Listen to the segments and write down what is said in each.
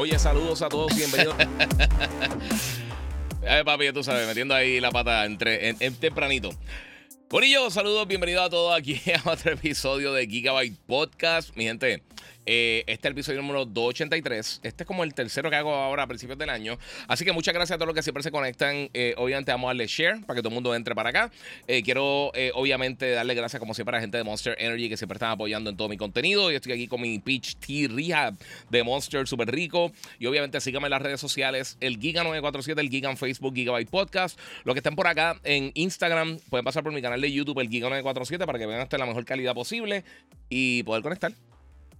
Oye, saludos a todos, bienvenidos. Ay, papi, tú sabes, metiendo ahí la pata entre, en, en tempranito. Corillo, saludos, bienvenidos a todos aquí a otro episodio de Gigabyte Podcast. Mi gente, eh, este es el episodio número 283. Este es como el tercero que hago ahora a principios del año. Así que muchas gracias a todos los que siempre se conectan. Eh, obviamente vamos a darle share para que todo el mundo entre para acá. Eh, quiero obviamente darle gracias como siempre a la gente de Monster Energy que siempre están apoyando en todo mi contenido. Yo estoy aquí con mi Peach Tea Rehab de Monster, súper rico. Y obviamente síganme en las redes sociales, el Giga947, el Giga en Facebook, Gigabyte Podcast. Los que estén por acá en Instagram pueden pasar por mi canal de YouTube, el Giga947, para que vean en la mejor calidad posible y poder conectar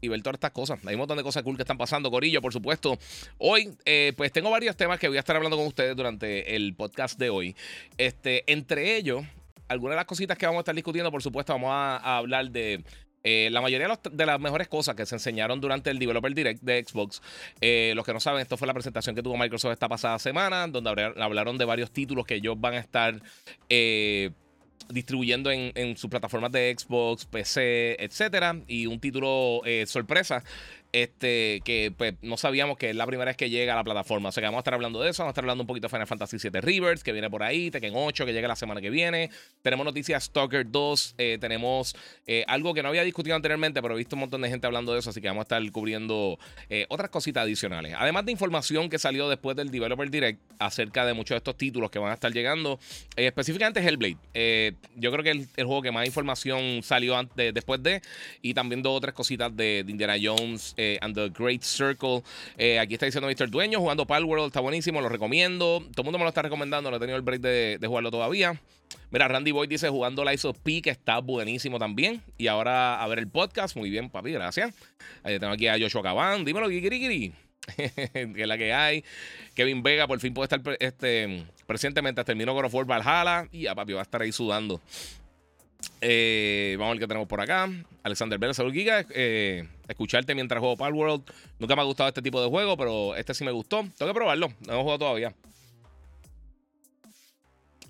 y ver todas estas cosas. Hay un montón de cosas cool que están pasando, Corillo, por supuesto. Hoy, eh, pues tengo varios temas que voy a estar hablando con ustedes durante el podcast de hoy. Este, entre ellos, algunas de las cositas que vamos a estar discutiendo, por supuesto, vamos a, hablar de eh, la mayoría de, las mejores cosas que se enseñaron durante el Developer Direct de Xbox. Eh, los que no saben, esto fue la presentación que tuvo Microsoft esta pasada semana, donde hablaron de varios títulos que ellos van a estar distribuyendo en, en sus plataformas de Xbox, PC, etcétera. Y un título eh, sorpresa este, que pues no sabíamos que es la primera vez que llega a la plataforma. O sea que vamos a estar hablando de eso, vamos a estar hablando un poquito de Final Fantasy VII Rivers, que viene por ahí, Tekken 8, que llega la semana que viene. Tenemos noticias Stalker 2, eh, tenemos eh, algo que no había discutido anteriormente, pero he visto un montón de gente hablando de eso, así que vamos a estar cubriendo eh, otras cositas adicionales. Además de información que salió después del Developer Direct acerca de muchos de estos títulos que van a estar llegando, específicamente Hellblade. yo creo que el, el, juego que más información salió antes, después de, y también dos o tres cositas de, de Indiana Jones eh, and the Great Circle. Eh, aquí está diciendo Mr. Dueño, jugando Palworld, está buenísimo, lo recomiendo. Todo el mundo me lo está recomendando, no he tenido el break de, jugarlo todavía. Mira, Randy Boy dice jugando Lies of P, que está buenísimo también. Y ahora a ver el podcast. Muy bien, papi, gracias. Ahí tengo aquí a Joshua Cabán. Dímelo, Kikirikiri. que es la que hay. Kevin Vega por fin puede estar este, presentemente terminó God of War Valhalla. Y a papi va a estar ahí sudando. Eh, vamos a ver qué tenemos por acá. Alexander Vélez, salud Giga. Eh, escucharte mientras juego World Nunca me ha gustado este tipo de juego, pero este sí me gustó. Tengo que probarlo. No hemos jugado todavía.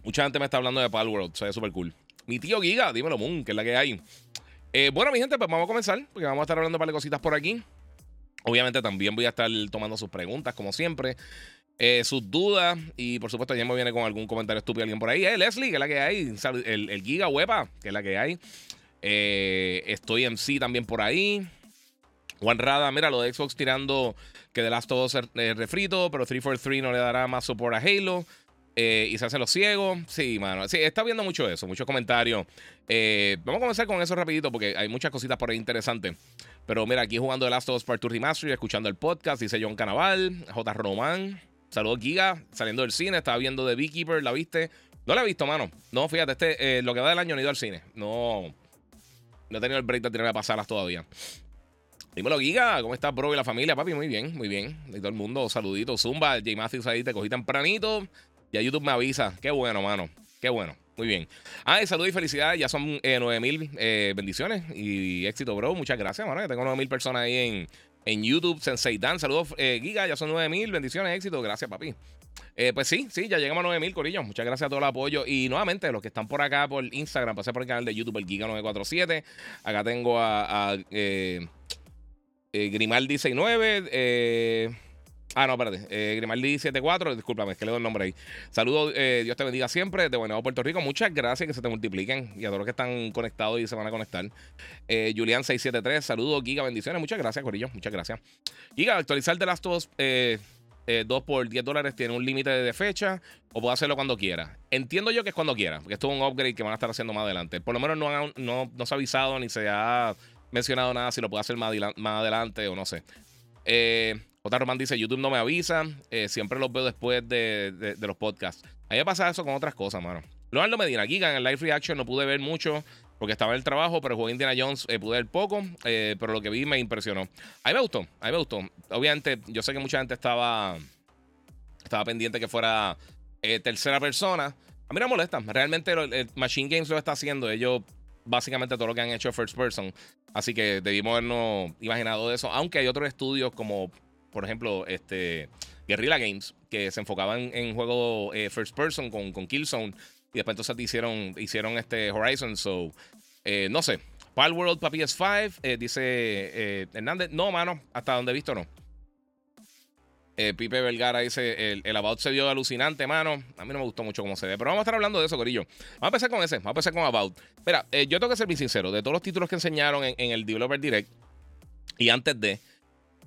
Mucha gente me está hablando de Palworld. Se ve súper cool. Mi tío Giga, dímelo, Moon, que es la que hay. Eh, bueno, mi gente, pues vamos a comenzar. Porque vamos a estar hablando de par de cositas por aquí. Obviamente también voy a estar tomando sus preguntas, como siempre. Eh, sus dudas. Y por supuesto, ya me viene con algún comentario estúpido alguien por ahí. Eh, Leslie, que es la que hay. El, el Giga Huepa, que es la que hay. Eh, estoy en sí también por ahí. Juan Rada, mira lo de Xbox tirando que The Last of Us es refrito, pero 343 no le dará más soporte a Halo. y se hace los ciegos. Sí, mano. Sí, está viendo mucho eso, muchos comentarios. vamos a comenzar con eso rapidito porque hay muchas cositas por ahí interesantes. Pero mira, aquí jugando The Last of Us Part 2 Remastered, escuchando el podcast, dice John Canaval, J. Román. Saludos, Giga. Saliendo del cine, estaba viendo The Beekeeper, ¿la viste? No la he visto, mano. No, fíjate, este, eh, lo que va del año no he ido al cine. No. No he tenido el break de tener que pasarlas todavía. Dímelo, Giga. ¿Cómo estás, bro? Y la familia, papi. Muy bien, muy bien. Y todo el mundo, saluditos. Zumba, J. Matthews ahí, te cogí tempranito. Ya YouTube me avisa. Qué bueno, mano. Qué bueno. Muy bien. Ah, saludos y felicidades. Ya son eh, 9000 eh, bendiciones y éxito, bro. Muchas gracias, mano. Que tengo 9000 personas ahí en, en YouTube, Sensei Dan. Saludos, eh, Giga, ya son 9000. Bendiciones, éxito. Gracias, papi. Eh, pues sí, sí, ya llegamos a 9000, Corillo. Muchas gracias a todo el apoyo. Y nuevamente, los que están por acá por Instagram, pasé por el canal de YouTube, el Giga947. Acá tengo a, a eh, eh Grimaldi69. Eh. Ah, no, espérate. Eh, Grimaldi74, discúlpame, es que le doy el nombre ahí. Saludos, eh, Dios te bendiga siempre de Buenos Puerto Rico. Muchas gracias que se te multipliquen y a todos los que están conectados y se van a conectar. Eh, Julián673, saludos, Giga, bendiciones. Muchas gracias, Corillo. Muchas gracias. Giga, actualizar de las dos, por 10 dólares tiene un límite de fecha o puedo hacerlo cuando quiera. Entiendo yo que es cuando quiera, porque esto es un upgrade que van a estar haciendo más adelante. Por lo menos no, no, no se ha avisado ni se ha mencionado nada si lo puede hacer más, adelante o no sé. Eh. J. Román dice, YouTube no me avisa, eh, siempre los veo después de, los podcasts. A mí me pasa eso con otras cosas, mano. Leonardo Medina, Giga, en el live reaction no pude ver mucho porque estaba en el trabajo, pero jugué Indiana Jones, eh, pude ver poco, eh, pero lo que vi me impresionó. A mí me gustó, a mí me gustó. Obviamente, yo sé que mucha gente estaba, estaba pendiente que fuera tercera persona. A mí me molesta, realmente Machine Games lo está haciendo, ellos básicamente todo lo que han hecho first person, así que debimos habernos imaginado eso, aunque hay otros estudios como, por ejemplo, este... Guerrilla Games, que se enfocaban en juegos first person con, con Killzone y después entonces hicieron, hicieron este Horizon. So, eh, no sé. Pal World para PS5, eh, dice eh, Hernández. No, mano, hasta donde he visto no. Pipe Vergara dice: el, About se vio alucinante, mano. A mí no me gustó mucho cómo se ve. Pero vamos a estar hablando de eso, Corillo. Vamos a empezar con ese. Vamos a empezar con About. Mira, yo tengo que ser bien sincero. De todos los títulos que enseñaron en, el Developer Direct y antes de.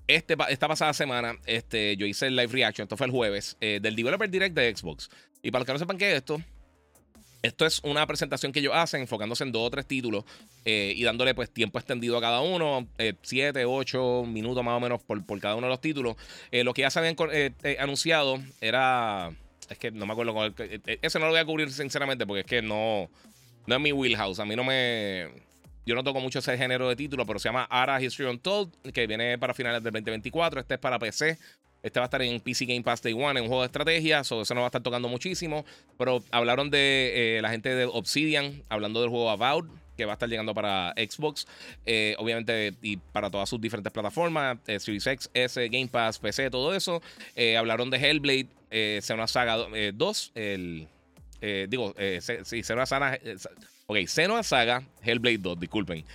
Este, esta pasada semana, este, yo hice el live reaction. Esto fue el jueves. del Developer Direct de Xbox. Y para los que no sepan qué es esto, esto es una presentación que ellos hacen enfocándose en dos o tres títulos eh, y dándole pues tiempo extendido a cada uno, eh, siete, ocho minutos más o menos por, por cada uno de los títulos. Eh, lo que ya se habían anunciado era... Es que no me acuerdo con el, Ese no lo voy a cubrir sinceramente porque es que no, no es mi wheelhouse. A mí no me... Yo no toco mucho ese género de título, pero se llama Ara History Untold, que viene para finales del 2024. Este es para PC. Este va a estar en PC Game Pass Day One, en un juego de estrategia. eso no va a estar tocando muchísimo. Pero hablaron de eh, la gente de Obsidian, hablando del juego Avowed, que va a estar llegando para Xbox, eh, obviamente, y para todas sus diferentes plataformas, eh, Series X, S, Game Pass, PC, todo eso. hablaron de Hellblade, eh, Senua Saga 2, el, digo, sí, Senua Saga, ok, Senua Saga, Hellblade 2, disculpen.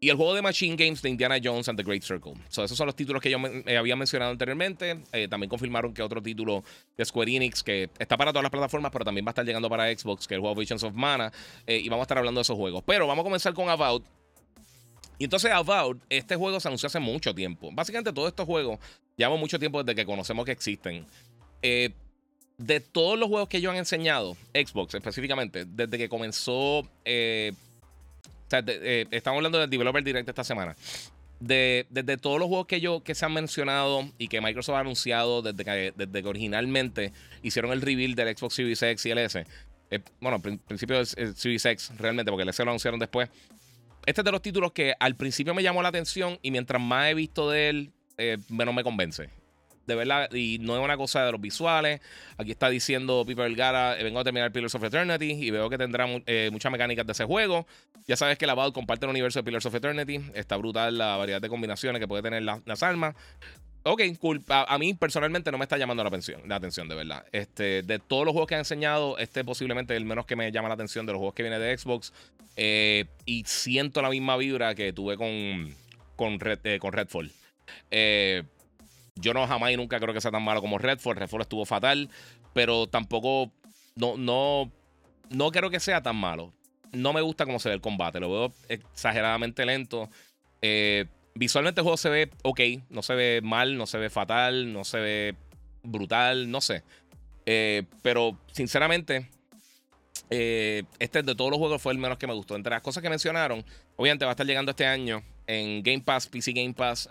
Y el juego de Machine Games de Indiana Jones and the Great Circle. So, esos son los títulos que yo eh, había mencionado anteriormente. Eh, también confirmaron que otro título de Square Enix, que está para todas las plataformas, pero también va a estar llegando para Xbox, que es el juego Visions of Mana. Eh, y vamos a estar hablando de esos juegos. Pero vamos a comenzar con About. Y entonces About, este juego se anunció hace mucho tiempo. Básicamente todos estos juegos llevamos mucho tiempo desde que conocemos que existen. de todos los juegos que ellos han enseñado, Xbox específicamente, desde que comenzó sea, eh, estamos hablando del Developer Direct esta semana. De, desde todos los juegos que, yo, que se han mencionado y que Microsoft ha anunciado desde que, desde que originalmente hicieron el reveal del Xbox Series X y el S. Eh, bueno, al principio del Series X realmente, porque el S lo anunciaron después. Este es de los títulos que al principio me llamó la atención y mientras más he visto de él, eh, menos me convence de verdad, y no es una cosa de los visuales. Aquí está diciendo Piper Vergara, eh, vengo a terminar Pillars of Eternity y veo que tendrá eh, muchas mecánicas de ese juego. Ya sabes que la Valve comparte el universo de Pillars of Eternity. Está brutal la variedad de combinaciones que puede tener las armas. Ok, cool. A, mí personalmente no me está llamando la atención, la atención, de verdad. Este, de todos los juegos que han enseñado, este posiblemente el menos que me llama la atención de los juegos que viene de Xbox. Eh, y siento la misma vibra que tuve con, con, con Redfall. Eh, yo no jamás y nunca creo que sea tan malo como Redford. Redford estuvo fatal, pero tampoco no, no, no creo que sea tan malo. No me gusta cómo se ve el combate, lo veo exageradamente lento. Eh, visualmente el juego se ve ok, no se ve mal, no se ve fatal, no se ve brutal, no sé. Eh, pero sinceramente, eh, este de todos los juegos fue el menos que me gustó. Entre las cosas que mencionaron, obviamente va a estar llegando este año en Game Pass, PC Game Pass.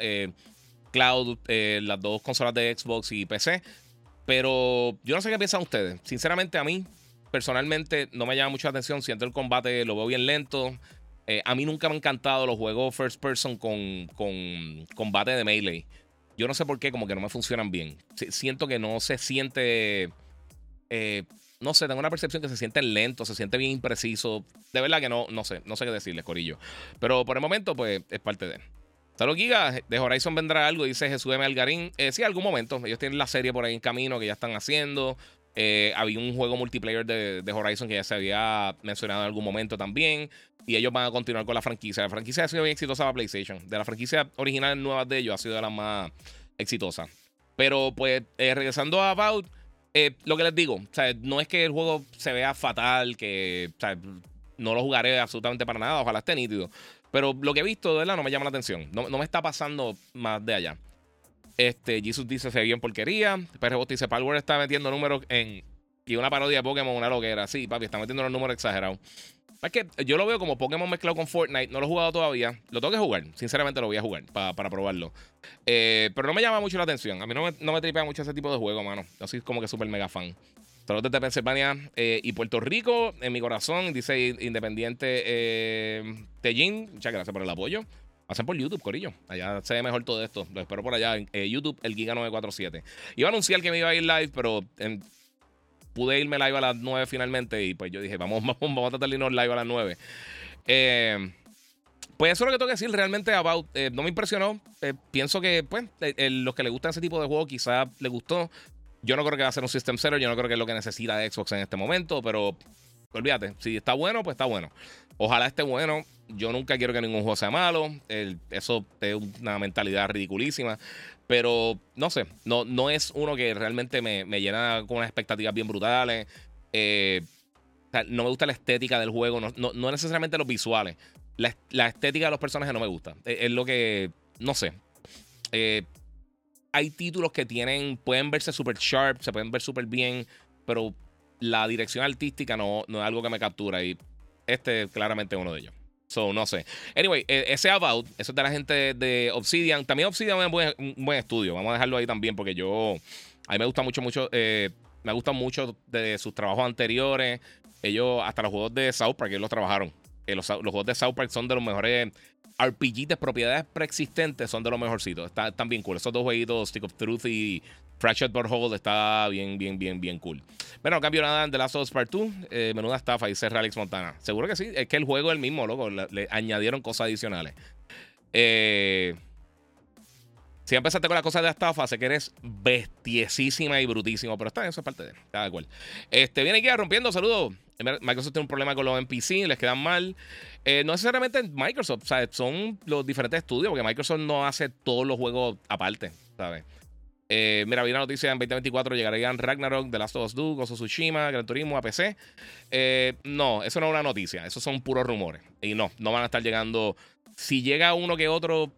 Cloud, eh, las dos consolas de Xbox y PC. Pero yo no sé qué piensan ustedes. Sinceramente, a mí, personalmente, no me llama mucha atención. Siento el combate, lo veo bien lento. Eh, a mí nunca me han encantado los juegos first person con, con combate de melee. Yo no sé por qué, como que no me funcionan bien. Siento que no se siente. Eh, no sé, tengo una percepción que se siente lento, se siente bien impreciso. De verdad que no, no sé, no sé qué decirles, Corillo. Pero por el momento, pues es parte de. Salud, Giga. De Horizon vendrá algo, dice Jesús M. Algarín. Eh, sí, algún momento. Ellos tienen la serie por ahí en camino que ya están haciendo. Eh, había un juego multiplayer de, Horizon que ya se había mencionado en algún momento también. Y ellos van a continuar con la franquicia. La franquicia ha sido bien exitosa para PlayStation. De la franquicia original nueva de ellos ha sido de las más exitosas. Pero pues, eh, regresando a About, lo que les digo, no es que el juego se vea fatal, que no lo jugaré absolutamente para nada. Ojalá esté nítido. Pero lo que he visto, de verdad, no me llama la atención. No, me está pasando más de allá. Este, Jesus dice se bien porquería. Perrebot dice Palworld está metiendo números en. Y una parodia de Pokémon, una loquera. Sí, papi, está metiendo los números exagerados. Es que yo lo veo como Pokémon mezclado con Fortnite. No lo he jugado todavía. Lo tengo que jugar. Sinceramente lo voy a jugar para probarlo. Eh, pero no me llama mucho la atención. A mí no me, no me tripea mucho ese tipo de juego, mano. Yo soy como que súper mega fan. Saludos desde Pensilvania eh, y Puerto Rico, en mi corazón, dice Independiente eh, Tellín. Muchas gracias por el apoyo. Hacen por YouTube, Corillo. Allá se ve mejor todo esto. Lo espero por allá en eh, YouTube, el Giga947. Iba a anunciar que me iba a ir live, pero pude irme live a las 9 finalmente. Y pues yo dije, vamos, vamos, vamos a tratar de irnos live a las 9. Eh, pues eso es lo que tengo que decir realmente About. Eh, no me impresionó. Eh, pienso que, pues, los que le gustan ese tipo de juego quizás le gustó. Yo no creo que va a ser un System Seller. Yo no creo que es lo que necesita Xbox en este momento. Pero olvídate, si está bueno, pues está bueno. Ojalá esté bueno. Yo nunca quiero que ningún juego sea malo. eso es una mentalidad ridiculísima. Pero no sé, no, no es uno que realmente me, llena con unas expectativas bien brutales. Eh, no me gusta la estética del juego, no, no necesariamente los visuales la, estética de los personajes no me gusta. E, es, lo que. No sé. Eh, hay títulos que tienen. Pueden verse súper sharp, se pueden ver súper bien. Pero la dirección artística no, no es algo que me captura. Y este claramente es uno de ellos. So, no sé. Anyway, e, ese About, eso es de la gente de Obsidian. También Obsidian es un buen, estudio. Vamos a dejarlo ahí también porque yo. A mí me gusta mucho, mucho. Eh, me gustan mucho de sus trabajos anteriores. Ellos, hasta los juegos de South Park, ellos los trabajaron los, juegos de South Park son de los mejores RPG de propiedades preexistentes, son de los mejorcitos. están bien cool. Esos dos jueguitos, Stick of Truth y Fractured Hold, está bien, bien, bien, bien cool. Bueno, cambio nada de Last of Us Part 2. Eh, menuda estafa, dice Alex Montana. Seguro que sí. Es que el juego es el mismo, loco. Le, añadieron cosas adicionales. Eh, si empezaste con la cosa de estafa, sé que eres bestiesísima y brutísimo, pero está eso es parte de cada cual. Este, viene aquí rompiendo, saludos. Microsoft tiene un problema con los NPC, les quedan mal. Eh, no necesariamente Microsoft, ¿sabes? son los diferentes estudios, porque Microsoft no hace todos los juegos aparte, ¿sabes? Eh, mira, vi una noticia en 2024 llegarían Ragnarok, The Last of Us 2, Gozo Tsushima, Gran Turismo a PC. Eh, no, eso no es una noticia, esos son puros rumores. Y no, no van a estar llegando. Si llega uno que otro,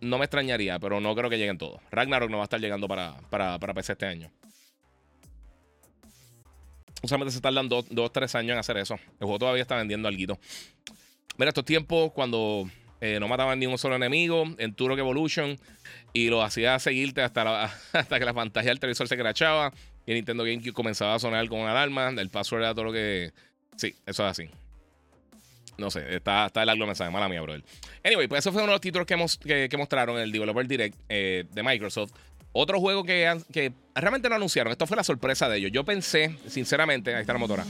no me extrañaría, pero no creo que lleguen todos. Ragnarok no va a estar llegando para, para, PC este año. Usualmente se tardan dos, dos, tres años en hacer eso. El juego todavía está vendiendo algo. Mira, estos tiempos cuando eh, no mataban ni un solo enemigo en Turok Evolution y lo hacía seguirte hasta, hasta que la pantalla del televisor se crachaba y el Nintendo GameCube comenzaba a sonar con una alarma. El password era todo lo que. Sí, eso es así. No sé, está, está el largo mensaje, mala mía, brother. Anyway, pues eso fue uno de los títulos que, que, mostraron en el Developer Direct eh, de Microsoft. Otro juego que, realmente no anunciaron, esto fue la sorpresa de ellos. Yo pensé, sinceramente, ahí está la motora.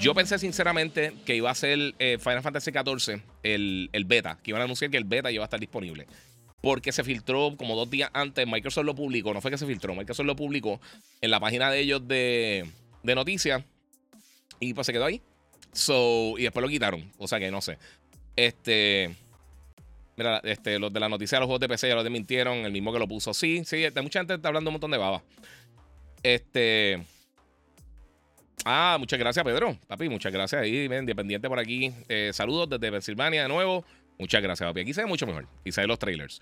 Yo pensé sinceramente que iba a ser eh, Final Fantasy XIV el, el, beta, que iban a anunciar que el beta iba a estar disponible. Porque se filtró como dos días antes, Microsoft lo publicó, no fue que se filtró, Microsoft lo publicó en la página de ellos de, de noticias y pues se quedó ahí. So, y después lo quitaron. O sea que no sé. Este. Mira, este, los de la noticia de los juegos de PC ya lo desmintieron. El mismo que lo puso. Sí, sí, mucha gente está hablando un montón de baba. Este. Ah, muchas gracias, Pedro. Papi, muchas gracias ahí, independiente por aquí. Eh, saludos desde Pensilvania de nuevo. Muchas gracias, papi. Aquí se ve mucho mejor. Y se ven los trailers.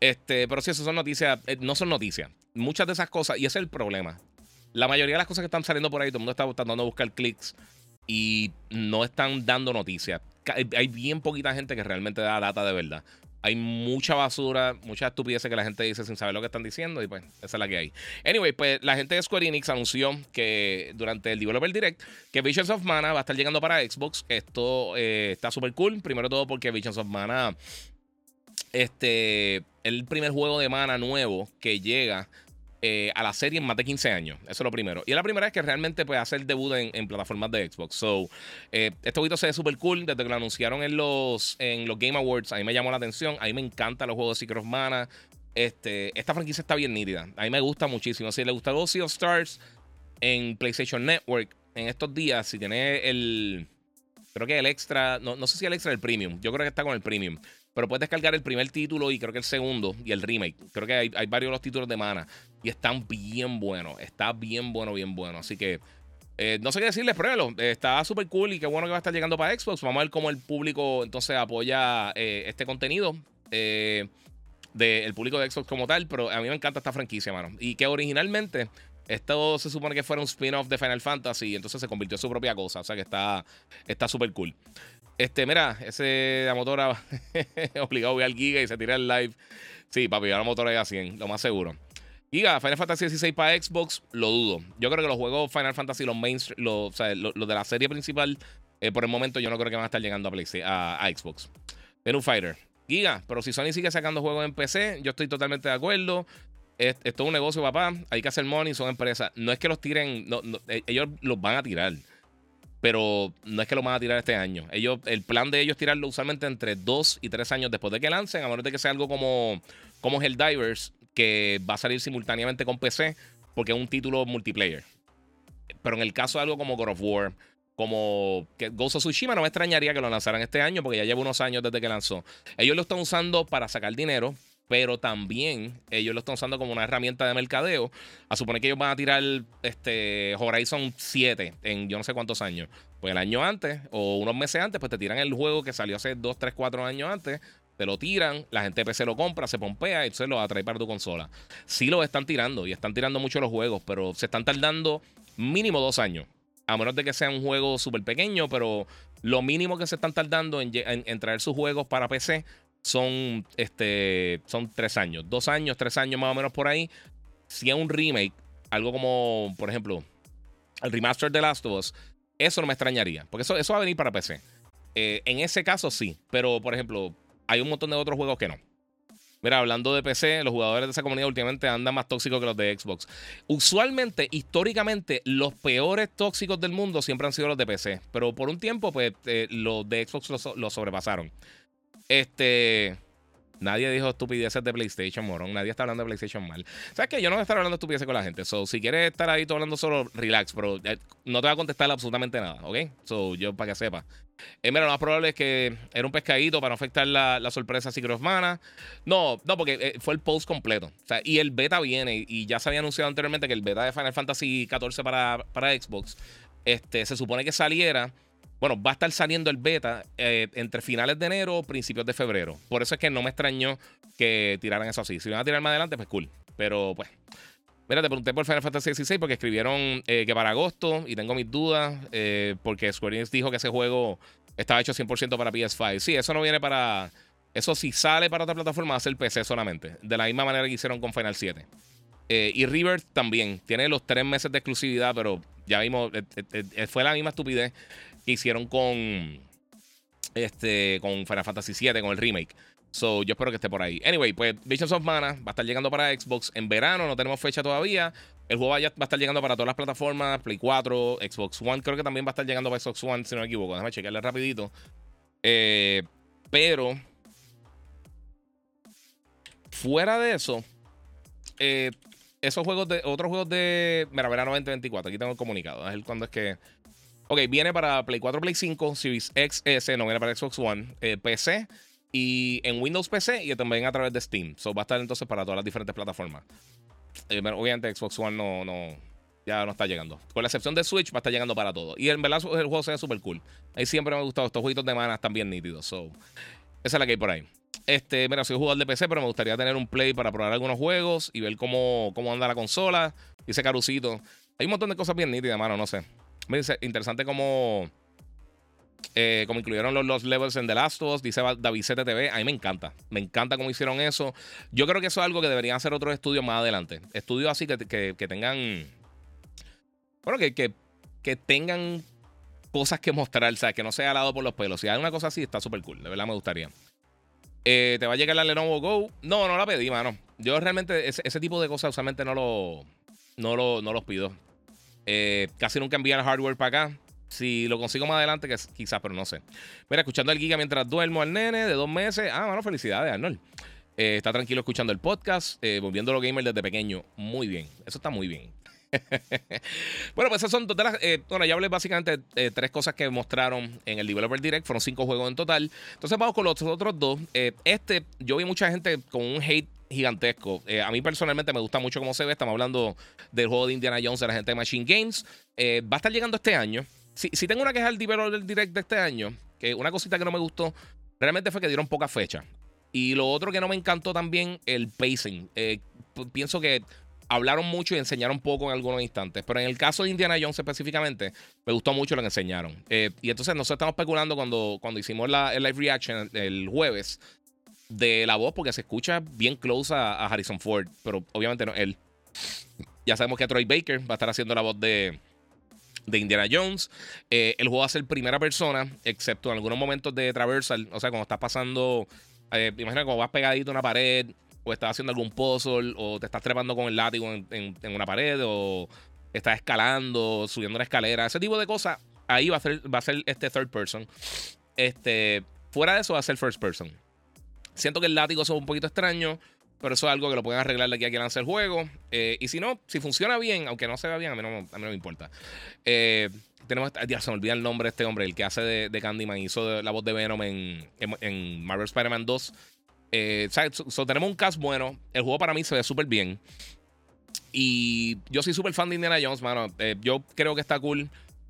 Este, pero sí, eso son noticias. Eh, no son noticias. Muchas de esas cosas, y ese es el problema. La mayoría de las cosas que están saliendo por ahí, todo el mundo está tratando de buscar clics y no están dando noticias. Hay bien poquita gente que realmente da data de verdad. Hay mucha basura, mucha estupidez que la gente dice sin saber lo que están diciendo y pues esa es la que hay. Anyway, pues la gente de Square Enix anunció que durante el Developer Direct que Visions of Mana va a estar llegando para Xbox. Esto eh, está súper cool. Primero todo porque Visions of Mana este el primer juego de Mana nuevo que llega eh, a la serie en más de 15 años. Eso es lo primero. Y es la primera vez que realmente puede hacer debut en, plataformas de Xbox. So, eh, este juego se ve súper cool. Desde que lo anunciaron en los, en los Game Awards, a mí me llamó la atención. A mí me encantan los juegos de Secret Mana. Este, esta franquicia está bien nítida. A mí me gusta muchísimo. Si le gusta los Sea of Stars en PlayStation Network en estos días, si tiene el. Creo que el extra. No, no sé si el extra el premium. Yo creo que está con el premium. Pero puedes descargar el primer título y creo que el segundo y el remake. Creo que hay, varios de los títulos de Mana. Y están bien buenos. Está bien bueno, bien bueno. Así que eh, no sé qué decirles, pruébelo. está súper cool y qué bueno que va a estar llegando para Xbox. Vamos a ver cómo el público entonces apoya eh, este contenido. Eh, del público de Xbox como tal. Pero a mí me encanta esta franquicia, mano. Y que originalmente esto se supone que fuera un spin-off de Final Fantasy. Y entonces se convirtió en su propia cosa. O sea que está súper cool. Este, mira, ese la motora obligado a al giga y se tira el live. Sí, papi, la motora es a 100, lo más seguro. Giga, Final Fantasy XVI para Xbox, lo dudo. Yo creo que los juegos Final Fantasy, los mainstream, los, de la serie principal, eh, por el momento yo no creo que van a estar llegando a, PlayStation, a, Xbox. Pero Fighter. Giga, pero si Sony sigue sacando juegos en PC, yo estoy totalmente de acuerdo. Es, un negocio, papá. Hay que hacer money, son empresas. No es que los tiren, eh, ellos los van a tirar. Pero no es que lo van a tirar este año. Ellos, el plan de ellos es tirarlo usualmente entre dos y tres años después de que lancen, a menos de que sea algo como, como Helldivers, que va a salir simultáneamente con PC, porque es un título multiplayer. Pero en el caso de algo como God of War, como Ghost of Tsushima, no me extrañaría que lo lanzaran este año, porque ya lleva unos años desde que lanzó. Ellos lo están usando para sacar dinero, pero también ellos lo están usando como una herramienta de mercadeo. A suponer que ellos van a tirar este Horizon 7 en yo no sé cuántos años. Pues el año antes o unos meses antes, pues te tiran el juego que salió hace 2, 3, 4 años antes. Te lo tiran, la gente de PC lo compra, se pompea y entonces lo atrae para tu consola. Sí lo están tirando y están tirando mucho los juegos, pero se están tardando mínimo dos años. A menos de que sea un juego súper pequeño, pero lo mínimo que se están tardando en, en traer sus juegos para PC son, este, son tres años. Dos años, tres años más o menos por ahí. Si es un remake, algo como, por ejemplo, el remaster de Last of Us, eso no me extrañaría. Porque eso, eso va a venir para PC. Eh, en ese caso sí. Pero, por ejemplo, hay un montón de otros juegos que no. Mira, hablando de PC, los jugadores de esa comunidad últimamente andan más tóxicos que los de Xbox. Usualmente, históricamente, los peores tóxicos del mundo siempre han sido los de PC. Pero por un tiempo, pues, eh, los de Xbox lo sobrepasaron. Este. Nadie dijo estupideces de PlayStation, morón. Nadie está hablando de PlayStation mal. ¿Sabes qué? Yo no voy a estar hablando de estupideces con la gente. So, si quieres estar ahí todo hablando solo, relax, pero eh, no te va a contestar absolutamente nada, ¿ok? So, yo para que sepa. Eh, mira, lo más probable es que era un pescadito para no afectar la, sorpresa Secret of. No, no, porque eh, fue el post completo. O sea, y el beta viene, y ya se había anunciado anteriormente que el beta de Final Fantasy XIV para, para Xbox este, se supone que saliera bueno, va a estar saliendo el beta eh, entre finales de enero o principios de febrero. Por eso es que no me extrañó que tiraran eso así. Si van a tirar más adelante, pues cool. Pero pues. Mira, te pregunté por Final Fantasy XVI porque escribieron eh, que para agosto y tengo mis dudas eh, porque Square Enix dijo que ese juego estaba hecho 100% para PS5. Sí, eso no viene para... Eso si sale para otra plataforma va a ser PC solamente. De la misma manera que hicieron con Final 7. y River también. Tiene los tres meses de exclusividad, pero ya vimos, fue la misma estupidez que hicieron con este con Final Fantasy VII, con el remake. So, yo espero que esté por ahí. Anyway, pues Visions of Mana va a estar llegando para Xbox en verano, no tenemos fecha todavía. El juego va a estar llegando para todas las plataformas, Play 4, Xbox One, creo que también va a estar llegando para Xbox One, si no me equivoco. Déjame checarle rapidito. Eh, pero, fuera de eso, eh, esos juegos de, otros juegos de, mira, verano 2024, aquí tengo el comunicado, es el cuando es que Ok, viene para Play 4, Play 5, Series XS, no viene para Xbox One, eh, PC y en Windows PC y también a través de Steam. So va a estar entonces para todas las diferentes plataformas. Eh, obviamente Xbox One no, no, ya no está llegando. Con la excepción de Switch, va a estar llegando para todo. Y en verdad el juego se ve súper cool. Ahí siempre me ha gustado. Estos jueguitos de mana están bien nítidos. So, esa es la que hay por ahí. Este, mira, soy jugador de PC, pero me gustaría tener un play para probar algunos juegos y ver cómo, cómo anda la consola. Dice Carucito. Hay un montón de cosas bien nítidas, mano, no sé. Interesante como, eh, incluyeron los, los, levels en The Last of Us, dice David TV. A mí me encanta. Me encanta cómo hicieron eso. Yo creo que eso es algo que deberían hacer otros estudios más adelante. Estudios así que, que, tengan. Bueno, que, que, tengan cosas que mostrar, sea, que no sea alado por los pelos. Si hay una cosa así, está súper cool. De verdad me gustaría. Eh, ¿Te va a llegar la Lenovo Go? No, no la pedí, mano. Yo realmente ese, tipo de cosas usualmente no lo, no lo, no los pido. Eh, casi nunca envían hardware para acá. Si lo consigo más adelante, quizás, pero no sé. Mira, escuchando el Giga mientras duermo al nene de dos meses. Ah, mano, felicidades, Arnold. Eh, está tranquilo escuchando el podcast, eh, volviendo a los gamers desde pequeño. Muy bien, eso está muy bien. bueno, pues esas son todas bueno, ya hablé básicamente de tres cosas que mostraron en el Developer Direct. Fueron cinco juegos en total. Entonces vamos con los otros dos. este, yo vi mucha gente con un hate gigantesco. Eh, a mí personalmente me gusta mucho cómo se ve. Estamos hablando del juego de Indiana Jones de la gente de Machine Games. Eh, va a estar llegando este año. Si, si tengo una queja del del Direct de este año, que una cosita que no me gustó, realmente fue que dieron poca fecha. Y lo otro que no me encantó también, el pacing. Eh, pienso que hablaron mucho y enseñaron poco en algunos instantes. Pero en el caso de Indiana Jones específicamente, me gustó mucho lo que enseñaron. y entonces nosotros estamos especulando cuando, cuando hicimos la, el live reaction el jueves de la voz porque se escucha bien close a, Harrison Ford, pero obviamente no él. Ya sabemos que Troy Baker va a estar haciendo la voz de, de Indiana Jones. Eh, el juego va a ser primera persona, excepto en algunos momentos de traversal. O sea, cuando estás pasando. Eh, imagina cuando vas pegadito a una pared, o estás haciendo algún puzzle, o te estás trepando con el látigo en, una pared, o estás escalando, subiendo una escalera. Ese tipo de cosas, ahí va a ser, va a ser este third person. Este, fuera de eso, va a ser first person. Siento que el látigo es un poquito extraño. Pero eso es algo que lo pueden arreglar de aquí a que lance el juego. Eh, y si no, si funciona bien, aunque no se vea bien, a mí no, a mí no me importa. Eh, tenemos, ya se me olvida el nombre de este hombre, el que hace de, Candyman, hizo la voz de Venom en, en, Marvel Spider-Man 2. Eh, tenemos un cast bueno. El juego para mí se ve súper bien. Y yo soy súper fan de Indiana Jones, mano. yo creo que está cool.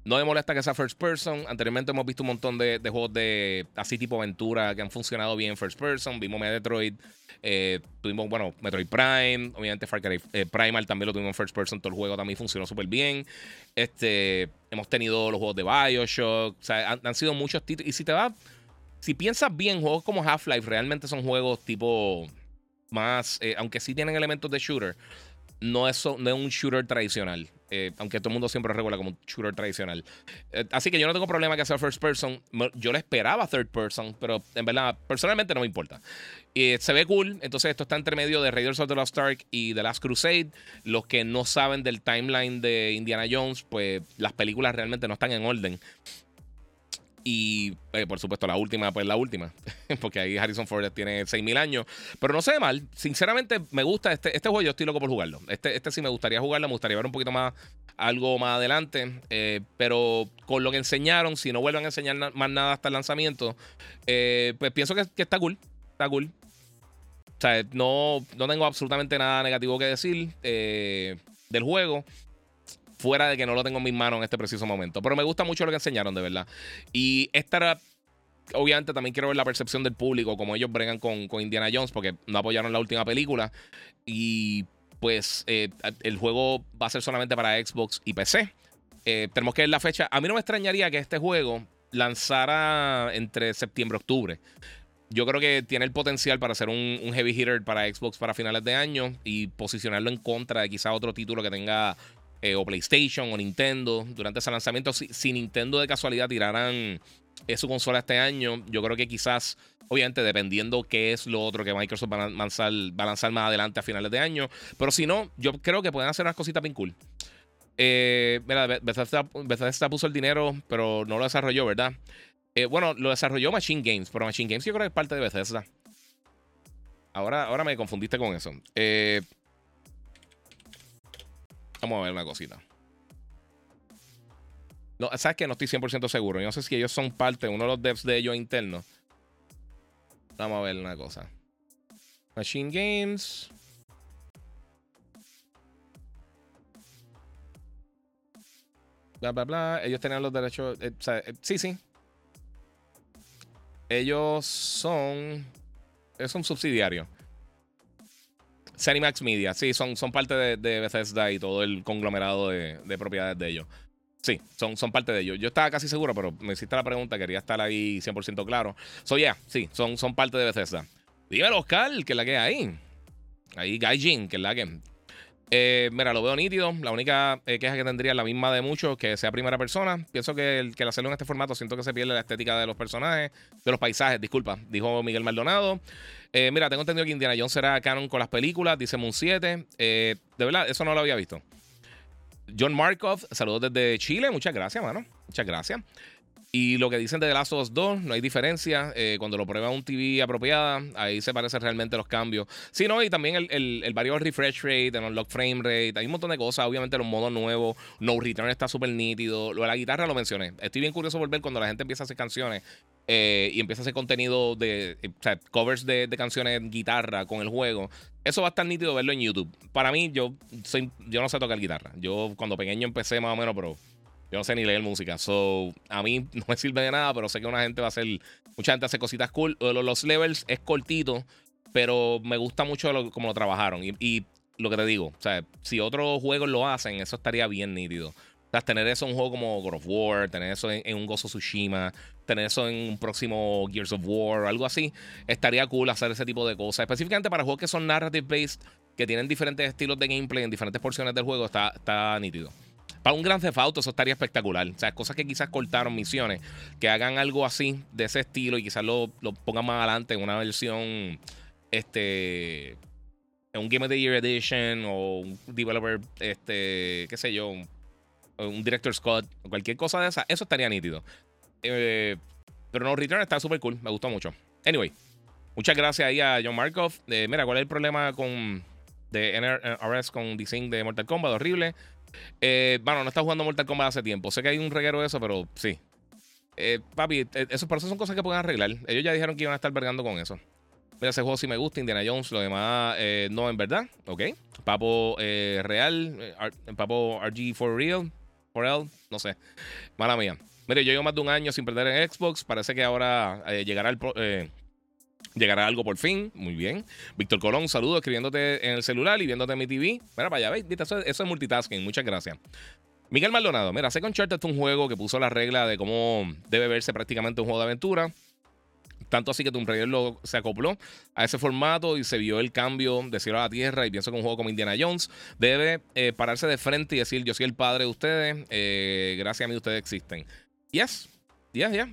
No me molesta que sea first person. Anteriormente hemos visto un montón de, juegos de así tipo aventura que han funcionado bien first person. Vimos Metroid. Eh, tuvimos, bueno, Metroid Prime. Obviamente Far Cry eh, Primal también lo tuvimos en first person. Todo el juego también funcionó súper bien. Este, hemos tenido los juegos de Bioshock. O sea, han, sido muchos títulos. Y si te va. Si piensas bien, juegos como Half-Life realmente son juegos tipo más. Eh, aunque sí tienen elementos de shooter no es, no es un shooter tradicional. Eh, aunque todo el mundo siempre regula como un shooter tradicional. Eh, así que yo no tengo problema que sea first person. Yo le esperaba third person, pero en verdad, personalmente no me importa. Y se ve cool. Entonces, esto está entre medio de Raiders of the Lost Ark y The Last Crusade. Los que no saben del timeline de Indiana Jones, pues las películas realmente no están en orden. Y eh, por supuesto, la última, pues la última. Porque ahí Harrison Ford tiene 6.000 años. Pero no se ve mal. Sinceramente, me gusta este, este juego. Yo estoy loco por jugarlo. Este, este sí me gustaría jugarlo. Me gustaría ver un poquito más algo más adelante. Eh, pero con lo que enseñaron, si no vuelven a enseñar más nada hasta el lanzamiento, eh, pues pienso que, que, está cool. Está cool. O sea, no, no tengo absolutamente nada negativo que decir del juego fuera de que no lo tengo en mis manos en este preciso momento. Pero me gusta mucho lo que enseñaron, de verdad. Y esta era obviamente también quiero ver la percepción del público, como ellos bregan con, con Indiana Jones, porque no apoyaron la última película. Y pues eh, el juego va a ser solamente para Xbox y PC. Eh, tenemos que ver la fecha. A mí no me extrañaría que este juego lanzara entre septiembre y octubre. Yo creo que tiene el potencial para ser un, un, heavy hitter para Xbox para finales de año y posicionarlo en contra de quizá otro título que tenga eh, o PlayStation o Nintendo durante ese lanzamiento. Si, Nintendo de casualidad tiraran su consola este año, yo creo que quizás, obviamente, dependiendo qué es lo otro que Microsoft va a lanzar, va a lanzar más adelante a finales de año. Pero si no, yo creo que pueden hacer unas cositas bien cool. Eh, mira, Bethesda, puso el dinero, pero no lo desarrolló, ¿verdad? Eh, bueno, lo desarrolló Machine Games, pero Machine Games yo creo que es parte de Bethesda. Ahora, ahora me confundiste con eso. Eh, Vamos a ver una cosita. No, ¿Sabes que No estoy 100% seguro. Yo no sé si ellos son parte, uno de los devs de ellos internos. Vamos a ver una cosa. Machine Games. Bla, bla, bla. Ellos tenían los derechos. Eh, eh, sí, sí. Ellos son. Es un subsidiario. Cenimax Media, sí, son, son parte de, Bethesda y todo el conglomerado de, propiedades de ellos. Sí, son, son parte de ellos. Yo estaba casi seguro, pero me hiciste la pregunta, quería estar ahí 100% claro. So, yeah, sí, son, son parte de Bethesda. Dímelo, Oscar, que es la que hay. Ahí Gaijin, que es la que. Eh, mira, lo veo nítido. La única eh, queja que tendría es la misma de muchos, que sea primera persona. Pienso que el que el hacerlo en este formato, siento que se pierde la estética de los personajes, de los paisajes, disculpa, dijo Miguel Maldonado. Eh, mira, tengo entendido que Indiana Jones será canon con las películas, dice Moon 7. de verdad, eso no lo había visto. John Markov, saludos desde Chile. Muchas gracias, mano. Muchas gracias. Y lo que dicen de The Last of Us 2, no hay diferencia. Eh, cuando lo prueba un TV apropiada, ahí se parecen realmente los cambios. Sí, no, y también el, el, variable refresh rate, el unlock frame rate, hay un montón de cosas. Obviamente los modos nuevos, No Return está súper nítido. Lo de la guitarra lo mencioné. Estoy bien curioso por ver cuando la gente empieza a hacer canciones eh, y empieza a hacer contenido de, eh, o sea, covers de, de canciones guitarra con el juego. Eso va a estar nítido verlo en YouTube. Para mí, yo, soy, yo no sé tocar guitarra. Yo cuando pequeño empecé más o menos, pero yo no sé ni leer música. So, a mí no me sirve de nada, pero sé que una gente va a hacer. Mucha gente hace cositas cool. Los levels es cortito, pero me gusta mucho lo, como lo trabajaron. Y, lo que te digo, o sea, si otros juegos lo hacen, eso estaría bien nítido. O sea, tener eso en un juego como God of War, tener eso en, un Gozo Tsushima, tener eso en un próximo Gears of War, algo así, estaría cool hacer ese tipo de cosas. Específicamente para juegos que son narrative based, que tienen diferentes estilos de gameplay en diferentes porciones del juego, está, está nítido. Para un gran Theft Auto eso estaría espectacular. O sea, cosas que quizás cortaron misiones, que hagan algo así, de ese estilo, y quizás lo, lo pongan más adelante en una versión, este, en un Game of the Year Edition o un developer, este, qué sé yo, un, un director Scott, o cualquier cosa de esa, eso estaría nítido. Eh, pero No Return está súper cool, me gustó mucho. Anyway, muchas gracias ahí a John Markov. Eh, mira, ¿cuál es el problema con de NRS con Design de Mortal Kombat? Horrible. Eh, bueno, no está jugando Mortal Kombat hace tiempo. Sé que hay un reguero de eso, pero sí. Eh, papi, eh, eso, por eso son cosas que pueden arreglar. Ellos ya dijeron que iban a estar vergando con eso. Mira, ese juego sí me gusta, Indiana Jones, lo demás no en verdad. Ok. Papo Real, Papo RG for Real, for real, no sé. Mala mía. Mire, yo llevo más de un año sin perder en Xbox. Parece que ahora llegará el, Llegará algo por fin. Muy bien. Víctor Colón, saludo escribiéndote en el celular y viéndote en mi TV. Mira para allá, ¿veis? Eso, es multitasking. Muchas gracias. Miguel Maldonado, mira, Second Chart es un juego que puso la regla de cómo debe verse prácticamente un juego de aventura. Tanto así que Tomb Raider se acopló a ese formato y se vio el cambio de cielo a la tierra. Y pienso que un juego como Indiana Jones debe eh, pararse de frente y decir: Yo soy el padre de ustedes, eh, gracias a mí ustedes existen. Yes, yes, yes.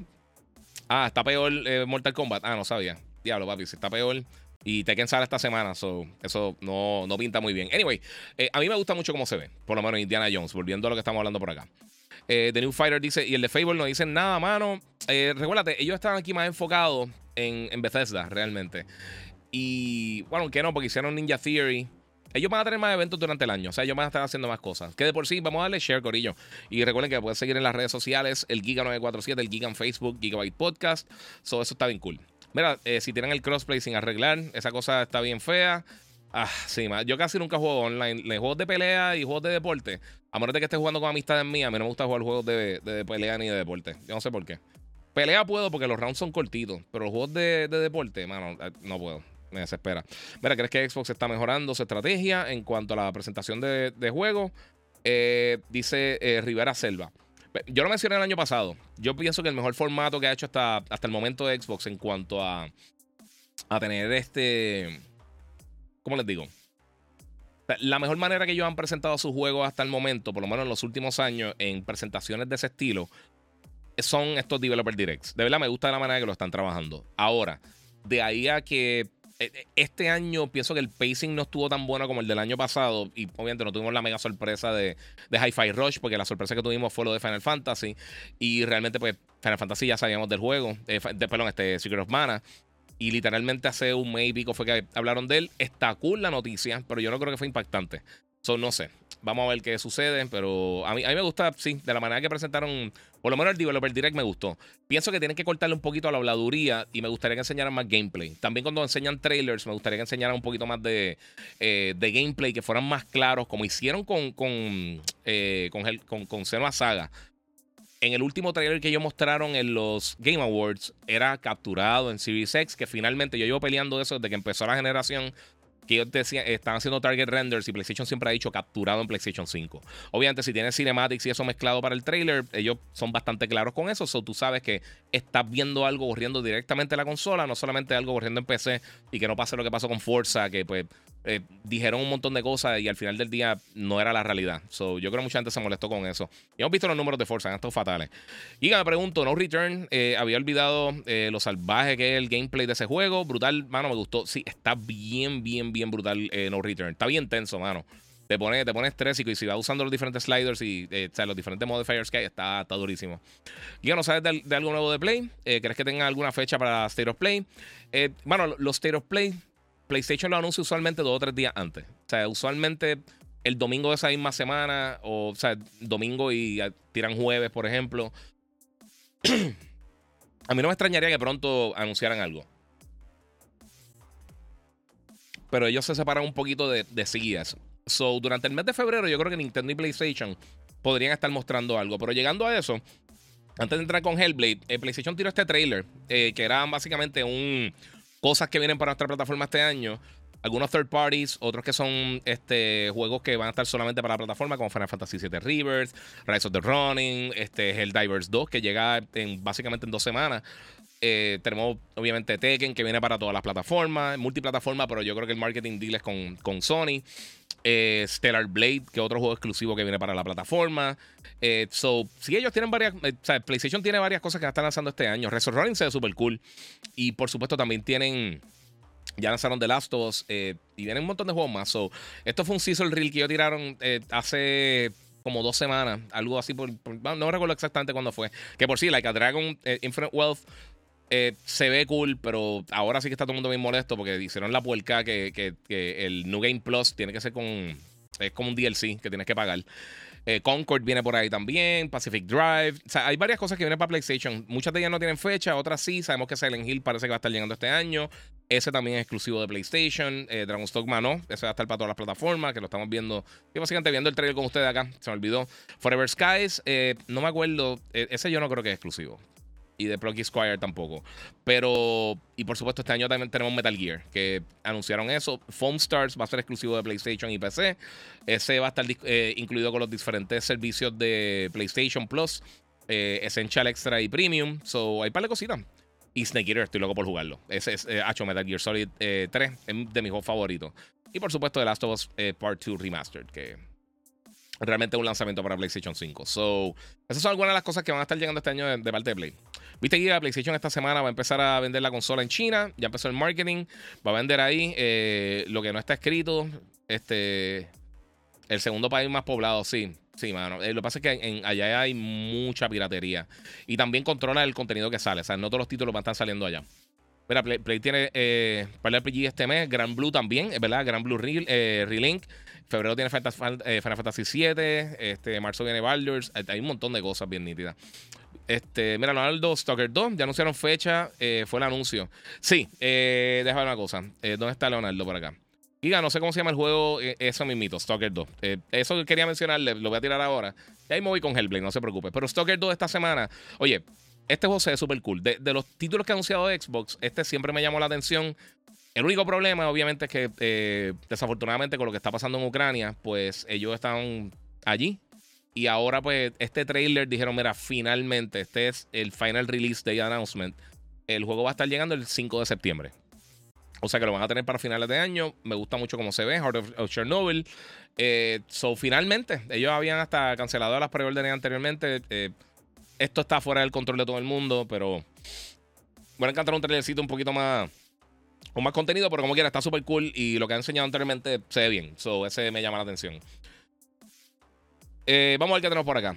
Ah, está peor eh, Mortal Kombat. Ah, no sabía diablo, papi, si está peor. Y Tekken sale esta semana, so, eso no, no, pinta muy bien. Anyway, eh, a mí me gusta mucho cómo se ve, por lo menos Indiana Jones, volviendo a lo que estamos hablando por acá. Eh, The New Fighter dice, y el de Fable no dicen nada, mano. Eh, recuérdate, ellos estaban aquí más enfocados en, en Bethesda, realmente. Y bueno, que no, porque hicieron Ninja Theory. Ellos van a tener más eventos durante el año. O sea, ellos van a estar haciendo más cosas. Que de por sí, vamos a darle share, Corillo. Y recuerden que pueden seguir en las redes sociales, el Giga947, el Giga en Facebook, Gigabyte Podcast. So, eso está bien cool. Mira, eh, si tienen el crossplay sin arreglar, esa cosa está bien fea. Ah, sí, yo casi nunca juego online. Le juegos de pelea y juegos de deporte. A de que esté jugando con amistades mías, a mí no me gusta jugar juegos de, pelea ni de deporte. Yo no sé por qué. Pelea puedo porque los rounds son cortitos, pero los juegos de, deporte, mano, eh, no puedo. Me desespera. Mira, ¿crees que Xbox está mejorando su estrategia en cuanto a la presentación de, juegos? Eh, dice Rivera Selva. Yo lo mencioné el año pasado. Yo pienso que el mejor formato que ha hecho hasta, hasta el momento de Xbox en cuanto a, a tener este. ¿Cómo les digo? La mejor manera que ellos han presentado sus juegos hasta el momento, por lo menos en los últimos años, en presentaciones de ese estilo, son estos Developer Directs. De verdad me gusta la manera que lo están trabajando. Ahora, de ahí a que este año pienso que el pacing no estuvo tan bueno como el del año pasado y obviamente no tuvimos la mega sorpresa de, de Hi-Fi Rush porque la sorpresa que tuvimos fue lo de Final Fantasy y realmente pues Final Fantasy ya sabíamos del juego, eh, de, perdón, este Secret of Mana y literalmente hace un mes y pico fue que hablaron de él. Está cool la noticia, pero yo no creo que fue impactante. So, no sé. Vamos a ver qué sucede, pero a mí, a mí me gusta, sí, de la manera que presentaron, por lo menos el Developer Direct me gustó. Pienso que tienen que cortarle un poquito a la habladuría y me gustaría que enseñaran más gameplay. También cuando enseñan trailers, me gustaría que enseñaran un poquito más de, eh, de gameplay, que fueran más claros, como hicieron con, con, eh, con, con, con Saga en el último trailer que ellos mostraron en los Game Awards era capturado en Series X, que finalmente yo llevo peleando eso desde que empezó la generación que ellos decían, están haciendo target renders y PlayStation siempre ha dicho capturado en PlayStation 5. Obviamente, si tienes cinematics y eso mezclado para el trailer, ellos son bastante claros con eso. So, tú sabes que estás viendo algo corriendo directamente en la consola, no solamente algo corriendo en PC y que no pase lo que pasó con Forza, que pues eh, dijeron un montón de cosas y al final del día no era la realidad. So, yo creo que mucha gente se molestó con eso. Y hemos visto los números de Forza, han estado fatales. Y me pregunto, No Return, eh, había olvidado eh, lo salvaje que es el gameplay de ese juego. Brutal, mano, me gustó. Sí, está bien, bien, bien brutal No Return. Está bien tenso, mano. Te pone, te pone estrésico y si vas usando los diferentes sliders y los diferentes modifiers que hay, está, está durísimo. Guía, ¿no sabes de, algo nuevo de Play? ¿Crees que tenga alguna fecha para State of Play? bueno, los State of Play PlayStation lo anuncia usualmente dos o tres días antes. O sea, usualmente el domingo de esa misma semana, o, o sea, domingo y tiran jueves, por ejemplo. A mí no me extrañaría que pronto anunciaran algo. Pero ellos se separan un poquito de, de seguidas. So, durante el mes de febrero, yo creo que Nintendo y PlayStation podrían estar mostrando algo. Pero llegando a eso, antes de entrar con Hellblade, eh, PlayStation tiró este trailer, eh, que era básicamente un, cosas que vienen para nuestra plataforma este año. Algunos third parties, otros que son este, juegos que van a estar solamente para la plataforma, como Final Fantasy VII Rivers, Rise of the Running, este, Helldivers 2, que llega en, básicamente en dos semanas. Eh, tenemos obviamente Tekken que viene para todas las plataformas, multiplataforma, pero yo creo que el marketing deal es con, con Sony. Eh, Stellar Blade, que es otro juego exclusivo que viene para la plataforma. Eh, so, si ellos tienen varias. sea, PlayStation tiene varias cosas que están lanzando este año. Resort Running se ve súper cool. Y por supuesto también tienen. Ya lanzaron The Last of Us y vienen un montón de juegos más. So, esto fue un season reel que ellos tiraron hace como dos semanas, algo así, por, no recuerdo exactamente cuándo fue. Que por sí, Like a Dragon Infinite Wealth eh, se ve cool, pero ahora sí que está todo el mundo bien molesto porque hicieron la puerca que, que, el New Game Plus tiene que ser con. Es como un DLC que tienes que pagar. Eh, Concord viene por ahí también, Pacific Drive. O sea, hay varias cosas que vienen para PlayStation. Muchas de ellas no tienen fecha, otras sí. Sabemos que Silent Hill parece que va a estar llegando este año. Ese también es exclusivo de PlayStation. Eh, Dragon's Dogma no. Ese va a estar para todas las plataformas, que lo estamos viendo. Y básicamente viendo el trailer con ustedes acá. Se me olvidó. Forever Skies, eh, no me acuerdo. ese yo no creo que es exclusivo y de Plucky Squire tampoco. Pero, y por supuesto, este año también tenemos Metal Gear, que anunciaron eso. Foam Stars va a ser exclusivo de PlayStation y PC. Ese va a estar eh, incluido con los diferentes servicios de PlayStation Plus, eh, Essential Extra y Premium. So, hay par de cositas. Y Snake Eater, estoy loco por jugarlo. Ese es eh, Metal Gear Solid 3, es de mis juegos favoritos. Y por supuesto, The Last of Us Part 2 Remastered, que realmente un lanzamiento para PlayStation 5. So, esas son algunas de las cosas que van a estar llegando este año de parte de Play. Viste que PlayStation esta semana va a empezar a vender la consola en China. Ya empezó el marketing. Va a vender ahí eh, lo que no está escrito. Este. El segundo país más poblado, sí. Sí, mano. Eh, lo que pasa es que en, allá hay mucha piratería. Y también controla el contenido que sale. O sea, no todos los títulos van a estar saliendo allá. Mira, Play, tiene eh, para el RPG este mes. Grand Blue también, verdad. Grand Blue eh, Relink. Febrero tiene Final, Fantasy VII. Este, marzo viene Baldur's. Hay un montón de cosas bien nítidas. Este, mira, Leonardo Stalker 2, ya anunciaron fecha, eh, fue el anuncio. Sí, eh, déjame ver una cosa. Eh, ¿Dónde está Leonardo por acá? Giga, no sé cómo se llama el juego, eh, eso mismito, Stalker 2. eso que quería mencionarle, lo voy a tirar ahora. Y ahí me voy con Hellblade, no se preocupe. Pero Stalker 2 esta semana, oye, este juego se ve súper cool. De, los títulos que ha anunciado Xbox, este siempre me llamó la atención. El único problema, obviamente, es que desafortunadamente con lo que está pasando en Ucrania, pues ellos están allí y ahora, pues, este trailer dijeron: Mira, finalmente, este es el final release day announcement. El juego va a estar llegando el 5 de septiembre. O sea que lo van a tener para finales de año. Me gusta mucho cómo se ve. Heart of, Chernobyl. Eh, so, finalmente, ellos habían hasta cancelado las preórdenes anteriormente. Eh, esto está fuera del control de todo el mundo, pero. Voy a encantar un trailercito un poquito más. Con más contenido, pero como quiera, está súper cool. Y lo que ha enseñado anteriormente se ve bien. So, ese me llama la atención. Eh, vamos a ver qué tenemos por acá.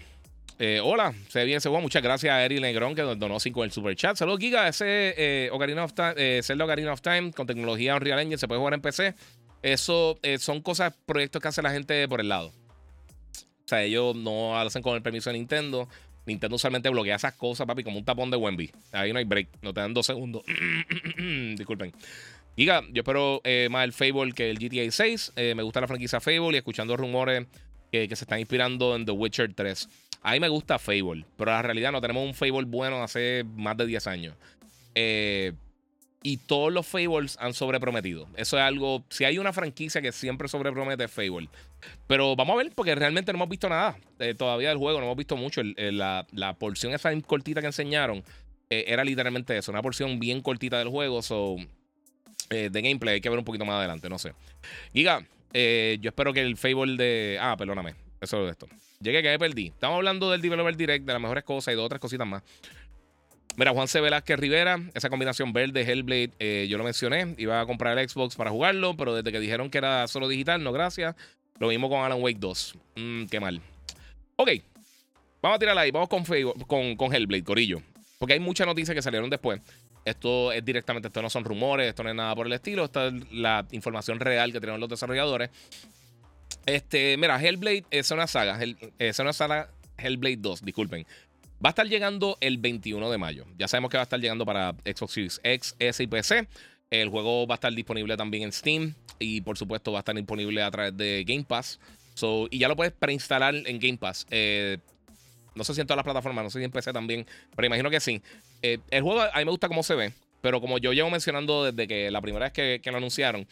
Eh, hola, se ve bien ese Muchas gracias a Eri Negrón que nos donó 5 en el super chat. Saludos, Giga. Ese eh, Ocarina of Time, eh, Zelda Ocarina of Time con tecnología Unreal Engine se puede jugar en PC. Eso son cosas, proyectos que hace la gente por el lado. O sea, ellos no hacen con el permiso de Nintendo. Nintendo usualmente bloquea esas cosas, papi, como un tapón de Wemby. Ahí no hay break. No te dan dos segundos. Disculpen. Giga, yo espero más el Fable que el GTA 6. me gusta la franquicia Fable y escuchando rumores que, se están inspirando en The Witcher 3. A mí me gusta Fable, pero la realidad no tenemos un Fable bueno hace más de 10 años. Eh, y todos los Fables han sobreprometido. Eso es algo. Si hay una franquicia que siempre sobrepromete, es Fable. Pero vamos a ver, porque realmente no hemos visto nada eh, todavía del juego, no hemos visto mucho. la, porción esa cortita que enseñaron eh, era literalmente eso, una porción bien cortita del juego. So, de gameplay hay que ver un poquito más adelante, no sé. Giga, eh, yo espero que el Fable de. Ah, perdóname. Eso es esto. Llegué que perdí. Estamos hablando del Developer Direct, de las mejores cosas y de otras cositas más. Mira, Juan C. Velázquez Rivera, esa combinación verde Hellblade, eh, yo lo mencioné. Iba a comprar el Xbox para jugarlo, pero desde que dijeron que era solo digital, no gracias. Lo mismo con Alan Wake 2. Mm, qué mal. Ok, vamos a tirarla ahí. Vamos con, con, con Hellblade, Corillo. Porque hay muchas noticias que salieron después. Esto es directamente, esto no son rumores, esto no es nada por el estilo, esta es la información real que tienen los desarrolladores. Este, mira, Hellblade es una saga, es una saga Hellblade 2, disculpen. Va a estar llegando el 21 de mayo. Ya sabemos que va a estar llegando para Xbox Series X, S y PC. El juego va a estar disponible también en Steam y por supuesto va a estar disponible a través de Game Pass. y ya lo puedes preinstalar en Game Pass. Eh, no sé si en todas las plataformas, no sé si en PC también, pero imagino que sí. Eh, el juego a mí me gusta cómo se ve, pero como yo llevo mencionando desde que la primera vez que, lo anunciaron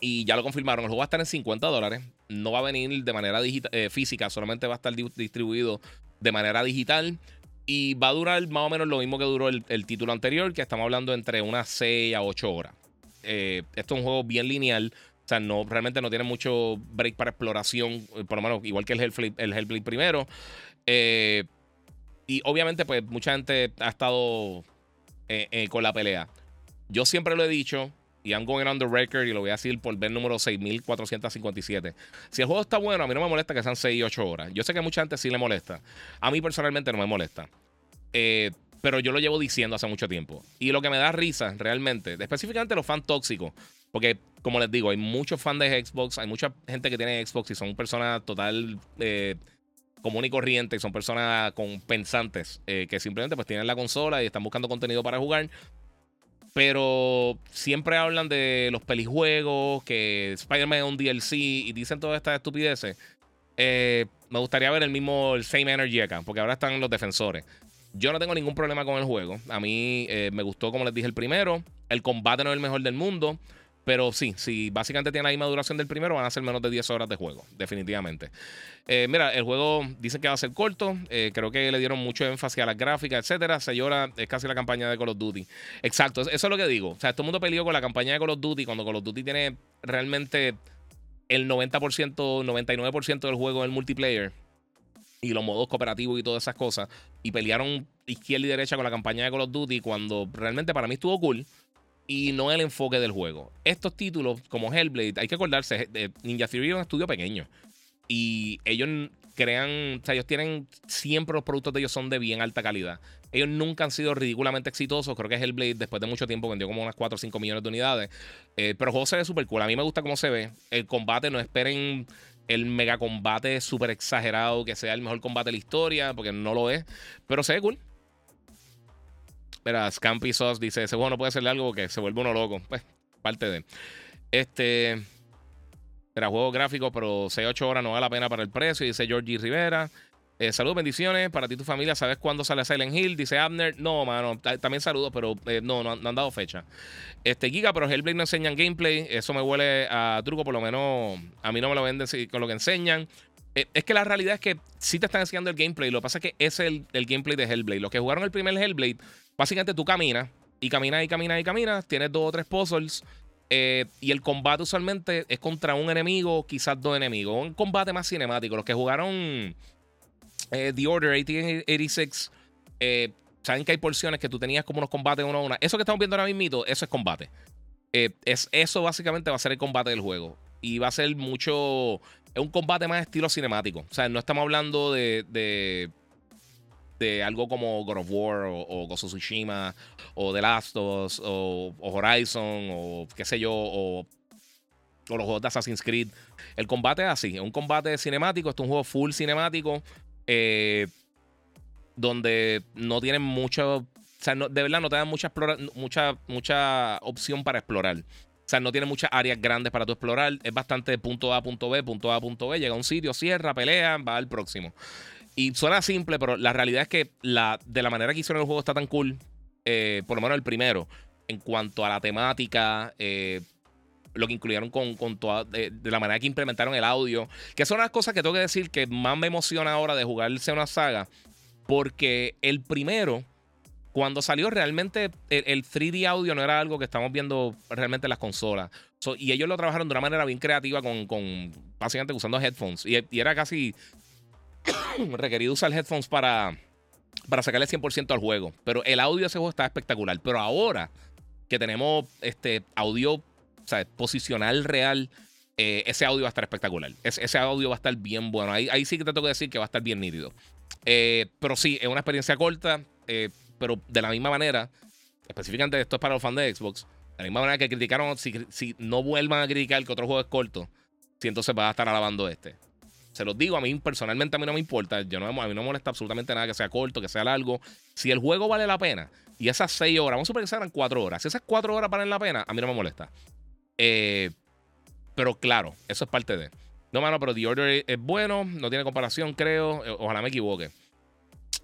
y ya lo confirmaron, el juego va a estar en 50 dólares. No va a venir de manera eh, física, solamente va a estar distribuido de manera digital. Y va a durar más o menos lo mismo que duró el, título anterior, que estamos hablando entre unas 6 a 8 horas. Eh, esto es un juego bien lineal. O sea, no, realmente no tiene mucho break para exploración. Eh, por lo menos, igual que el Hellblade, el primero. Eh, y obviamente, pues, mucha gente ha estado con la pelea. Yo siempre lo he dicho. Y I'm going on the record y lo voy a decir por ver número 6457. Si el juego está bueno, a mí no me molesta que sean 6 y 8 horas. Yo sé que a mucha gente sí le molesta. A mí personalmente no me molesta. Eh, pero yo lo llevo diciendo hace mucho tiempo. Y lo que me da risa realmente, específicamente los fans tóxicos, porque como les digo, hay muchos fans de Xbox, hay mucha gente que tiene Xbox y son personas total eh, común y corriente, son personas con pensantes eh, que simplemente pues tienen la consola y están buscando contenido para jugar pero siempre hablan de los pelijuegos, que Spider-Man es un DLC y dicen todas estas estupideces. Eh, me gustaría ver el mismo, el same energy acá, porque ahora están los defensores. Yo no tengo ningún problema con el juego. A mí eh, me gustó, como les dije, el primero. El combate no es el mejor del mundo. Pero sí, si básicamente tiene la misma duración del primero, van a ser menos de 10 horas de juego, definitivamente. Eh, mira, el juego dicen que va a ser corto. Eh, creo que le dieron mucho énfasis a las gráficas, etcétera. Se llora, es casi la campaña de Call of Duty. Exacto, eso es lo que digo. O sea, todo el mundo peleó con la campaña de Call of Duty cuando Call of Duty tiene realmente el 90%, 99% del juego en el multiplayer y los modos cooperativos y todas esas cosas. Y pelearon izquierda y derecha con la campaña de Call of Duty cuando realmente para mí estuvo cool y no el enfoque del juego. Estos títulos, como Hellblade, hay que acordarse, Ninja Theory es un estudio pequeño. Y ellos crean, o sea, ellos tienen, siempre los productos de ellos son de bien alta calidad. Ellos nunca han sido ridículamente exitosos. Creo que Hellblade, después de mucho tiempo, vendió como unas 4 o 5 millones de unidades. Eh, pero el juego se ve súper cool. A mí me gusta cómo se ve. El combate, no esperen el mega combate súper exagerado, que sea el mejor combate de la historia, porque no lo es. Pero se ve cool. Mira, Scampy Sauce dice: ese juego no puede hacerle algo que se vuelve uno loco. Pues, parte de. Este. Era juego gráfico, pero 6-8 horas no vale la pena para el precio. Dice Georgie Rivera. Eh, saludos, bendiciones. Para ti y tu familia, ¿sabes cuándo sale Silent Hill? Dice Abner. No, mano. También saludos, pero eh, no, no, han dado fecha. Este Giga, pero Hellblade no enseñan gameplay. Eso me huele a truco, por lo menos a mí no me lo venden con lo que enseñan. Eh, es que la realidad es que sí te están enseñando el gameplay. Lo que pasa es que es el, el gameplay de Hellblade. Los que jugaron el primer Hellblade Básicamente tú caminas y caminas y caminas y caminas, tienes dos o tres puzzles. Eh, y el combate usualmente es contra un enemigo, quizás dos enemigos. Un combate más cinemático. Los que jugaron eh, The Order 1886 eh, saben que hay porciones que tú tenías como unos combates uno a uno. Eso que estamos viendo ahora mismo, eso es combate. es, eso básicamente va a ser el combate del juego. Y va a ser mucho. Es un combate más estilo cinemático. O sea, no estamos hablando de algo como God of War o, o Tsushima o The Last of Us o, Horizon o qué sé yo o, los juegos de Assassin's Creed. El combate es así, es un combate cinemático, es un juego full cinemático eh, donde no tienen mucho, o sea, de verdad no te dan mucha, mucha opción para explorar. O sea, no tiene muchas áreas grandes para tu explorar. Es bastante punto A, punto B, punto A, punto B. Llega a un sitio, cierra, pelea, va al próximo. Y suena simple, pero la realidad es que la, de la manera que hicieron el juego está tan cool, eh, por lo menos el primero, en cuanto a la temática, eh, lo que incluyeron con, con toda, de, la manera que implementaron el audio, que son las cosas que tengo que decir que más me emociona ahora de jugarse una saga, porque el primero, cuando salió realmente el, 3D audio no era algo que estamos viendo realmente en las consolas. y ellos lo trabajaron de una manera bien creativa con, con básicamente usando headphones. Y, y, era casi requerido usar headphones para, para sacarle 100% al juego. Pero el audio de ese juego está espectacular. Pero ahora que tenemos este audio, sea, posicional real, eh, ese audio va a estar espectacular. ese audio va a estar bien bueno. Ahí, sí que te tengo que decir que va a estar bien nítido. Eh, pero sí, es una experiencia corta, eh, pero de la misma manera, específicamente esto es para los fans de Xbox, de la misma manera que criticaron, si, no vuelvan a criticar que otro juego es corto, si entonces va a estar alabando este. Se los digo, a mí personalmente a mí no me importa. Yo no, a mí no me molesta absolutamente nada que sea corto, que sea largo. Si el juego vale la pena y esas seis horas, vamos a suponer que sean cuatro horas. Si esas cuatro horas valen la pena, a mí no me molesta. Eh, pero claro, eso es parte de. No, mano, pero The Order es bueno, no tiene comparación, creo. Eh, ojalá me equivoque.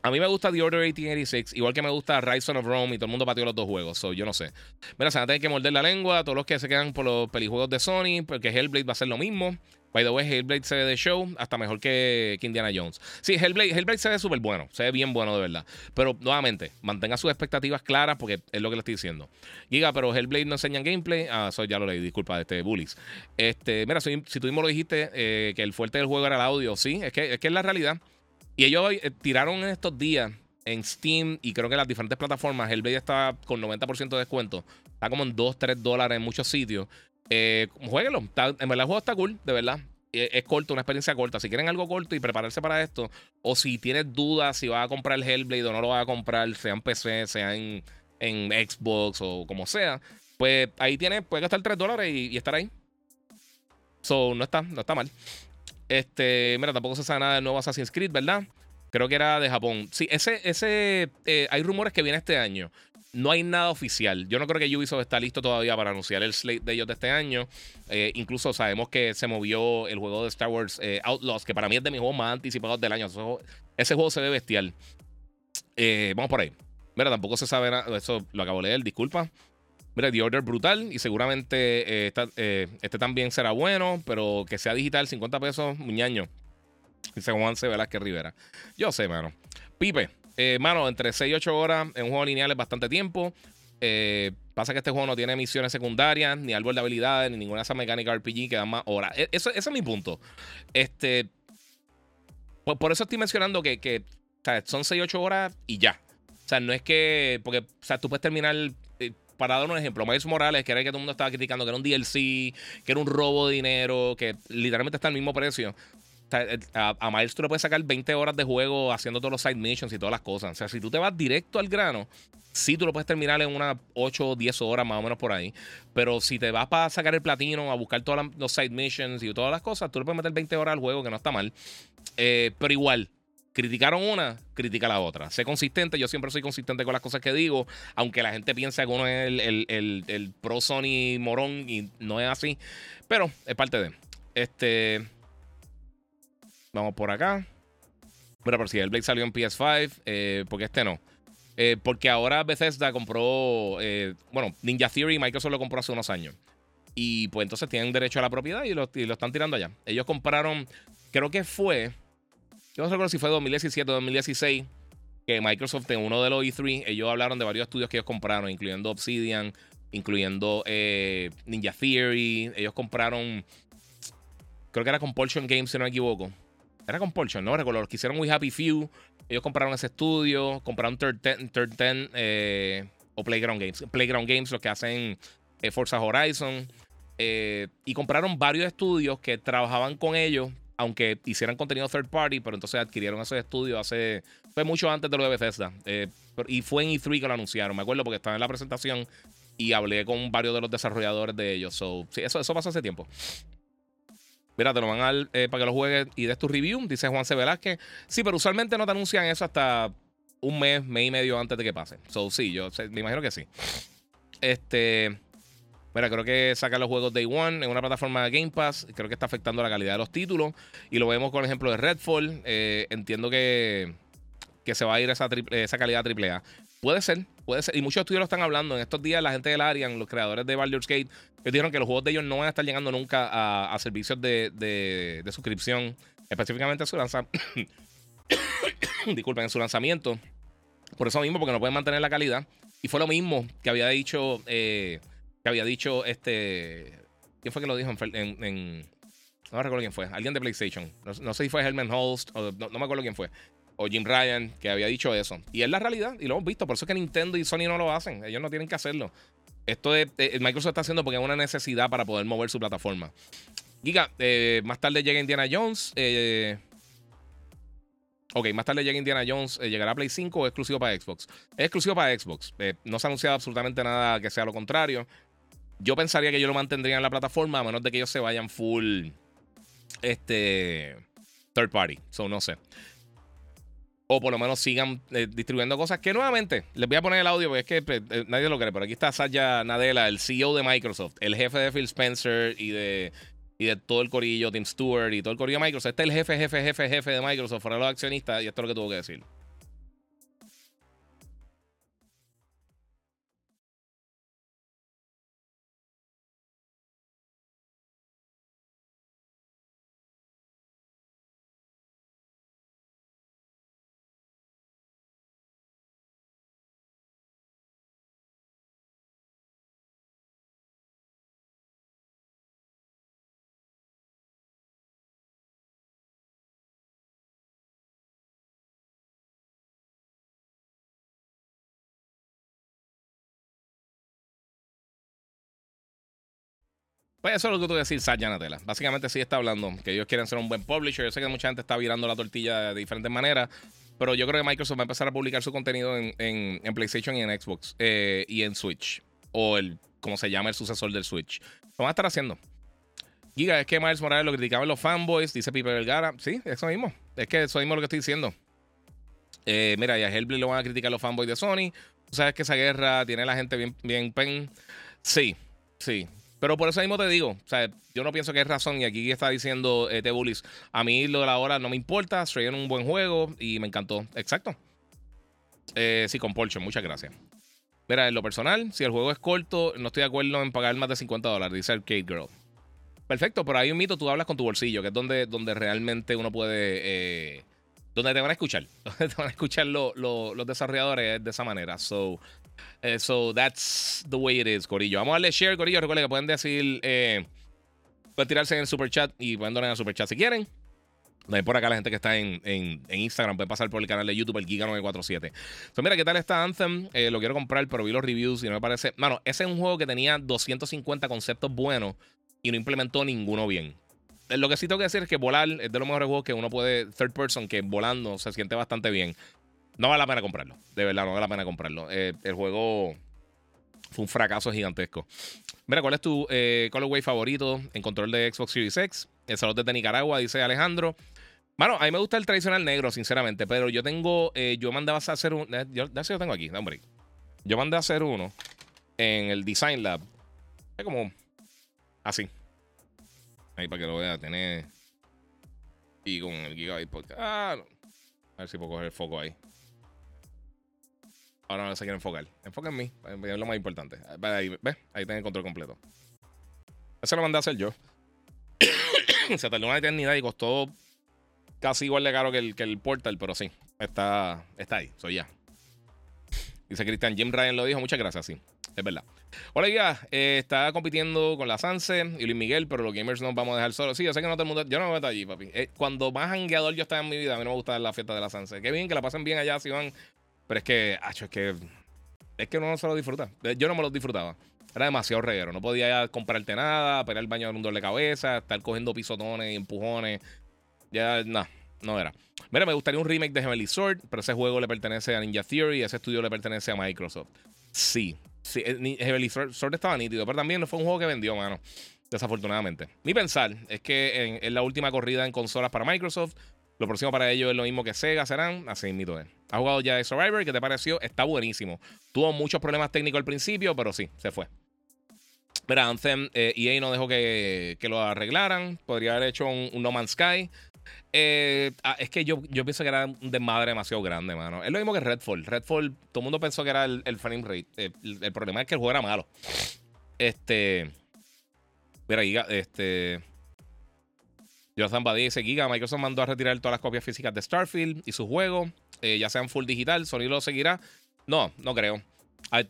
A mí me gusta The Order 1886, igual que me gusta Rise of Rome y todo el mundo pateó los dos juegos. So, yo no sé. Mira, se van a tener que morder la lengua. Todos los que se quedan por los pelijuegos de Sony, porque Hellblade va a ser lo mismo. By the way, Hellblade se ve de show hasta mejor que, Indiana Jones. Sí, Hellblade, Hellblade se ve súper bueno, se ve bien bueno de verdad. Pero nuevamente, mantenga sus expectativas claras porque es lo que le estoy diciendo. Giga, pero Hellblade no enseña gameplay. Ah, eso ya lo leí, disculpa, este Bullies. Este, mira, si, tú mismo lo dijiste, eh, que el fuerte del juego era el audio, sí, es que es, que es la realidad. Y ellos eh, tiraron en estos días en Steam y creo que las diferentes plataformas, Hellblade está con 90% de descuento. Está como en 2, 3 dólares en muchos sitios. Eh, jueguenlo. en verdad, el juego está cool, de verdad. Es, corto, una experiencia corta. Si quieren algo corto y prepararse para esto, o si tienes dudas si vas a comprar el Hellblade o no lo vas a comprar, sea en PC, sea en, Xbox o como sea, pues ahí tienes, puedes gastar 3 dólares y, estar ahí. So, no está, no está mal. Este, mira, tampoco se sabe nada del nuevo Assassin's Creed, ¿verdad? Creo que era de Japón. Sí, ese, ese, eh, hay rumores que viene este año no hay nada oficial. Yo no creo que Ubisoft está listo todavía para anunciar el slate de ellos de este año. Eh, incluso sabemos que se movió el juego de Star Wars eh, Outlaws, que para mí es de mis juegos más anticipados del año. ese juego se ve bestial. Eh, vamos por ahí. Mira, tampoco se sabe nada. Eso lo acabo de leer, disculpa. Mira, The Order brutal y seguramente este también será bueno, pero que sea digital, 50 pesos, muñaño. Dice Juan C. Velázquez Rivera. Yo sé, mano. Pipe, eh, mano, entre 6 y 8 horas en un juego lineal es bastante tiempo. Eh, pasa que este juego no tiene misiones secundarias, ni árbol de habilidades, ni ninguna de esas mecánicas RPG que dan más horas. E, eso, ese es mi punto. Este. Por, eso estoy mencionando que, son 6 8 horas y ya. O sea, no es que. Porque, o sea, tú puedes terminar. Eh, para dar un ejemplo, Miles Morales, que era el que todo el mundo estaba criticando, que era un DLC, que era un robo de dinero, que literalmente está al mismo precio. A, a, Miles tú le puedes sacar 20 horas de juego haciendo todos los side missions y todas las cosas. O sea, si tú te vas directo al grano, sí tú lo puedes terminar en unas 8 o 10 horas más o menos por ahí. Pero si te vas para sacar el platino, a buscar todos los side missions y todas las cosas, tú le puedes meter 20 horas al juego, que no está mal. Eh, pero igual, criticaron una, critica la otra. Sé consistente, yo siempre soy consistente con las cosas que digo, aunque la gente piense que uno es el, el, el pro Sony morón y no es así. Pero es parte de. Este. Vamos por acá. Mira, por si el Blade salió en PS5, eh, porque este no. Eh, porque ahora Bethesda compró, eh, bueno, Ninja Theory Microsoft lo compró hace unos años. Y pues entonces tienen derecho a la propiedad y lo, están tirando allá. Ellos compraron, creo que fue, yo no recuerdo si fue 2017 o 2016, que Microsoft en uno de los E3, ellos hablaron de varios estudios que ellos compraron, incluyendo Obsidian, incluyendo Ninja Theory. Ellos compraron, creo que era Compulsion Games, si no me equivoco. Era Compulsion, ¿no? Recuerdo, los que hicieron We Happy Few. Ellos compraron ese estudio, compraron Third Ten, eh, o Playground Games. Playground Games, los que hacen eh, Forza Horizon. Eh, y compraron varios estudios que trabajaban con ellos, aunque hicieran contenido third party, pero entonces adquirieron esos estudios hace. Fue mucho antes de lo de Bethesda. y fue en E3 que lo anunciaron. Me acuerdo porque estaba en la presentación y hablé con varios de los desarrolladores de ellos. So, sí, eso, eso pasó hace tiempo. Mira, te lo van a eh, para que lo juegues y des tu review, dice Juan C. Velázquez. Sí, pero usualmente no te anuncian eso hasta un mes, mes y medio antes de que pase. So, sí, yo me imagino que sí. Este. Mira, creo que saca los juegos Day One en una plataforma de Game Pass. Creo que está afectando la calidad de los títulos. Y lo vemos con el ejemplo de Redfall. Eh, entiendo que, que se va a ir esa, esa calidad AAA. Puede ser, puede ser. Y muchos estudios lo están hablando. En estos días, la gente del Arian, los creadores de Baldur's Gate, ellos dijeron que los juegos de ellos no van a estar llegando nunca a, servicios de, suscripción, específicamente su lanzamiento. Disculpen, en su lanzamiento. Por eso mismo, porque no pueden mantener la calidad. Y fue lo mismo que había dicho. Eh, que había dicho este. ¿Quién fue que lo dijo en. no me recuerdo quién fue. Alguien de PlayStation. No, sé si fue Herman Holst o no, me acuerdo quién fue o Jim Ryan, que había dicho eso. Y es la realidad, y lo hemos visto. Por eso es que Nintendo y Sony no lo hacen. Ellos no tienen que hacerlo. Esto es, eh, Microsoft está haciendo porque es una necesidad para poder mover su plataforma. Giga, eh, más tarde llega Indiana Jones. Eh, ok, más tarde llega Indiana Jones. ¿Llegará Play 5 o exclusivo para Xbox? Es exclusivo para Xbox. no se ha anunciado absolutamente nada que sea lo contrario. Yo pensaría que yo lo mantendría en la plataforma a menos de que ellos se vayan full este third party. So no sé o por lo menos sigan eh, distribuyendo cosas que nuevamente les voy a poner el audio porque es que pues, eh, nadie lo cree, pero aquí está Satya Nadella, el CEO de Microsoft, el jefe de Phil Spencer y de, y de todo el corillo, Tim Stewart y todo el corillo de Microsoft. Este es el jefe, jefe, jefe, jefe de Microsoft, fuera los accionistas y esto es lo que tuvo que decir. Pues eso es lo que tú decir, Satya Natella. Básicamente sí está hablando que ellos quieren ser un buen publisher. Yo sé que mucha gente está virando la tortilla de diferentes maneras, pero yo creo que Microsoft va a empezar a publicar su contenido en, PlayStation y en Xbox eh, y en Switch. O el, como se llama, el sucesor del Switch. Lo van a estar haciendo. Giga, es que Miles Morales lo criticaban los fanboys, dice Pipe Vergara. Sí, eso mismo. Es que eso mismo es lo que estoy diciendo. Eh, mira, y a Hellblade lo van a criticar los fanboys de Sony. Tú sabes que esa guerra tiene a la gente bien, bien pen. Sí, sí. Pero por eso mismo te digo, o sea, yo no pienso que es razón. Y aquí está diciendo eh, Bullis, a mí lo de la hora no me importa, estoy en un buen juego y me encantó. Exacto. Eh, sí, con Porsche, muchas gracias. Mira, en lo personal, si el juego es corto, no estoy de acuerdo en pagar más de 50 dólares, dice Arcade Girl. Perfecto, pero hay un mito, tú hablas con tu bolsillo, que es donde, donde realmente uno puede... Eh, donde te van a escuchar. Donde te van a escuchar los desarrolladores de esa manera. So, eh, so that's the way it is, Corillo. Vamos a darle share, Corillo. Recuerden que pueden decir, eh, pueden tirarse en el super chat y pueden donar en el super chat si quieren. Por acá la gente que está en, en, Instagram puede pasar por el canal de YouTube, el Giga947. So, mira, ¿qué tal está Anthem? Eh, lo quiero comprar, pero vi los reviews y no me parece. Mano, ese es un juego que tenía 250 conceptos buenos y no implementó ninguno bien. Lo que sí tengo que decir es que volar es de los mejores juegos que uno puede, third person, que volando se siente bastante bien. No vale la pena comprarlo. De verdad, no vale la pena comprarlo. Eh, el juego fue un fracaso gigantesco. Mira, ¿cuál es tu eh, colorway favorito en control de Xbox Series X? El salón de Nicaragua, dice Alejandro. Bueno, a mí me gusta el tradicional negro, sinceramente, pero yo tengo, eh, yo mandaba a hacer un, yo, yo tengo aquí, hombre. Yo mandé a hacer uno en el Design Lab. Es como así. Ahí para que lo vea, tener. Y con el Gigabyte. Ah, A ver si puedo coger el foco ahí. Ahora no se quiere enfocar. Enfoca en mí. Es lo más importante. Ahí, ¿ves? Ahí tengo el control completo. Eso lo mandé a hacer yo. se tardó una eternidad y costó casi igual de caro que el, que el Portal, pero sí. Está, está ahí. Soy ya. Dice Cristian, Jim Ryan lo dijo. Muchas gracias, sí. Es verdad. Hola, ya. Eh, está compitiendo con la Sanse y Luis Miguel, pero los gamers nos vamos a dejar solos. Sí, yo sé que no todo el mundo. Yo no me meto allí, papi. Eh, cuando más hangueador yo estaba en mi vida, a mí no me gusta la fiesta de la Sanse. Qué bien que la pasen bien allá, si van pero es que, acho, es que. Es que uno no se lo disfruta. Yo no me lo disfrutaba. Era demasiado reguero. No podía comprarte nada, pegar el baño de un doble cabeza, estar cogiendo pisotones y empujones. Ya, no, no era. Mira, me gustaría un remake de Heavenly Sword, pero ese juego le pertenece a Ninja Theory y ese estudio le pertenece a Microsoft. Sí, sí eh, Heavenly Sword estaba nítido, pero también no fue un juego que vendió, mano. Desafortunadamente. Mi pensar es que en la última corrida en consolas para Microsoft, lo próximo para ellos es lo mismo que Sega serán. Así mito es. ¿Has jugado ya de Survivor? ¿Qué te pareció? Está buenísimo. Tuvo muchos problemas técnicos al principio, pero sí, se fue. Mira, Anthem, EA eh, e no dejó que, lo arreglaran. Podría haber hecho un, No Man's Sky. Eh, ah, es que yo, yo pienso que era un desmadre demasiado grande, mano. Es lo mismo que Redfall. Redfall, todo el mundo pensó que era el, frame rate. Eh, el, problema es que el juego era malo. Este. Mira, este. Jonathan Badía dice: Giga, Microsoft mandó a retirar todas las copias físicas de Starfield y sus juegos, eh, ya sean full digital. ¿Sony lo seguirá? No, no creo.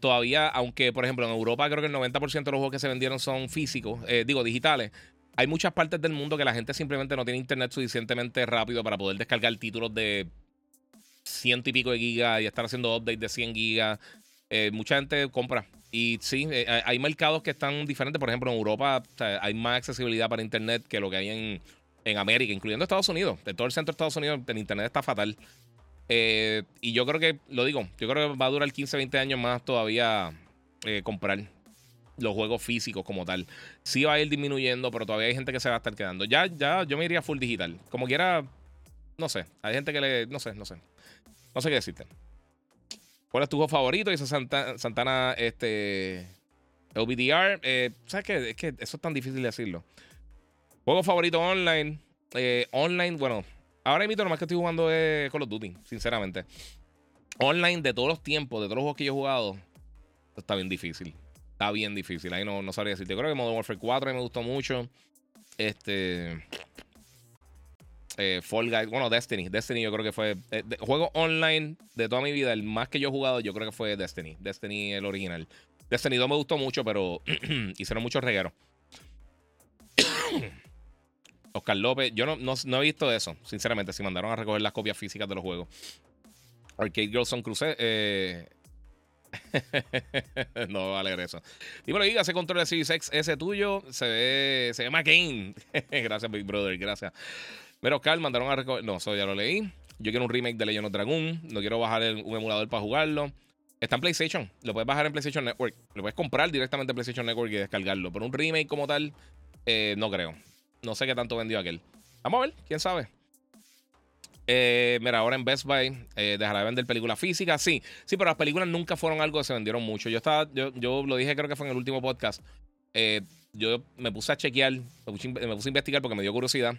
todavía, aunque por ejemplo en Europa creo que el 90% de los juegos que se vendieron son físicos, eh, digo, digitales. Hay muchas partes del mundo que la gente simplemente no tiene internet suficientemente rápido para poder descargar títulos de ciento y pico de gigas y estar haciendo updates de 100 gigas. Eh, mucha gente compra. Y sí, hay mercados que están diferentes. Por ejemplo, en Europa hay más accesibilidad para internet que lo que hay en, en América, incluyendo Estados Unidos. De todo el centro de Estados Unidos, el internet está fatal. Eh, y yo creo que, lo digo, yo creo que va a durar 15, 20 años más todavía eh, comprar los juegos físicos como tal. Sí va a ir disminuyendo, pero todavía hay gente que se va a estar quedando. Ya, ya, yo me iría full digital. Como quiera, no sé. Hay gente que le. No sé, no sé. No sé qué decirte. ¿Cuál es tu juego favorito? Dice Santana, Santana este. LBDR. Eh, ¿Sabes qué? Es que eso es tan difícil de decirlo. Juego favorito online. Eh, online, bueno, ahora mismo lo más que estoy jugando es Call of Duty, sinceramente. Online de todos los tiempos, de todos los juegos que yo he jugado, está bien difícil. Está bien difícil. Ahí no, no sabría decirte. Creo que Modern Warfare 4 me gustó mucho. Este. Eh, Fall Guys. Bueno, Destiny. Destiny yo creo que fue. Eh, juego online de toda mi vida. El más que yo he jugado, yo creo que fue Destiny. Destiny, el original. Destiny 2 me gustó mucho, pero hicieron muchos regueros. Oscar López, yo no, no, he visto eso, sinceramente, si mandaron a recoger las copias físicas de los juegos. Arcade Girls son cruce, eh, no va a leer eso. Dímelo, diga, ese control de Series X, ese tuyo, se ve, se ve McCain. gracias, Big Brother, gracias. Pero Oscar, mandaron a recoger. No, eso ya lo leí. Yo quiero un remake de Legend of Dragon. No quiero bajar un emulador para jugarlo. Está en PlayStation. Lo puedes bajar en PlayStation Network. Lo puedes comprar directamente en PlayStation Network y descargarlo. Pero un remake como tal, eh, no creo. No sé qué tanto vendió aquel. Vamos a ver, quién sabe. Eh, mira, ahora en Best Buy eh, dejará de vender películas físicas. Sí, sí, pero las películas nunca fueron algo que se vendieron mucho. Yo estaba, yo, yo lo dije, creo que fue en el último podcast. Eh, yo me puse a chequear, me puse, me puse, a investigar porque me dio curiosidad.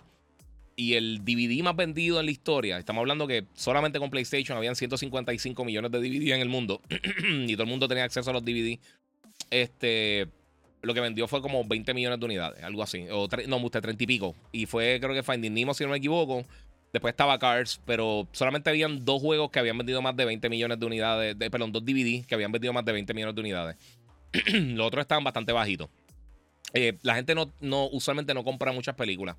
Y el DVD más vendido en la historia, estamos hablando que solamente con PlayStation habían 155 millones de DVD en el mundo y todo el mundo tenía acceso a los DVD. Este, lo que vendió fue como 20 millones de unidades, algo así. O no, usted 30 y pico. Y fue, creo que Finding Nemo, si no me equivoco. Después estaba Cars, pero solamente habían dos juegos que habían vendido más de 20 millones de unidades. De, perdón, dos DVD que habían vendido más de 20 millones de unidades. Los otros estaban bastante bajitos. Eh, la gente no, no, usualmente no compra muchas películas.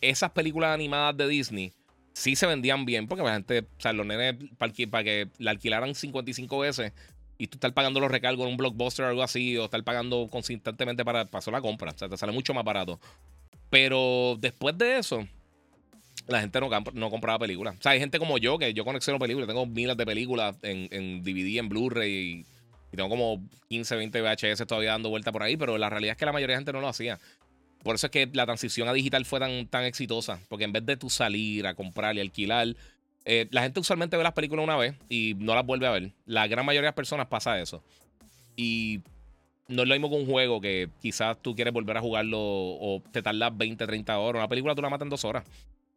Esas películas animadas de Disney sí se vendían bien porque la gente, o sea, los nenes para, para que la alquilaran 55 veces y tú estás pagando los recargos en un blockbuster o algo así, o estar pagando consistentemente para, hacer la compra. O sea, te sale mucho más barato. Pero después de eso, la gente no, compraba películas. O sea, hay gente como yo que yo conexiono películas. Tengo miles de películas en, en DVD, en Blu-ray y, tengo como 15, 20 VHS todavía dando vuelta por ahí. Pero la realidad es que la mayoría de gente no lo hacía. Por eso es que la transición a digital fue tan, tan exitosa. Porque en vez de tú salir a comprar y alquilar, eh, la gente usualmente ve las películas una vez y no las vuelve a ver. La gran mayoría de las personas pasa eso. Y no es lo mismo que un juego que quizás tú quieres volver a jugarlo o te tardas 20, 30 horas. Una película tú la matas en dos horas.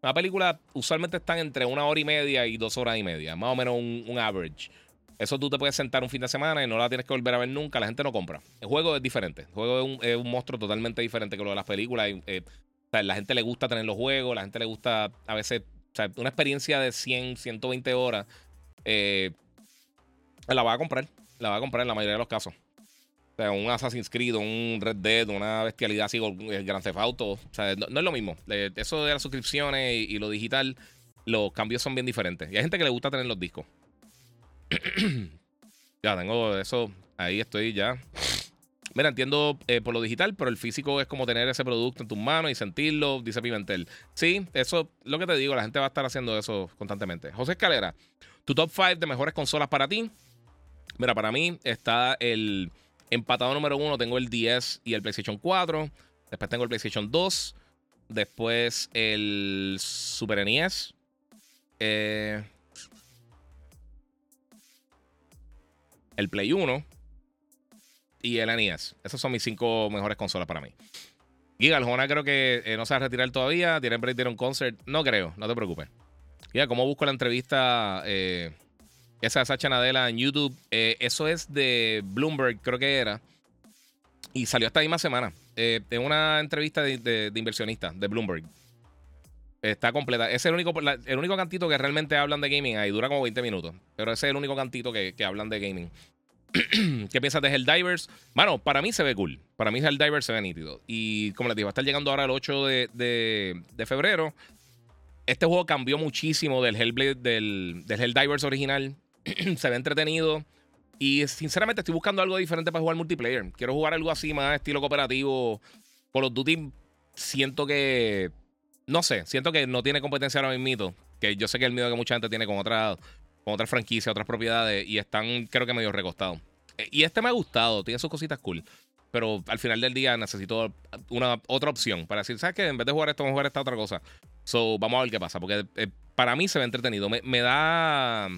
Una película usualmente están entre una hora y media y dos horas y media, más o menos un, average. Eso tú te puedes sentar un fin de semana y no la tienes que volver a ver nunca. La gente no compra. El juego es diferente. El juego es un, monstruo totalmente diferente que lo de las películas. Eh, la gente le gusta tener los juegos, la gente le gusta a veces, o sea, una experiencia de 100, 120 horas, eh, la va a comprar. La va a comprar en la mayoría de los casos sea, un Assassin's Creed, un Red Dead, una bestialidad así, el Gran Theft Auto. O sea, no, es lo mismo. Eso de las suscripciones y, lo digital, los cambios son bien diferentes. Y hay gente que le gusta tener los discos. ya tengo eso. Ahí estoy ya. Mira, entiendo eh, por lo digital, pero el físico es como tener ese producto en tus manos y sentirlo, dice Pimentel. Sí, eso, lo que te digo, la gente va a estar haciendo eso constantemente. José Escalera, tu top 5 de mejores consolas para ti. Mira, para mí está el Empatado número uno tengo el 10 y el PlayStation 4. Después tengo el PlayStation 2. Después el Super NES. Eh, el Play 1. Y el NES. Esas son mis cinco mejores consolas para mí. Giga, el Jona creo que eh, no se va a retirar todavía. Tiene break un concert. No creo, no te preocupes. Giga, ¿cómo busco la entrevista? Eh, esa Sacha Nadella en YouTube. Eh, eso es de Bloomberg, creo que era. Y salió esta misma semana. En una entrevista de, de, inversionistas de Bloomberg. Está completa. Es el único, el único cantito que realmente hablan de gaming ahí. Dura como 20 minutos. Pero ese es el único cantito que, hablan de gaming. ¿Qué piensas de Helldivers? Bueno, para mí se ve cool. Para mí Helldivers se ve nítido. Y como les digo, va a estar llegando ahora el 8 de, febrero. Este juego cambió muchísimo del Hellblade, del, Helldivers original. se ve entretenido. Y sinceramente estoy buscando algo diferente para jugar multiplayer. Quiero jugar algo así más estilo cooperativo. Call of Duty siento que... No sé, siento que no tiene competencia ahora mismo. Que yo sé que el miedo que mucha gente tiene con otra con otras franquicias, otras propiedades. Y están creo que medio recostados. Eh, y este me ha gustado, tiene sus cositas cool. Pero al final del día necesito una otra opción para decir, ¿sabes qué? En vez de jugar esto, vamos a jugar esta otra cosa. So, vamos a ver qué pasa. Porque eh, para mí se ve entretenido. me da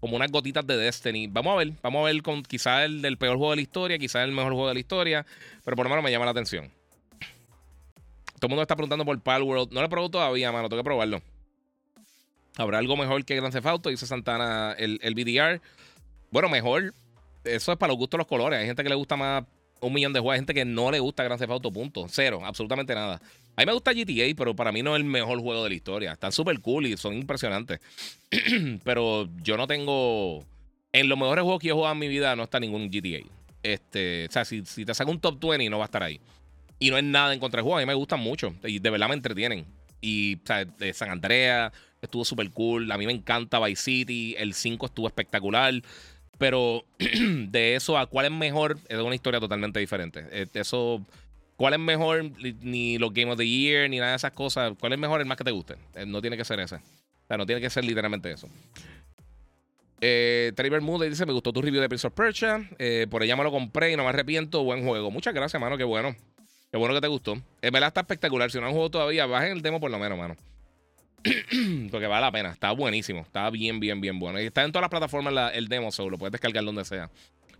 como unas gotitas de Destiny. Vamos a ver, vamos a ver con quizás el del peor juego de la historia, quizás el mejor juego de la historia, pero por lo menos me llama la atención. Todo el mundo está preguntando por Palworld. No lo he probado todavía, mano, tengo que probarlo. ¿Habrá algo mejor que Grand Theft Auto? Dice Santana el, el VDR. Bueno, mejor. Eso es para los gustos de los colores. Hay gente que le gusta más un millón de juegos. Hay gente que no le gusta Grand Theft Auto, punto. Cero, absolutamente nada. A mí me gusta GTA, pero para mí no es el mejor juego de la historia. Están súper cool y son impresionantes. pero yo no tengo. En los mejores juegos que yo he jugado en mi vida no está ningún GTA. Este, o sea, si, te saca un top 20 no va a estar ahí. Y no es nada en contra del juego. A mí me gustan mucho. Y de verdad me entretienen. Y, o sea, San Andrea estuvo súper cool. A mí me encanta Vice City. El 5 estuvo espectacular. Pero de eso a cuál es mejor es una historia totalmente diferente. Eh, eso, cuál es mejor, ni los Game of the Year, ni nada de esas cosas. ¿Cuál es mejor el más que te guste? Eh, no tiene que ser ese. O sea, no tiene que ser literalmente eso. Eh, Moody dice: Me gustó tu review de Prince of Persia. Eh, por ella me lo compré y no me arrepiento. Buen juego. Muchas gracias, mano. Qué bueno. Qué bueno que te gustó. Es verdad, está espectacular. Si no han jugado todavía, bajen el demo por lo menos, mano. Porque vale la pena. Está buenísimo. Está bien, bien, bien bueno. Y está en todas las plataformas el demo, solo lo puedes descargar donde sea.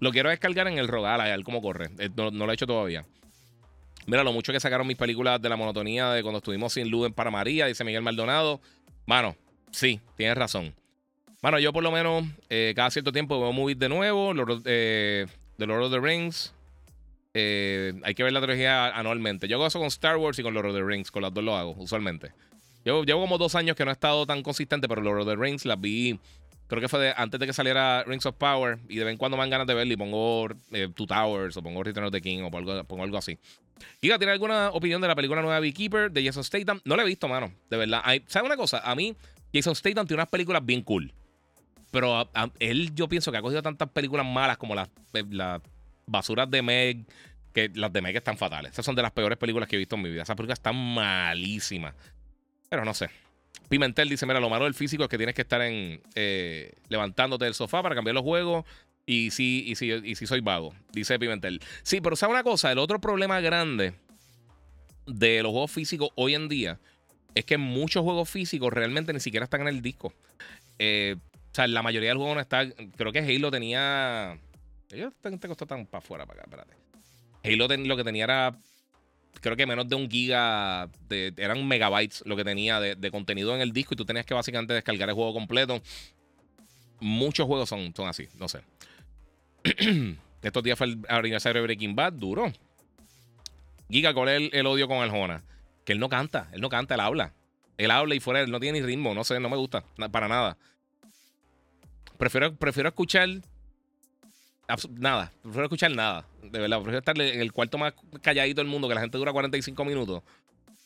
Lo quiero descargar en el Rogal, a ver cómo corre. Eh, no, lo he hecho todavía. Mira lo mucho que sacaron mis películas de la monotonía de cuando estuvimos sin luz en Para María, dice Miguel Maldonado. Mano, sí, tienes razón. Mano, yo por lo menos eh, cada cierto tiempo veo movies de nuevo. Lord, eh, The Lord of the Rings. hay que ver la trilogía anualmente. Yo hago eso con Star Wars y con Lord of the Rings. Con las dos lo hago, usualmente. Yo llevo como dos años que no he estado tan consistente, pero of the Rings las vi. Creo que fue antes de que saliera Rings of Power. Y de vez en cuando me dan ganas de verla y pongo eh, Two Towers o pongo Return of the King o pongo, algo así. Giga, ¿tiene alguna opinión de la película nueva Beekeeper de Jason Statham? No la he visto, mano. De verdad. ¿Sabes una cosa? A mí, Jason Statham tiene unas películas bien cool. Pero él, yo pienso que ha cogido tantas películas malas como las, eh, las basuras de Meg. Que las de Meg están fatales. Esas son de las peores películas que he visto en mi vida. Esas películas están malísimas. Pero no sé. Pimentel dice: Mira, lo malo del físico es que tienes que estar en eh, levantándote del sofá para cambiar los juegos. Y sí, y sí, y sí soy vago, dice Pimentel. Sí, pero ¿sabe una cosa? El otro problema grande de los juegos físicos hoy en día es que muchos juegos físicos realmente ni siquiera están en el disco. Eh, o sea, la mayoría del juego no está. Creo que Halo tenía. Yo te costó tan para afuera, para acá, espérate. Halo lo que tenía era creo que menos de un giga, eran megabytes lo que tenía de, contenido en el disco y tú tenías que básicamente descargar el juego completo. Muchos juegos son, son así, no sé. Estos días fue el aniversario de Breaking Bad, duro. Giga, ¿cuál es el, odio con Arjona? Que él no canta, él no canta, él habla. Él habla y fuera, él no tiene ni ritmo, no sé, no me gusta, para nada. Prefiero, prefiero escuchar nada, prefiero escuchar nada. De verdad, prefiero estar en el cuarto más calladito del mundo, que la gente dura 45 minutos.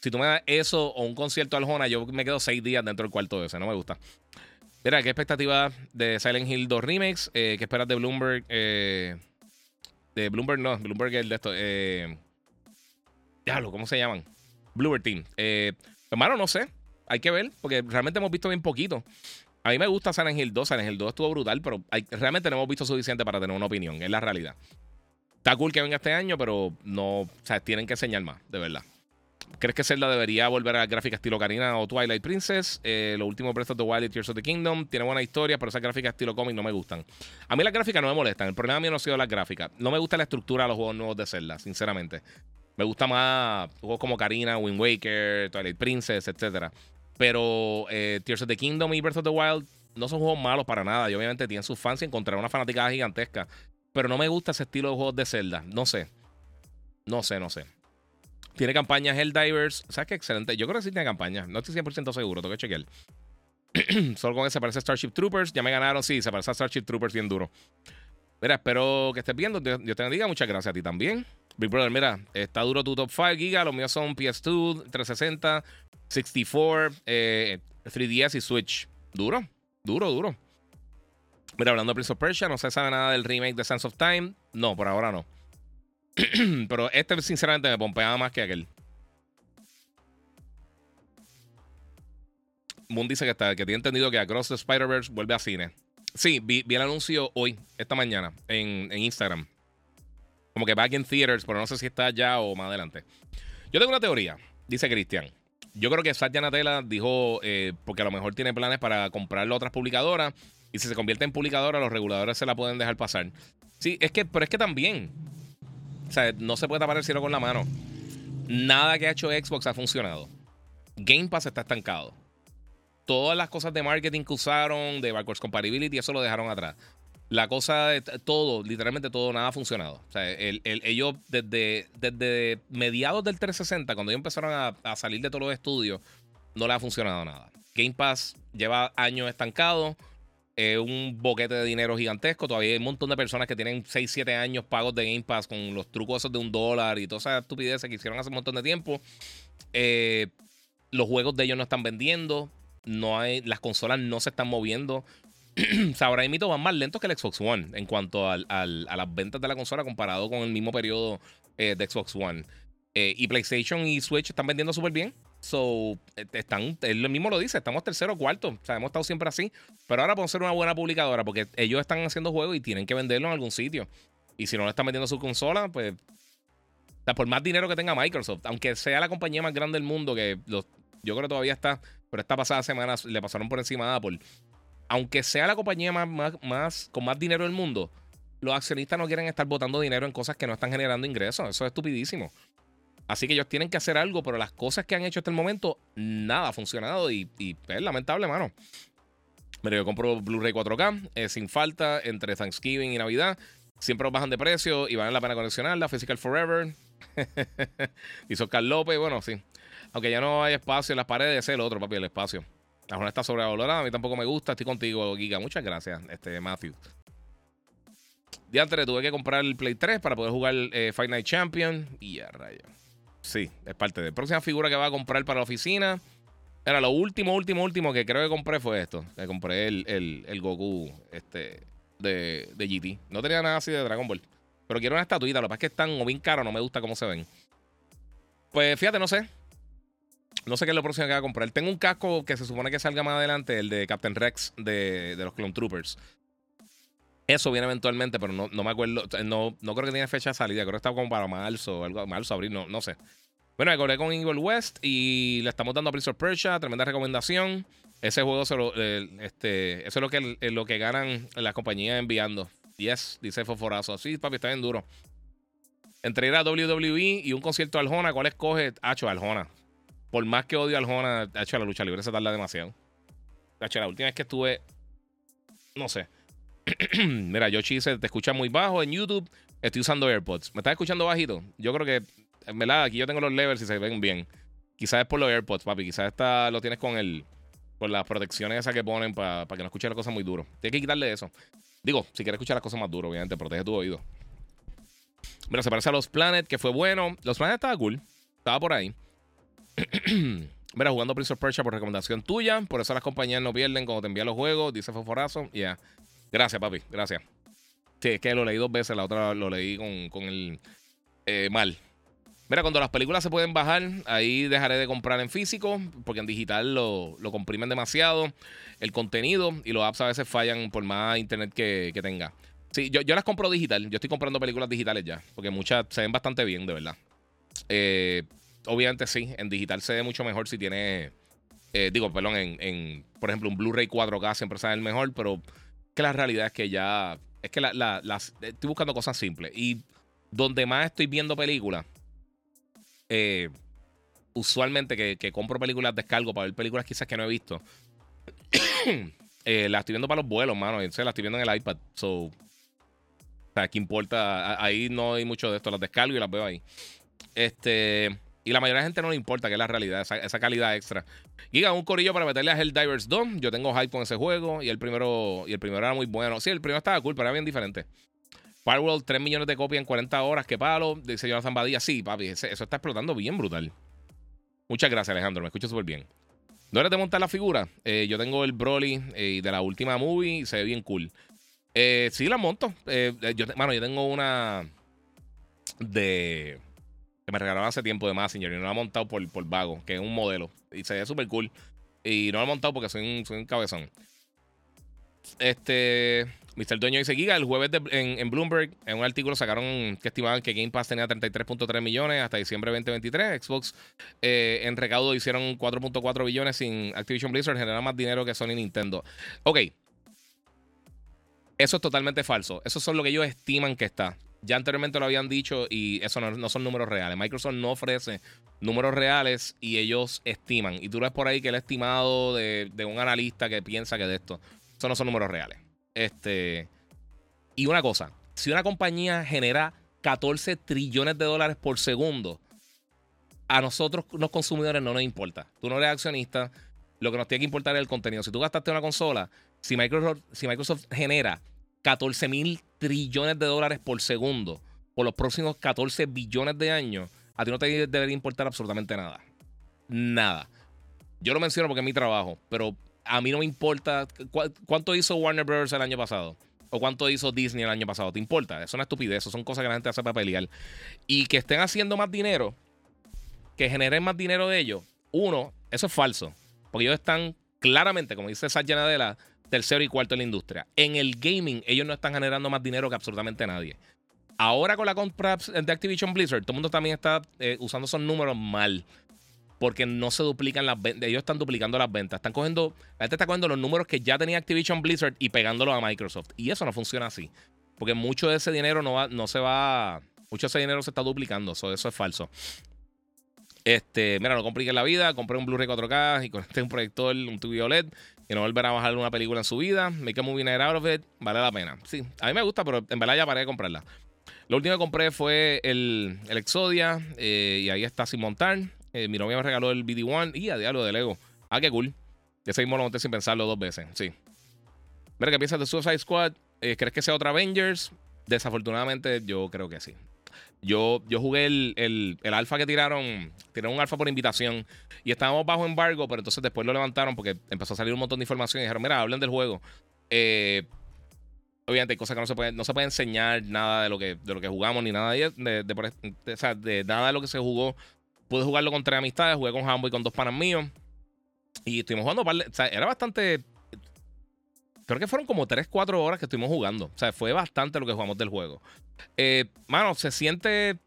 Si tú me das eso o un concierto al Jona, yo me quedo seis días dentro del cuarto ese, no me gusta. Mira, ¿qué expectativa de Silent Hill 2 Remix? Eh, ¿Qué esperas de Bloomberg? Eh, de Bloomberg, no, Bloomberg el de esto. Eh, diablo, ¿cómo se llaman? Bloomberg Team. Eh, hermano, no sé. Hay que ver, porque realmente hemos visto bien poquito. A mí me gusta Silent Hill 2. Silent Hill 2 estuvo brutal, pero realmente no hemos visto suficiente para tener una opinión. Es la realidad. Está cool que venga este año, pero no. O sea, tienen que enseñar más, de verdad. ¿Crees que Zelda debería volver a la gráfica estilo Karina o Twilight Princess? Eh, los últimos Breath of the Wild y Tears of the Kingdom tiene buena historia, pero esas gráficas estilo cómic no me gustan. A mí las gráficas no me molestan. El problema mío no ha sido las gráficas. No me gusta la estructura de los juegos nuevos de Zelda, sinceramente. Me gusta más juegos como Karina, Wind Waker, Twilight Princess, etcétera. Pero eh, Tears of the Kingdom y Breath of the Wild no son juegos malos para nada. Y obviamente tienen sus fans y encontrar una fanaticada gigantesca. Pero no me gusta ese estilo de juegos de Zelda. No sé. No sé, no sé. Tiene campañas Helldivers. ¿Sabes qué? Excelente. Yo creo que sí tiene campañas. No estoy 100% seguro. Tengo que chequear. Solo con ese parece Starship Troopers. Ya me ganaron. Sí, se parece a Starship Troopers bien duro. Mira, espero que estés viendo. Dios te bendiga. Muchas gracias a ti también. Big Brother, mira, está duro tu top 5 gigas. Los míos son PS2, 360, 64, 3DS y Switch. Duro, duro, duro. Mira, hablando de Prince of Persia, no se sabe nada del remake de Sense of Time. No, por ahora no. Pero este, sinceramente, me pompeaba más que aquel. Moon dice que, está, que tiene entendido que Across the Spider-Verse vuelve a cine. Sí, vi, el anuncio hoy, esta mañana, en, en Instagram. Como que back in theaters, pero no sé si está ya o más adelante. Yo tengo una teoría, dice Cristian. Yo creo que Satya Natella dijo, eh, porque a lo mejor tiene planes para comprarlo a otras publicadoras. Y si se convierte en publicadora, los reguladores se la pueden dejar pasar. Sí, es que, pero es que también. O sea, no se puede tapar el cielo con la mano. Nada que ha hecho Xbox ha funcionado. Game Pass está estancado. Todas las cosas de marketing que usaron, de backwards compatibility, eso lo dejaron atrás. La cosa de todo, literalmente todo, nada ha funcionado. O sea, ellos desde, desde mediados del 360, cuando ellos empezaron a, salir de todos los estudios, no le ha funcionado nada. Game Pass lleva años estancado. Es un boquete de dinero gigantesco. Todavía hay un montón de personas que tienen 6, 7 años pagos de Game Pass con los trucos esos de un dólar y todas esas estupideces que hicieron hace un montón de tiempo. Eh, los juegos de ellos no están vendiendo. No hay, las consolas no se están moviendo. ahora mismo van más lentos que el Xbox One en cuanto al, a las ventas de la consola comparado con el mismo periodo eh, de Xbox One. Eh, y PlayStation y Switch están vendiendo súper bien. So, eh, están, él mismo lo dice, estamos tercero o cuarto. O sea, hemos estado siempre así. Pero ahora podemos ser una buena publicadora porque ellos están haciendo juegos y tienen que venderlo en algún sitio. Y si no lo están vendiendo su consola, pues. O sea, por más dinero que tenga Microsoft, aunque sea la compañía más grande del mundo, que los, yo creo que todavía está, pero esta pasada semana le pasaron por encima a Apple. Aunque sea la compañía más, con más dinero del mundo, los accionistas no quieren estar botando dinero en cosas que no están generando ingresos. Eso es estupidísimo. Así que ellos tienen que hacer algo, pero las cosas que han hecho hasta el momento, nada ha funcionado y, es lamentable, mano. Mira, yo compro Blu-ray 4K eh, sin falta entre Thanksgiving y Navidad. Siempre bajan de precio y vale la pena coleccionarla. Physical Forever. Hizo Carl López. Bueno, sí. Aunque ya no hay espacio en las paredes, es el otro, papi, el espacio. La zona está sobrevalorada. A mí tampoco me gusta. Estoy contigo, Giga. Muchas gracias, este Matthew. antes tuve que comprar el Play 3 para poder jugar eh, Fight Night Champion. Y ya, rayo. Sí, es parte de. Próxima figura que va a comprar para la oficina. Era lo último, último, último que creo que compré fue esto. Que compré el, el, el Goku este, de, de, GT. No tenía nada así de Dragon Ball. Pero quiero una estatuita. Lo que pasa es que están o bien caros, no me gusta cómo se ven. Pues fíjate, no sé. No sé qué es lo próximo que voy a comprar. Tengo un casco que se supone que salga más adelante, el de Captain Rex de, de los Clone Troopers. Eso viene eventualmente, pero no, no me acuerdo. No, no creo que tiene fecha de salida. Creo que está como para marzo, algo, marzo, abril, no, no sé. Bueno, me acordé con Evil West y le estamos dando a Prince of Persia. Tremenda recomendación. Ese juego, se lo, este, eso es lo que, lo que ganan las compañías enviando. Yes, dice Foforazo. Sí, papi, está bien duro. Entre ir a WWE y un concierto de Aljona, ¿cuál escoge? Hacho, Aljona. Por más que odio a Aljona, hecho la lucha libre se tarda demasiado. La última vez que estuve, no sé. Mira, Yoshi dice, te escucha muy bajo en YouTube. Estoy usando AirPods. ¿Me estás escuchando bajito? Yo creo que, en verdad, aquí yo tengo los levels y se ven bien. Quizás es por los AirPods, papi. Quizás esta lo tienes con el, con las protecciones esas que ponen para que no escuche las cosas muy duro. Tienes que quitarle eso. Digo, si quieres escuchar las cosas más duro, obviamente, protege tu oído. Mira, se parece a los Planet, que fue bueno. Los Planet estaba cool. Estaba por ahí. Mira, jugando Prince of Persia por recomendación tuya. Por eso las compañías no pierden cuando te envían los juegos. Dice Foforazo. Ya. Gracias, papi. Gracias. Sí, es que lo leí dos veces. La otra lo leí con, el eh, mal. Mira, cuando las películas se pueden bajar, ahí dejaré de comprar en físico, porque en digital lo, comprimen demasiado. El contenido y los apps a veces fallan por más internet que, tenga. Sí, yo, yo, las compro digital. Yo estoy comprando películas digitales ya, porque muchas se ven bastante bien, de verdad. Eh, obviamente sí, en digital se ve mucho mejor si tiene. Eh, digo, perdón, en, en, por ejemplo, un Blu-ray 4K siempre sale el mejor, pero que la realidad es que ya. Es que la, las, estoy buscando cosas simples. Y donde más estoy viendo películas, eh, usualmente que, compro películas, descargo para ver películas quizás que no he visto. eh, las estoy viendo para los vuelos, mano. las estoy viendo en el iPad. So, o sea, ¿qué importa? Ahí no hay mucho de esto. Las descargo y las veo ahí. Este. Y la mayoría de la gente no le importa, que es la realidad, esa, calidad extra. Giga, un corillo para meterle a Helldivers 2. Yo tengo hype con ese juego y el primero y el primero era muy bueno. Sí, el primero estaba cool, pero era bien diferente. Firewall, 3 millones de copias en 40 horas, qué palo. Dice Jonathan Badía. Sí, papi, eso está explotando bien brutal. Muchas gracias, Alejandro. Me escucho súper bien. ¿No eres de montar la figura? Eh, yo tengo el Broly eh, de la última movie y se ve bien cool. Eh, sí, la monto. yo, mano, yo tengo una de que me regalaron hace tiempo de Messenger y no la he montado por, por vago, que es un modelo. Y se ve súper cool. Y no la he montado porque soy un, soy un cabezón. Este. Mr. Dueño dice Giga, el jueves en, Bloomberg, en un artículo sacaron que estimaban que Game Pass tenía 33.3 millones hasta diciembre de 2023. Xbox eh, en recaudo hicieron 4.4 billones sin Activision Blizzard, generar más dinero que Sony Nintendo. Ok. Eso es totalmente falso. Eso son lo que ellos estiman que está. Ya anteriormente lo habían dicho y eso no, son números reales. Microsoft no ofrece números reales y ellos estiman. Y tú ves por ahí que el estimado de, un analista que piensa que de esto. Eso no son números reales. Este. Y una cosa: si una compañía genera 14 trillones de dólares por segundo, a nosotros, los consumidores, no nos importa. Tú no eres accionista. Lo que nos tiene que importar es el contenido. Si tú gastaste una consola, si Microsoft, si Microsoft genera 14 mil trillones de dólares por segundo por los próximos 14 billones de años, a ti no te debería importar absolutamente nada. Nada. Yo lo menciono porque es mi trabajo, pero a mí no me importa cuánto hizo Warner Bros. el año pasado. O cuánto hizo Disney el año pasado. ¿Te importa? Es una estupidez. Son cosas que la gente hace para pelear. Y que estén haciendo más dinero. Que generen más dinero de ellos. Uno, eso es falso. Porque ellos están claramente, como dice Satya Nadella, tercero y cuarto en la industria. En el gaming, ellos no están generando más dinero que absolutamente nadie. Ahora con la compra de Activision Blizzard, todo el mundo también está eh, usando esos números mal porque no se duplican las ventas. Ellos están duplicando las ventas. Están cogiendo, la gente está cogiendo los números que ya tenía Activision Blizzard y pegándolos a Microsoft. Y eso no funciona así. Porque mucho de ese dinero no, va, no se va. Mucho de ese dinero se está duplicando. eso es falso. Este, mira, no compliquen la vida. Compré un Blu-ray 4K y conecté un proyector, un TV OLED. Y no volverá a bajar una película en su vida. Make a movie night out of it. Vale la pena. Sí, a mí me gusta, pero en verdad ya paré de comprarla. Lo último que compré fue el, el Exodia. Eh, y ahí está sin montar. Eh, mi novia me regaló el BD1 y a diablo de Lego. Ah, qué cool. Ese mismo lo monté sin pensarlo dos veces. Sí. Mira, ¿qué piensas de Suicide Squad? Eh, ¿Crees que sea otra Avengers? Desafortunadamente, yo creo que sí. Yo, yo jugué el, el, el alfa que tiraron. Tiraron un alfa por invitación. Y estábamos bajo embargo, pero entonces después lo levantaron porque empezó a salir un montón de información. Y dijeron, mira, hablen del juego. Eh, obviamente hay cosas que no se puede, no se puede enseñar nada de lo que, de lo que jugamos, ni nada de, de, nada de lo que se jugó Pude jugarlo con tres amistades, jugué con Hambo y con dos panas míos. Y estuvimos jugando, era bastante... Creo que fueron como 3, 4 horas que estuvimos jugando. O sea, fue bastante lo que jugamos del juego. Eh, mano, se siente...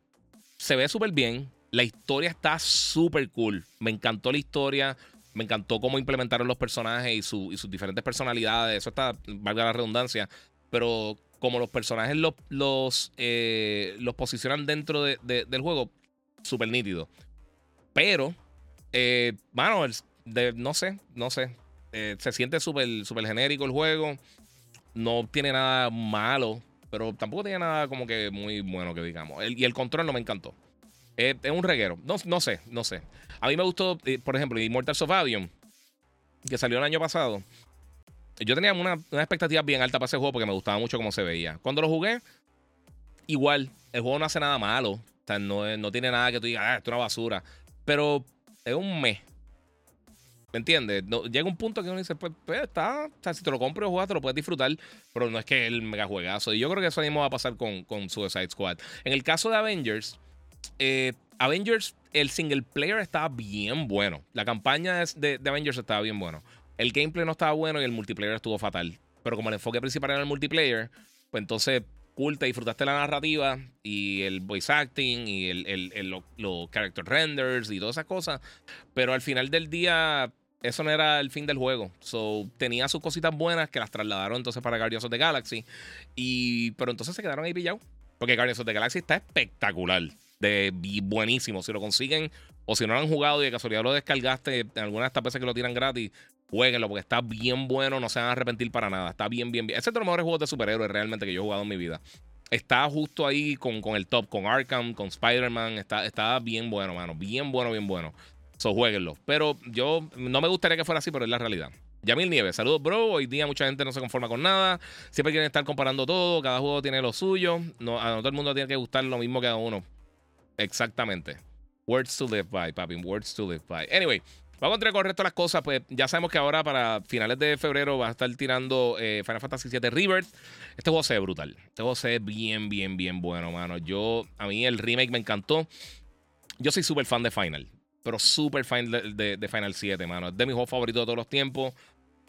Se ve súper bien. La historia está súper cool. Me encantó la historia. Me encantó cómo implementaron los personajes y, sus diferentes personalidades. Eso está, valga la redundancia. Pero como los personajes los, los, eh, los posicionan dentro del juego, súper nítido. Pero, eh, mano, no sé, no sé. Eh, se siente súper super genérico el juego. No tiene nada malo, pero tampoco tiene nada como que muy bueno que digamos. y el control no me encantó. es un reguero. No, no sé, no sé. A mí me gustó, eh, por ejemplo, Immortals of Avion, que salió el año pasado. Yo tenía una, una, expectativa bien alta para ese juego porque me gustaba mucho cómo se veía. Cuando lo jugué, igual, el juego no hace nada malo. O no, no tiene nada que tú digas, ah, es una basura. Pero es un mes. ¿Me entiendes? llega un punto que uno dice, pues, pues está, o si te lo compro y juegas, te lo puedes disfrutar, pero no es que el mega juegazo. Y yo creo que eso mismo va a pasar con, con Suicide Squad. En el caso de Avengers, eh, Avengers, el single player estaba bien bueno. La campaña de, de, Avengers estaba bien bueno. El gameplay no estaba bueno y el multiplayer estuvo fatal. Pero como el enfoque principal era el multiplayer, pues entonces cool, te disfrutaste la narrativa y el voice acting y el, los character renders y todas esas cosas. Pero al final del día, eso no era el fin del juego. So, tenía sus cositas buenas que las trasladaron entonces para Guardians of the Galaxy. Y, pero entonces se quedaron ahí pillados. Porque Guardians of the Galaxy está espectacular. De, buenísimo. Si lo consiguen o si no lo han jugado y de casualidad lo descargaste en alguna de estas veces que lo tiran gratis, Jueguenlo porque está bien bueno, no se van a arrepentir para nada. Está bien, bien, bien. Ese es de los mejores juegos de superhéroes realmente que yo he jugado en mi vida. Está justo ahí con, con el top, con Arkham, con Spider-Man. Está, está bien bueno, mano. Bien bueno, bien bueno. So, jueguenlo. Pero yo no me gustaría que fuera así, pero es la realidad. Yamil Nieves, saludos, bro. Hoy día mucha gente no se conforma con nada. Siempre quieren estar comparando todo. Cada juego tiene lo suyo. No, a todo el mundo tiene que gustar lo mismo que a uno. Exactamente. Words to live by, papi. Words to live by. Anyway, Vamos a entrar con el resto las cosas. Pues ya sabemos que ahora para finales de febrero va a estar tirando eh, Final Fantasy VII Rebirth. Este juego se ve brutal. Este juego se ve bien, bien, bien bueno, mano. Yo, a mí el remake me encantó. Yo soy súper fan de Final. Pero súper fan de, Final 7, mano. Es de mis juegos favoritos de todos los tiempos.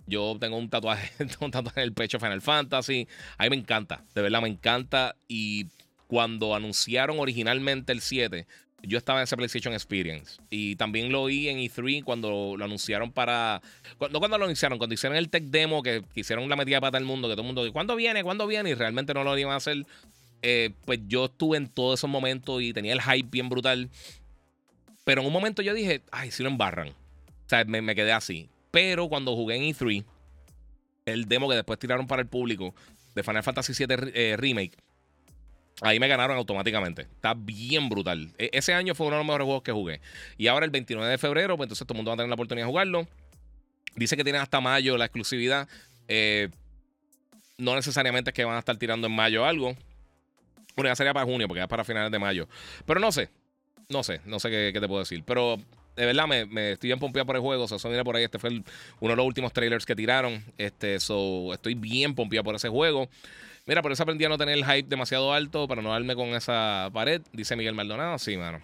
Yo tengo un tatuaje, un tatuaje en el pecho Final Fantasy. A mí me encanta. De verdad me encanta. Y cuando anunciaron originalmente el 7, yo estaba en ese PlayStation Experience. Y también lo vi en E3 cuando lo anunciaron para. No cuando lo anunciaron, cuando hicieron el tech demo, que, hicieron la metida para el mundo, que todo el mundo. ¿Cuándo viene? ¿Cuándo viene? Y realmente no lo iban a hacer. Eh, pues yo estuve en todos esos momentos y tenía el hype bien brutal. Pero en un momento yo dije, ay, si lo embarran. O sea, me, quedé así. Pero cuando jugué en E3, el demo que después tiraron para el público de Final Fantasy VII eh, Remake Ahí me ganaron automáticamente. Está bien brutal. E, ese año fue uno de los mejores juegos que jugué. Y ahora el 29 de febrero, pues entonces todo el mundo va a tener la oportunidad de jugarlo. Dice que tienen hasta mayo la exclusividad. Eh, no necesariamente es que van a estar tirando en mayo algo. Bueno, ya sería para junio, porque ya es para finales de mayo. Pero no sé. No sé, no sé qué, te puedo decir. Pero de verdad me, me estoy bien pompeado por el juego. eso viene por ahí. Este fue uno de los últimos trailers que tiraron. Este, so, estoy bien pompeado por ese juego. Mira, por eso aprendí a no tener el hype demasiado alto para no darme con esa pared, dice Miguel Maldonado. Sí, mano.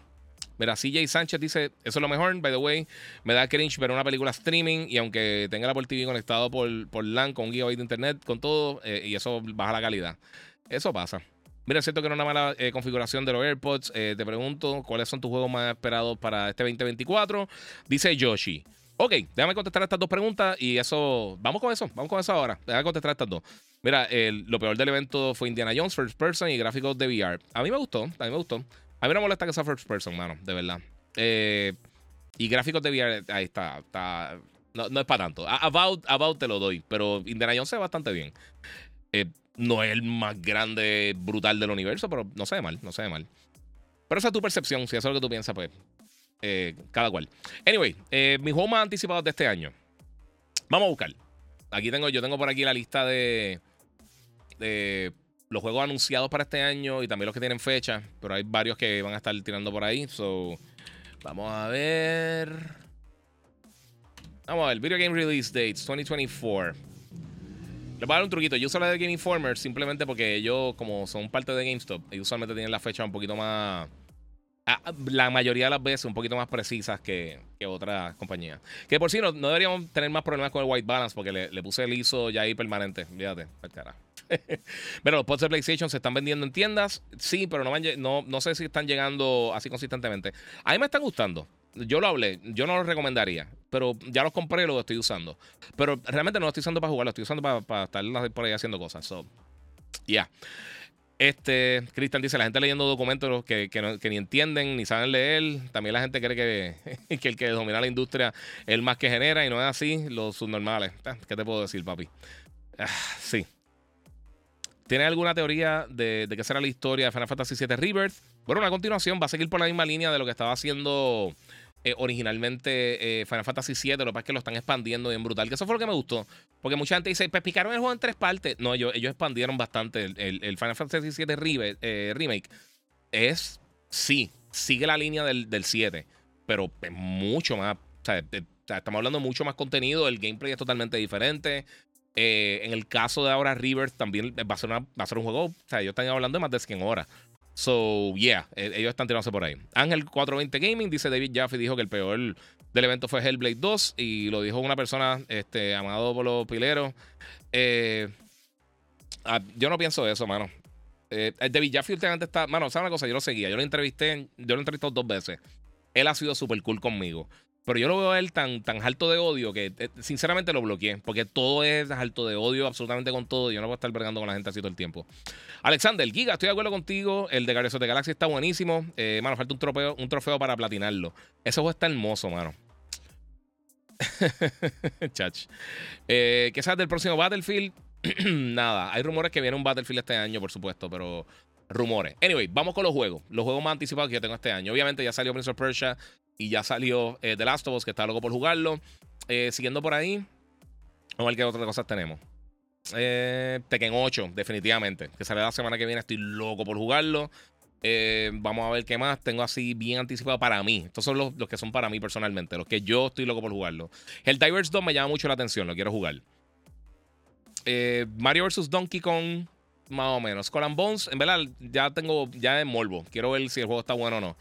Mira, CJ Sánchez dice, eso es lo mejor, by the way, me da cringe ver una película streaming y aunque tenga la por TV conectado por, por LAN con un gigabyte de internet, con todo, eh, y eso baja la calidad. Eso pasa. Mira, es cierto que era una mala eh, configuración de los AirPods. Eh, te pregunto, ¿cuáles son tus juegos más esperados para este 2024? Dice Yoshi. Ok, déjame contestar estas dos preguntas y eso. Vamos con eso, vamos con eso ahora. Déjame contestar estas dos. Mira, lo peor del evento fue Indiana Jones, First Person y gráficos de VR. A mí me gustó, a mí me gustó. A mí no me molesta que sea First Person, mano, de verdad. Eh, y gráficos de VR, ahí está. está no, es para tanto. About, about te lo doy, pero Indiana Jones ve bastante bien. Eh, no es el más grande, brutal del universo, pero no se ve mal, no se ve mal. Pero esa es tu percepción, si eso es lo que tú piensas, pues eh, cada cual. Anyway, eh, mis juegos más anticipados de este año. Vamos a buscar. Aquí tengo, yo tengo por aquí la lista de, de los juegos anunciados para este año y también los que tienen fecha, pero hay varios que van a estar tirando por ahí. So, vamos a ver. Vamos a ver, Video Game Release Dates 2024. Les voy a dar un truquito. Yo uso la de Game Informer simplemente porque ellos, como son parte de GameStop, ellos usualmente tienen la fecha un poquito más Ah, la mayoría de las veces un poquito más precisas que, que otras compañías. Que por si no, no deberíamos tener más problemas con el white balance porque le, puse el ISO ya ahí permanente. Fíjate, cara. pero los pods de PlayStation se están vendiendo en tiendas. Sí, pero no, no, no sé si están llegando así consistentemente. A mí me están gustando. Yo lo hablé, yo no los recomendaría, pero ya los compré y los estoy usando. Pero realmente no los estoy usando para jugar, los estoy usando para, para estar por ahí haciendo cosas. So, ya. Este, Cristian dice, la gente leyendo documentos que, ni entienden ni saben leer. También la gente cree que, que el que domina la industria es el más que genera y no es así, los subnormales. Ah, ¿Qué te puedo decir, papi? Ah, sí. ¿Tiene alguna teoría de, de qué será la historia de Final Fantasy VII Rebirth? Bueno, una continuación va a seguir por la misma línea de lo que estaba haciendo eh, originalmente eh, Final Fantasy VII, lo que pasa es que lo están expandiendo bien brutal. Que eso fue lo que me gustó. Porque mucha gente dice, pues picaron el juego en tres partes. No, ellos, expandieron bastante. El, Final Fantasy VII eh, Remake es, sí, sigue la línea del, 7, pero es mucho más. O sea, estamos hablando de mucho más contenido. El gameplay es totalmente diferente. en el caso de ahora, River también va a ser, va a ser un juego. O sea, ellos están hablando de más de 100 horas. So, yeah, e, ellos están tirándose por ahí. Ángel 420 Gaming dice David Jaffe dijo que el peor del evento fue Hellblade 2 y lo dijo una persona este, amado por los pileros. Eh, ah, yo no pienso eso, mano. Eh, David Jaffe últimamente está. Mano, ¿sabes una cosa? Yo lo seguía. Yo lo entrevisté. Yo lo he dos veces. Él ha sido súper cool conmigo. Pero yo lo veo a él tan, tan alto de odio que eh, sinceramente lo bloqueé. Porque todo es alto de odio, absolutamente con todo. Yo no voy a estar bregando con la gente así todo el tiempo. Alexander, Giga, estoy de acuerdo contigo. El de Guardians de Galaxy está buenísimo. Eh, mano, falta un trofeo, un trofeo para platinarlo. Ese juego está hermoso, mano. Chach. Eh, ¿Qué sabes del próximo Battlefield? Nada. Hay rumores que viene un Battlefield este año, por supuesto, pero rumores. Anyway, vamos con los juegos. Los juegos más anticipados que yo tengo este año. Obviamente ya salió Prince of Persia y ya salió eh, The Last of Us, que está loco por jugarlo. Eh, siguiendo por ahí, vamos a ver qué otras cosas tenemos. Eh, Tekken 8, definitivamente. Que sale la semana que viene, estoy loco por jugarlo. Eh, vamos a ver qué más tengo así bien anticipado para mí. Estos son los, que son para mí personalmente, los que yo estoy loco por jugarlo. El Divers 2 me llama mucho la atención, lo quiero jugar. Mario vs. Donkey Kong, más o menos. Skull Bones, en verdad, ya tengo, ya en morbo. Quiero ver si el juego está bueno o no.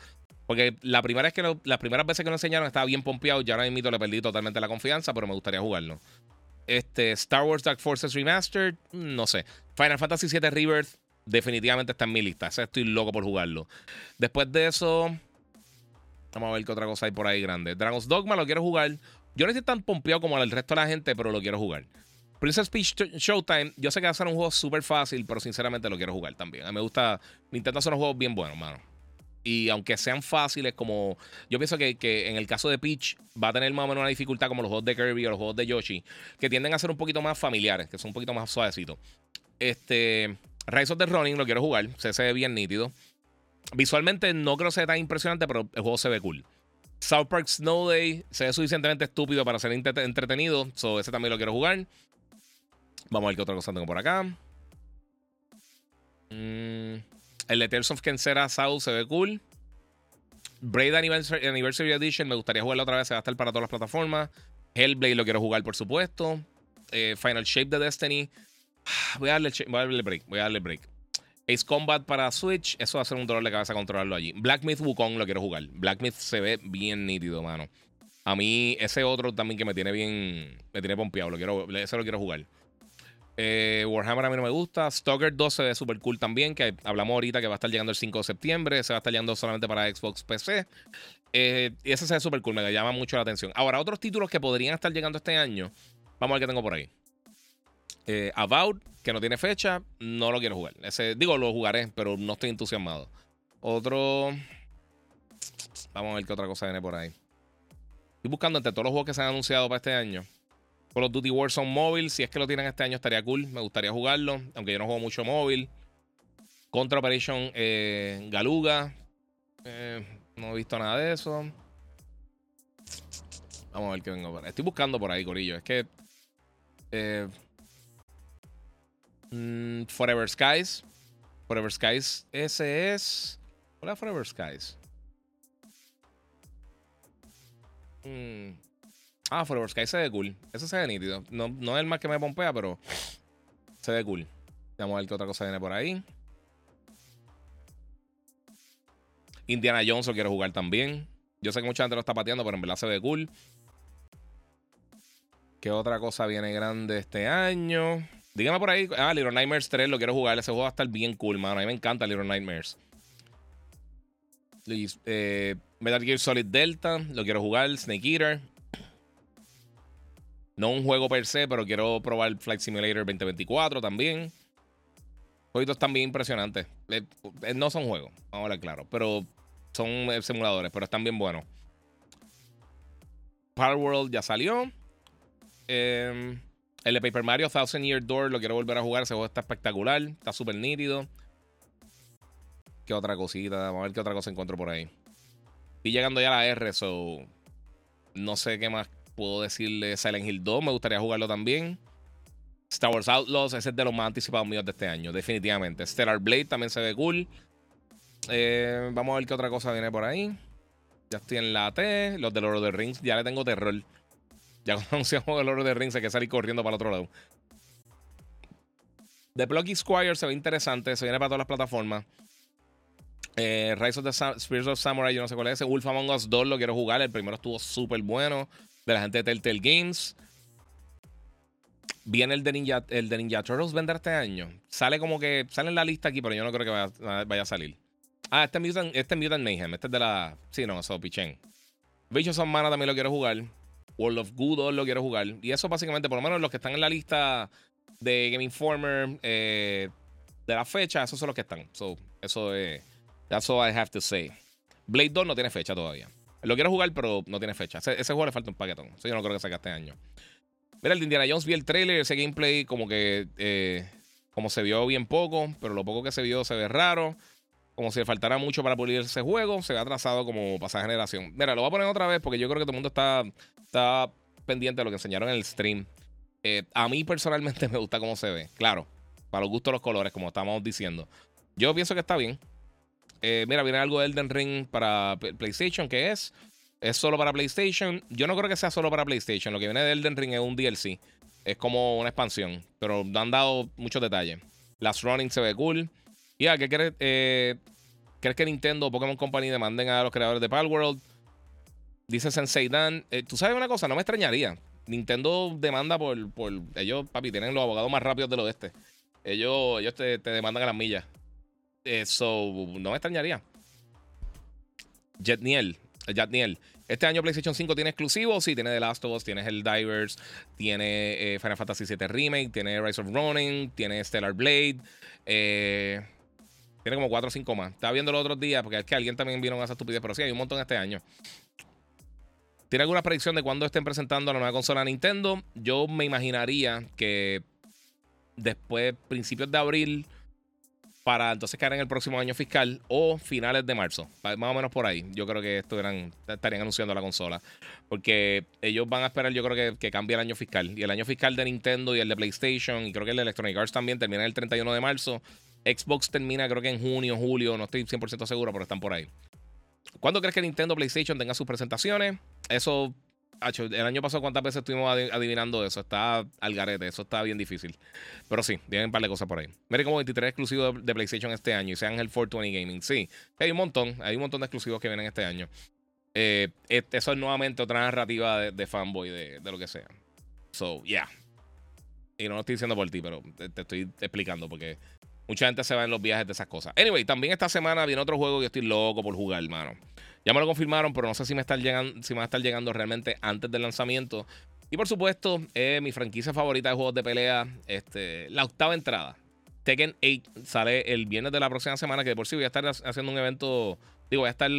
Porque la primera vez que las primeras veces que lo enseñaron estaba bien pompeado. Ya ahora mismo le perdí totalmente la confianza, pero me gustaría jugarlo. Este, Star Wars Dark Forces Remastered, no sé. Final Fantasy VII Rebirth, definitivamente está en mi lista. estoy loco por jugarlo. Después de eso, vamos a ver qué otra cosa hay por ahí grande. Dragon's Dogma lo quiero jugar. Yo no estoy tan pompeado como el resto de la gente, pero lo quiero jugar. Princess Peach Showtime, yo sé que va a ser un juego súper fácil, pero sinceramente lo quiero jugar también. A mí me gusta. Nintendo hacer unos juegos bien buenos, mano. Y aunque sean fáciles, como yo pienso que, en el caso de Peach va a tener más o menos una dificultad como los juegos de Kirby o los juegos de Yoshi, que tienden a ser un poquito más familiares, que son un poquito más suavecitos. Este, Rise of the Running lo quiero jugar, se, ve bien nítido. Visualmente no creo que sea tan impresionante, pero el juego se ve cool. South Park Snow Day se ve suficientemente estúpido para ser entretenido, so ese también lo quiero jugar. Vamos a ver qué otra cosa tengo por acá. Mmm el de of Kensera South se ve cool. Braid Anniversary, Edition, me gustaría jugarlo otra vez, se va a estar para todas las plataformas. Hellblade lo quiero jugar, por supuesto. Eh, Final Shape de Destiny. Voy a, darle, voy a darle break, voy a darle break. Ace Combat para Switch, eso va a ser un dolor de cabeza controlarlo allí. Black Myth Wukong lo quiero jugar. Black Myth se ve bien nítido, mano. A mí, ese otro también que me tiene bien. Me tiene pompeado. Lo quiero, ese lo quiero jugar. Eh, Warhammer a mí no me gusta. Stalker 2 se ve súper cool también. Que hablamos ahorita que va a estar llegando el 5 de septiembre. Se va a estar llegando solamente para Xbox PC. Eh, y ese se ve súper cool. Me llama mucho la atención. Ahora, otros títulos que podrían estar llegando este año. Vamos a ver qué tengo por ahí. Eh, About, que no tiene fecha. No lo quiero jugar. Digo, lo jugaré, pero no estoy entusiasmado. Otro. Vamos a ver qué otra cosa viene por ahí. Estoy buscando entre todos los juegos que se han anunciado para este año. Call of Duty Warzone móvil, si es que lo tienen este año, estaría cool. Me gustaría jugarlo, aunque yo no juego mucho móvil. Contra Operation eh, Galuga. Eh, no he visto nada de eso. Vamos a ver qué vengo. Estoy buscando por ahí, Corillo. Es que. Eh, mm, Forever Skies. Forever Skies. Ese es. Hola, Forever Skies. Mm. Ah, Forever Sky se ve cool. Ese se ve nítido. No, no es el más que me pompea, pero se ve cool. Vamos a ver qué otra cosa viene por ahí. Indiana Jones lo quiero jugar también. Yo sé que mucha gente lo está pateando, pero en verdad se ve cool. ¿Qué otra cosa viene grande este año? Dígame por ahí. Ah, Little Nightmares 3 lo quiero jugar. Ese juego va a estar bien cool, mano. A mí me encanta Little Nightmares. Eh, Metal Gear Solid Delta, lo quiero jugar. Snake Eater. No un juego per se, pero quiero probar Flight Simulator 2024 también. Jueguitos también impresionantes. Eh, eh, no son juegos, vamos a hablar claro. Pero son simuladores, pero están bien buenos. Power World ya salió. Em, el de Paper Mario Thousand Year Door lo quiero volver a jugar. Ese juego está espectacular. Está súper nítido otra cosita. Vamos a ver qué otra cosa encuentro por ahí. Estoy llegando ya a la R, so. No sé qué más puedo decirle. Silent Hill 2, me gustaría jugarlo también. Star Wars Outlaws, ese es de los más anticipados míos de este año, definitivamente. Stellar Blade también se ve cool. Eh, vamos a ver qué otra cosa viene por ahí. Ya estoy en la T. Los de Lord of the Rings, ya le tengo terror. Ya anunciamos el Lord of the Rings hay que salir corriendo para el otro lado. The Plucky Squire se ve interesante, se viene para todas las plataformas. Eh, Rise of the Spirits of Samurai, yo no sé cuál es ese. Wolf Among Us 2 lo quiero jugar. El primero estuvo súper bueno. De la gente de Telltale Games. Viene el de Ninja, el de Ninja Turtles vender este año. Sale como que. Sale en la lista aquí, pero yo no creo que vaya, a salir. Ah, este es Mutant, este Mutant Mayhem. Este es de la. Sí, no, eso, pichen. Bichos of Mana también lo quiero jugar. World of Good lo quiero jugar. Y eso básicamente, por lo menos los que están en la lista de Game Informer eh, de la fecha, esos son los que están. So, eso es. That's all I have to say. Blade 2 no tiene fecha todavía. Lo quiero jugar, pero no tiene fecha. Ese, juego le falta un paquetón. Eso yo no creo que saque este año. Mira, el de Indiana Jones vi el trailer, ese gameplay como que eh, como se vio bien poco, pero lo poco que se vio se ve raro. Como si le faltara mucho para pulir ese juego, se ve atrasado como pasada generación. Mira, lo voy a poner otra vez porque yo creo que todo el mundo está, está pendiente de lo que enseñaron en el stream. Eh, a mí personalmente me gusta cómo se ve. Claro, para los gustos los colores, como estamos diciendo. Yo pienso que está bien. Eh, mira, viene algo de Elden Ring para PlayStation, que es. Es solo para PlayStation. Yo no creo que sea solo para PlayStation. Lo que viene de Elden Ring es un DLC. Es como una expansión. Pero no han dado muchos detalles. Last Running se ve cool. Y ¿qué crees? Eh, ¿Crees que Nintendo o Pokémon Company demanden a los creadores de Palworld? Dice Sensei Dan. Eh, Tú sabes una cosa, no me extrañaría. Nintendo demanda por, por. Ellos, papi, tienen los abogados más rápidos del oeste. Ellos, ellos te, te demandan a las millas. Eso no me extrañaría. Jetniel, Jetniel. Este año PlayStation 5 tiene exclusivos. Sí, tiene The Last of Us, tiene Helldivers, tiene eh, Final Fantasy VII Remake, tiene Rise of Ronin, tiene Stellar Blade. Eh, tiene como 4 o 5 más. Estaba viendo los otros días porque es que alguien también vino a esa estupidez, pero sí, hay un montón este año. ¿Tiene alguna predicción de cuándo estén presentando la nueva consola Nintendo? Yo me imaginaría que después, principios de abril para entonces caer en el próximo año fiscal o finales de marzo, más o menos por ahí. Yo creo que estuvieran, estarían anunciando la consola, porque ellos van a esperar, yo creo que, que cambie el año fiscal. Y el año fiscal de Nintendo y el de PlayStation, y creo que el de Electronic Arts también termina el 31 de marzo. Xbox termina creo que en junio, julio, no estoy 100% seguro, pero están por ahí. ¿Cuándo crees que Nintendo PlayStation tenga sus presentaciones? Eso, el año pasado, ¿cuántas veces estuvimos adivinando eso? Está al garete, eso está bien difícil. Pero sí, tienen un par de cosas por ahí. Mire como 23 exclusivos de, PlayStation este año y sean el 420 Gaming. Sí, hay un montón, hay un montón de exclusivos que vienen este año. Eh, eso es nuevamente otra narrativa de, fanboy, de, de, lo que sea. So, yeah. Y no lo estoy diciendo por ti, pero te, estoy explicando porque mucha gente se va en los viajes de esas cosas. Anyway, también esta semana viene otro juego que estoy loco por jugar, hermano. Ya me lo confirmaron, pero no sé si me, está llegando, si me va a estar llegando realmente antes del lanzamiento. Y por supuesto, es mi franquicia favorita de juegos de pelea, este, la octava entrada. Tekken 8 sale el viernes de la próxima semana, que por sí voy a estar haciendo un evento, digo, voy a estar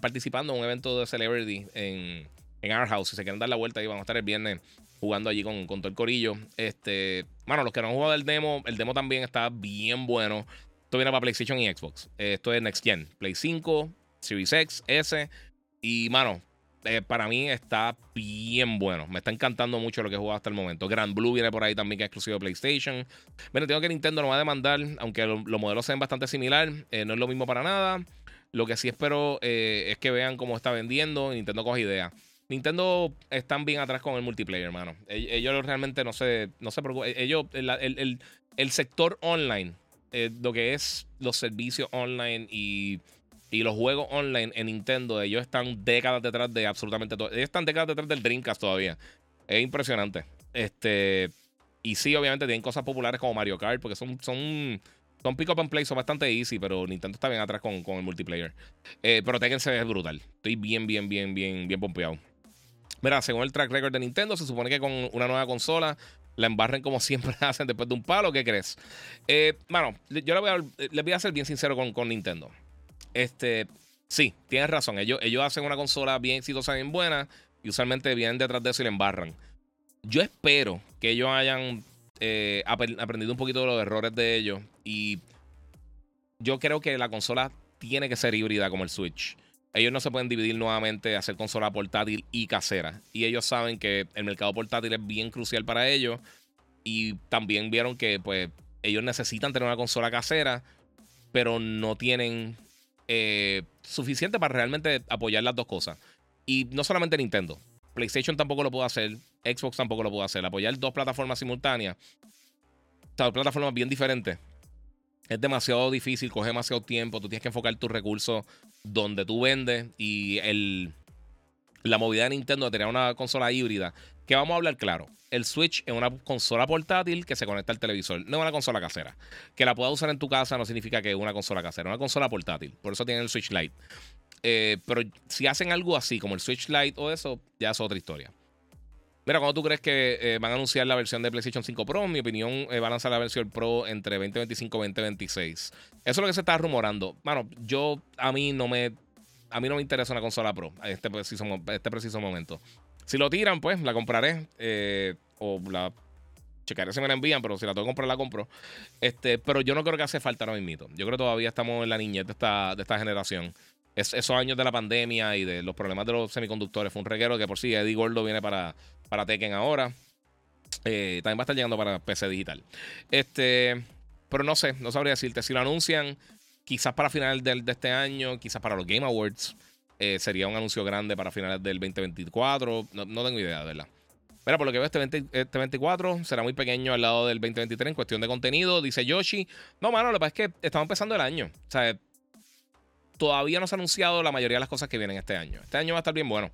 participando en un evento de Celebrity en, en Our House. Si se quieren dar la vuelta ahí, vamos a estar el viernes jugando allí con, con todo el corillo. Este, bueno, los que no han jugado el demo, el demo también está bien bueno. Esto viene para PlayStation y Xbox. esto es Next Gen. Play 5, Series X, S. Y, mano, eh, para mí está bien bueno. Me está encantando mucho lo que he jugado hasta el momento. Grand Blue viene por ahí también, que es exclusivo de PlayStation. Bueno, tengo que Nintendo no va a demandar, aunque los modelos sean bastante similar. Eh, no es lo mismo para nada. Lo que sí espero eh, es que vean cómo está vendiendo. Nintendo coge idea. Nintendo están bien atrás con el multiplayer, hermano. Ellos realmente no se, no se preocupan. Ellos, el, sector online, eh, lo que es los servicios online y, los juegos online en Nintendo, ellos están décadas detrás de absolutamente todo. Ellos están décadas detrás del Dreamcast todavía. Es impresionante. Este. Y sí, obviamente tienen cosas populares como Mario Kart, porque son, son, son pick up and play, son bastante easy, pero Nintendo está bien atrás con, el multiplayer. Eh, pero Tekken se brutal. Estoy bien, bien, bien, bien, bien pompeado. Mira, según el track record de Nintendo, se supone que con una nueva consola la embarren como siempre hacen después de un palo. ¿Qué crees? Eh, bueno, yo le voy, a, voy a ser bien sincero con, Nintendo. Este, sí, tienes razón. Ellos, hacen una consola bien exitosa, bien buena, y usualmente vienen detrás de eso y le embarran. Yo espero que ellos hayan eh, aprendido un poquito de los errores de ellos. Y yo creo que la consola tiene que ser híbrida como el Switch ellos no se pueden dividir nuevamente, hacer consola portátil y casera. Y ellos saben que el mercado portátil es bien crucial para ellos. Y también vieron que pues ellos necesitan tener una consola casera, pero no tienen eh, suficiente para realmente apoyar las dos cosas. Y no solamente Nintendo. PlayStation tampoco lo puede hacer. Xbox tampoco lo puede hacer. Apoyar dos plataformas simultáneas. Dos plataformas bien diferentes es demasiado difícil, coge demasiado tiempo, tú tienes que enfocar tus recursos donde tú vendes y el, la movilidad de Nintendo de tener una consola híbrida, que vamos a hablar claro, el Switch es una consola portátil que se conecta al televisor, no es una consola casera. Que la puedas usar en tu casa no significa que es una consola casera, es una consola portátil, por eso tiene el Switch Lite. Eh, pero si hacen algo así como el Switch Lite o eso, ya es otra historia. Mira, ¿cuándo tú crees que eh, van a anunciar la versión de PlayStation 5 Pro? En mi opinión, eh, van a lanzar la versión Pro entre 2025 y 2026. Eso es lo que se está rumorando. Bueno, yo, a mí no me, a mí no me interesa una consola Pro en este preciso, este momento. Si lo tiran, pues la compraré. Eh, o la checaré si me la envían, pero si la tengo que comprar, la compro. Este, pero yo no creo que hace falta ahora mismo. Yo creo que todavía estamos en la niñez de esta, de esta generación esos años de la pandemia y de los problemas de los semiconductores fue un reguero que por sí Eddie Gordo viene para, para Tekken ahora. Eh, también va a estar llegando para PC digital. Este, pero no sé, no sabría decirte. Si lo anuncian, quizás para finales de, este año, quizás para los Game Awards, eh, sería un anuncio grande para finales del 2024. No, tengo idea, ¿verdad? Mira, por lo que veo, este, 2024 este será muy pequeño al lado del 2023 en cuestión de contenido. Dice Yoshi. No, mano, lo que pasa es que estamos empezando el año. O sea, todavía no se ha anunciado la mayoría de las cosas que vienen este año. Este año va a estar bien bueno.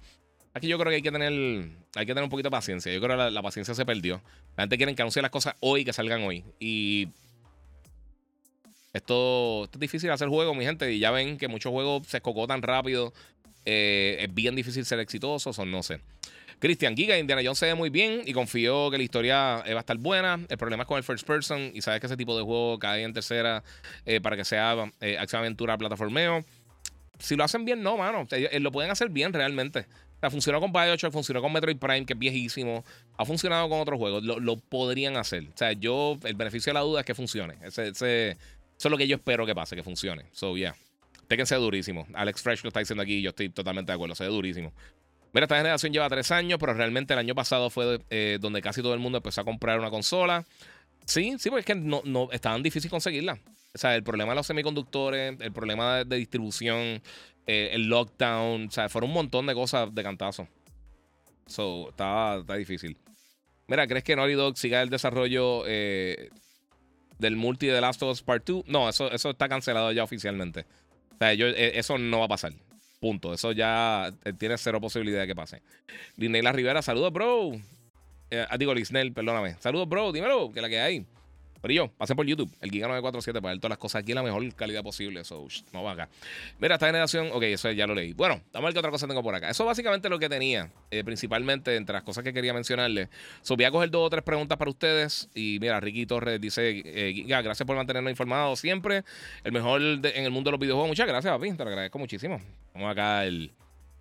Aquí yo creo que hay que tener, hay que tener un poquito de paciencia. Yo creo que la, paciencia se perdió. La gente quiere que anuncie las cosas hoy, que salgan hoy. Y esto, es difícil hacer juegos, mi gente. Y ya ven que muchos juegos se escocotan rápido. Eh, es bien difícil ser exitosos o no sé. Christian Giga, Indiana Jones se ve muy bien y confío que la historia eh, va a estar buena. El problema es con el first person y sabes que ese tipo de juego cae en tercera eh, para que sea acción aventura plataformeo si lo hacen bien, no, mano. Eh, lo pueden hacer bien realmente. O sea, funcionó con Bioshock, funcionó con Metroid Prime, que es viejísimo. Ha funcionado con otros juegos. Lo, podrían hacer. O sea, yo, el beneficio de la duda es que funcione. Ese, ese, eso es lo que yo espero que pase, que funcione. So, yeah. Tekken se durísimo. Alex Fresh lo está diciendo aquí y yo estoy totalmente de acuerdo. Se ve durísimo. Mira, esta generación lleva tres años, pero realmente el año pasado fue eh, donde casi todo el mundo empezó a comprar una consola. Sí, sí, porque es que no, no estaban difícil conseguirla. O sea, el problema de los semiconductores, el problema de, distribución, eh, el lockdown, o sea, fueron un montón de cosas de cantazo. So, está, está difícil. Mira, ¿crees que Naughty Dog siga el desarrollo eh, del multi de Last of Us Part 2? No, eso, eso está cancelado ya oficialmente. O sea, eh, eso no va a pasar. Punto. Eso ya tiene cero posibilidad de que pase. Linela Rivera, saludos, bro. Ah, digo, Lisnel, perdóname. Saludos, bro. Dímelo, que la que hay. Pero yo, pasé por YouTube, el Giga 947, para ver todas las cosas aquí en la mejor calidad posible. Eso, no va acá. Mira, esta generación, ok, eso ya lo leí. Bueno, vamos a ver qué otra cosa tengo por acá. Eso básicamente lo que tenía, eh, principalmente entre las cosas que quería mencionarles. So, voy a coger dos o tres preguntas para ustedes. Y mira, Ricky Torres dice: eh, gracias por mantenernos informados siempre. El mejor en el mundo de los videojuegos. Muchas gracias, papi. Te lo agradezco muchísimo. Vamos acá el,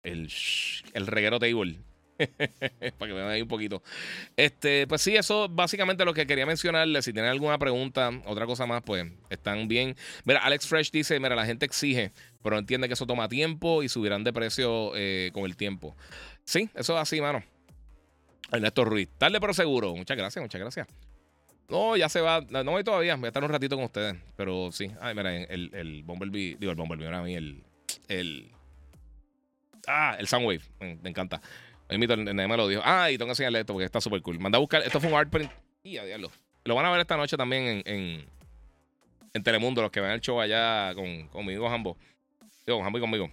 el, el reguero table. Para que vean ahí un poquito. Este, pues sí, eso básicamente lo que quería mencionarles. Si tienen alguna pregunta, otra cosa más, pues están bien. Mira, Alex Fresh dice: Mira, la gente exige, pero entiende que eso toma tiempo y subirán de precio eh, con el tiempo. Sí, eso es así, mano. Ernesto Ruiz, tarde pero seguro. Muchas gracias, muchas gracias. No, ya se va. No, voy todavía. Voy a estar un ratito con ustedes. Pero sí. Ay, mira, el, el Bumblebee. Digo, el Bumblebee, a mí el. El. Ah, el Soundwave. me encanta. Ahí me lo dijo. Ah, y tengo que enseñarle esto porque está súper cool. Manda a buscar. Esto fue un art print. Y a diablo. Lo van a ver esta noche también en, en, Telemundo, los que ven el show allá con, conmigo, Jambo. Digo, Jambo y conmigo.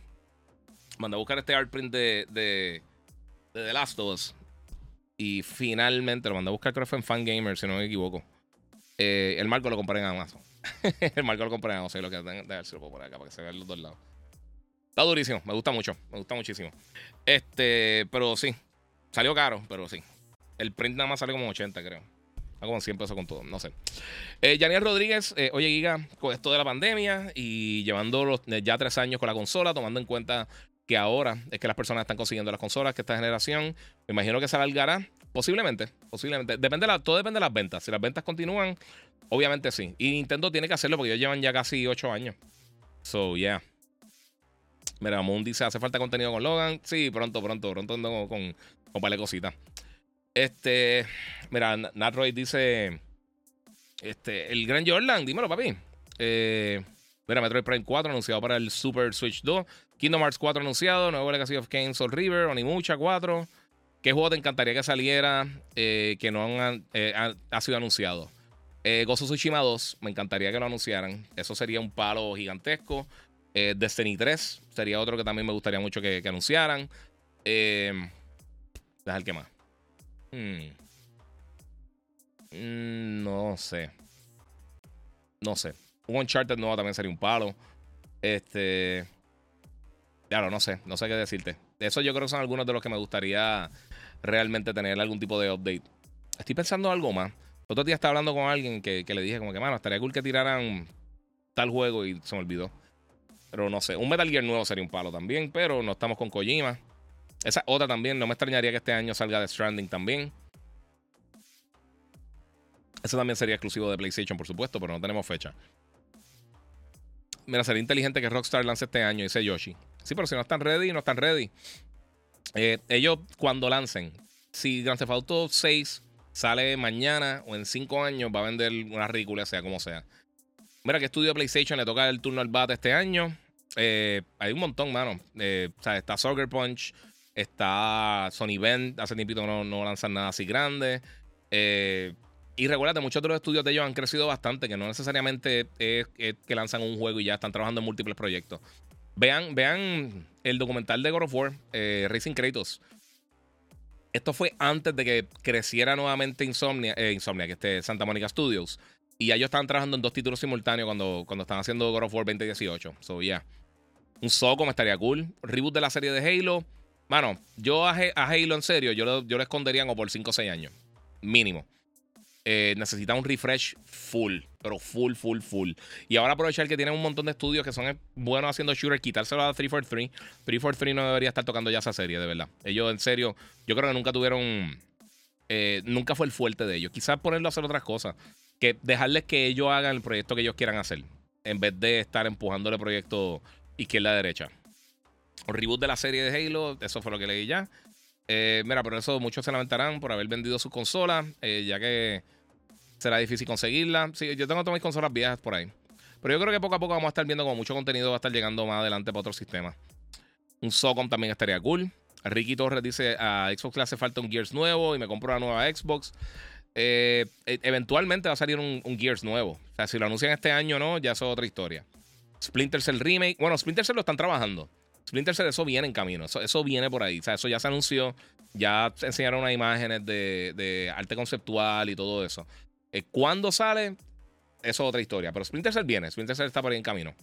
Manda a buscar este art print de, de, de The Last of Us. Y finalmente lo mandé a buscar, creo que fue en Fangamer, si no me equivoco. Eh, el marco lo compré en Amazon. el marco lo compré en Amazon. Lo que puedo poner acá para que se vean los dos lados. Está durísimo, me gusta mucho, me gusta muchísimo. Este, pero sí, salió caro, pero sí. El print nada más sale como 80, creo. Está como 100 pesos con todo, no sé. Eh, Rodríguez, eh, oye, Giga, con esto de la pandemia y llevando los, eh, ya tres años con la consola, tomando en cuenta que ahora es que las personas están consiguiendo las consolas, que esta generación, me imagino que se alargará. Posiblemente, posiblemente. Depende la, todo depende de las ventas. Si las ventas continúan, obviamente sí. Y Nintendo tiene que hacerlo porque ellos llevan ya casi 8 años. So, yeah. Mira, Moon dice, ¿hace falta contenido con Logan? Sí, pronto, pronto, pronto ando con, con, con cositas. Este, mira, Natroid dice, este, el Gran Jordan, dímelo, papi. Eh, mira, Metroid Prime 4 anunciado para el Super Switch 2. Kingdom Hearts 4 anunciado. Nuevo Legacy of Kain Soul River. Onimucha 4. ¿Qué juego te encantaría que saliera eh, que no han, eh, ha, sido anunciado? Eh, Gozo Tsushima 2. Me encantaría que lo anunciaran. Eso sería un palo gigantesco. Eh, Destiny 3 sería otro que también me gustaría mucho que, anunciaran. Eh, deja el que más. Hmm. Mm, no sé. No sé. Un Uncharted nuevo también sería un palo. Este. Claro, no sé. No sé qué decirte. Eso yo creo que son algunos de los que me gustaría realmente tener algún tipo de update. Estoy pensando algo más. Otro día estaba hablando con alguien que, que le dije como que, mano, estaría cool que tiraran tal juego y se me olvidó. Pero no sé, un Metal Gear nuevo sería un palo también, pero no estamos con Kojima. Esa otra también, no me extrañaría que este año salga de Stranding también. Eso también sería exclusivo de PlayStation, por supuesto, pero no tenemos fecha. Mira, sería inteligente que Rockstar lance este año, dice Yoshi. Sí, pero si no están ready, no están ready. Eh, ellos, cuando lancen, si Grand Theft Auto 6 sale mañana o en 5 años, va a vender una ridícula, sea como sea. Mira, que estudio PlayStation le toca el turno al bate este año. Eh, hay un montón, mano. Eh, o sea, está Soccer Punch, está Sony Bend, hace tiempito no, no lanzan nada así grande. Eh, y recuerda, muchos de los estudios de ellos han crecido bastante, que no necesariamente es, que lanzan un juego y ya están trabajando en múltiples proyectos. Vean, vean el documental de God of War, Racing Kratos. Esto fue antes de que creciera nuevamente Insomnia, Insomnia, que esté Santa Monica Studios. Y ellos estaban trabajando en dos títulos simultáneos cuando, cuando estaban haciendo God of War 2018. So, yeah. Un Soco me estaría cool. Reboot de la serie de Halo. Mano, yo a, Halo en serio, yo lo, yo lo escondería como por 5 o 6 años. Mínimo. Eh, necesita un refresh full, pero full, full, full. Y ahora aprovechar que tienen un montón de estudios que son buenos haciendo shooter, quitárselo a 343. 343 no debería estar tocando ya esa serie, de verdad. Ellos, en serio, yo creo que nunca tuvieron. Eh, nunca fue el fuerte de ellos. Quizás ponerlo a hacer otras cosas. Que dejarles que ellos hagan el proyecto que ellos quieran hacer. En vez de estar empujándole proyecto izquierda-derecha. Un reboot de la serie de Halo, eso fue lo que leí ya. Eh, mira, por eso muchos se lamentarán por haber vendido sus consolas, eh, ya que será difícil conseguirla. Sí, yo tengo todas mis consolas viejas por ahí. Pero yo creo que poco a poco vamos a estar viendo como mucho contenido va a estar llegando más adelante para otros sistemas. Un SOCOM también estaría cool. Ricky Torres dice: A Xbox le hace falta un Gears nuevo y me compro una nueva Xbox. Eh, e, eventualmente va a salir un, Gears nuevo. O sea, si lo anuncian este año o no, ya es otra historia. Splinter Cell Remake. Bueno, Splinter Cell lo están trabajando. Splinter Cell, eso viene en camino. Eso, viene por ahí. O sea, eso ya se anunció. Ya enseñaron unas imágenes de, arte conceptual y todo eso. Eh, ¿Cuándo sale? Eso es otra historia. Pero Splinter Cell viene. Splinter Cell está por ahí en camino.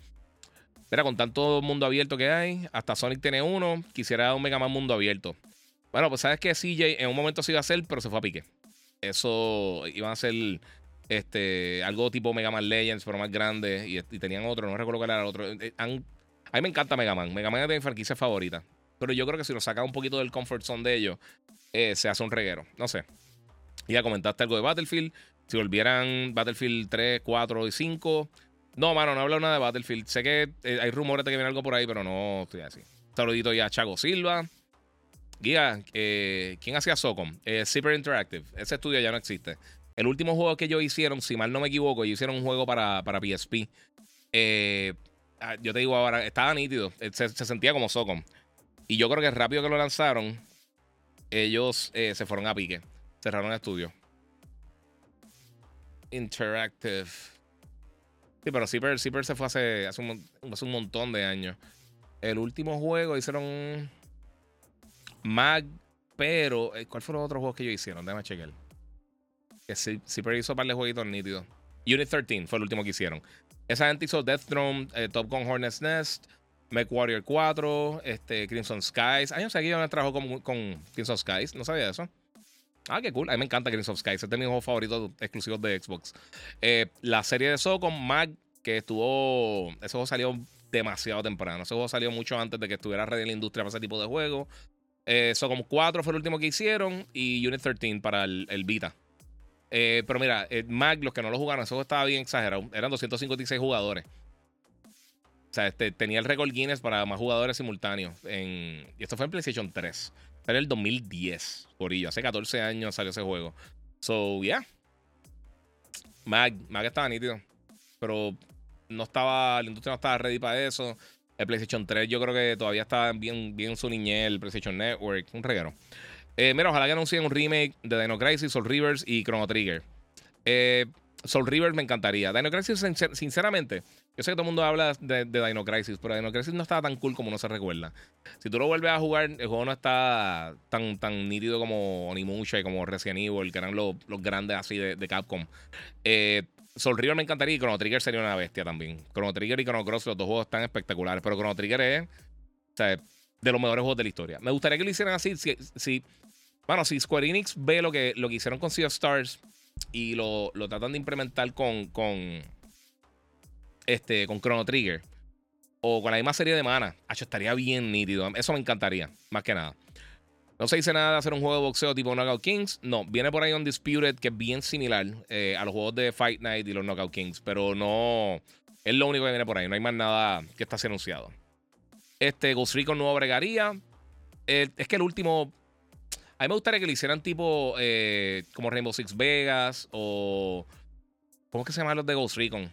Mira, con tanto mundo abierto que hay, hasta Sonic tiene uno. Quisiera un Mega Man mundo abierto. Bueno, pues sabes que CJ en un momento se iba a hacer, pero se fue a pique. Eso iba a ser este, algo tipo Mega Man Legends, pero más grande. Y, tenían otro, no recuerdo cuál era el otro. Eh, a mí me encanta Mega Man. Mega Man es de mi franquicia favorita. Pero yo creo que si lo saca un poquito del comfort zone de ellos, eh, se hace un reguero. No sé. Ya comentaste algo de Battlefield. Si volvieran Battlefield 3, 4 y 5. No, mano, no hablo nada de Battlefield. Sé que eh, hay rumores de que viene algo por ahí, pero no estoy así. Saludito ya a Chago Silva. Guía, eh, ¿quién hacía Socom? Eh, Super Interactive. Ese estudio ya no existe. El último juego que ellos hicieron, si mal no me equivoco, ellos hicieron un juego para, para PSP. Ah, yo te digo ahora, estaba nítido. Se, sentía como Socom. Y yo creo que rápido que lo lanzaron, ellos se fueron a pique. Cerraron el estudio. Interactive. Sí, pero Zipper, se fue hace, hace, un, montón de años. El último juego hicieron Mag, pero eh, ¿cuál fueron los otros juegos que ellos hicieron? Déjame chequear. Que Zipper hizo un par de jueguitos nítidos. Unit 13 fue el último que hicieron. Esa gente hizo Death Throne, eh, Top Gun Hornet's Nest, Mech Warrior 4, este, Crimson Skies. Años seguidos trabajó con, con Crimson Skies. No sabía eso. Ah, qué cool. A mí me encanta Crimson Skies. Es de mis juegos favoritos exclusivos de Xbox. Eh, la serie de Socom, Mag, que estuvo. Ese juego salió demasiado temprano. Ese juego salió mucho antes de que estuviera ready en la industria para ese tipo de juegos. Eh, Socom 4 fue el último que hicieron. Y Unit 13 para el Vita. Eh, pero mira, Mag, los que no lo jugaron, juego estaba bien exagerado. Eran 256 jugadores. O sea, este, tenía el récord Guinness para más jugadores simultáneos. En, y esto fue en PlayStation 3. Era el 2010, por ello. Hace 14 años salió ese juego. So, yeah. Mag, Mag estaba nítido. Pero no estaba, la industria no estaba ready para eso. El PlayStation 3 yo creo que todavía estaba bien, bien su niñez, el PlayStation Network, un reguero. Eh, mira, ojalá que anuncien un remake de Dino Crisis, Soul Rivers y Chrono Trigger. Eh, Soul Rivers me encantaría. Dino Crisis, sinceramente, yo sé que todo el mundo habla de, Dino Crisis, pero Dino Crisis no estaba tan cool como uno se recuerda. Si tú lo vuelves a jugar, el juego no está tan, tan nítido como Onimusha y como Resident Evil, que eran los, grandes así de, Capcom. Eh, Soul River me encantaría y Chrono Trigger sería una bestia también. Chrono Trigger y Chrono Cross, los dos juegos están espectaculares, pero Chrono Trigger es de los mejores juegos de la historia. Me gustaría que lo hicieran así. Si, bueno, si Square Enix ve lo que, lo que hicieron con Sea of Stars y lo, lo tratan de implementar con, con este, con Chrono Trigger o con la misma serie de mana, estaría bien nítido. Eso me encantaría, más que nada. No se dice nada de hacer un juego de boxeo tipo Knockout Kings. No, viene por ahí Undisputed, que es bien similar eh, a los juegos de Fight Night y los Knockout Kings, pero no. Es lo único que viene por ahí. No hay más nada que está anunciado. Este Ghost Recon nuevo bregaría. Es que el último. A mí me gustaría que le hicieran tipo eh, como Rainbow Six Vegas o. ¿Cómo es que se llaman los de Ghost Recon?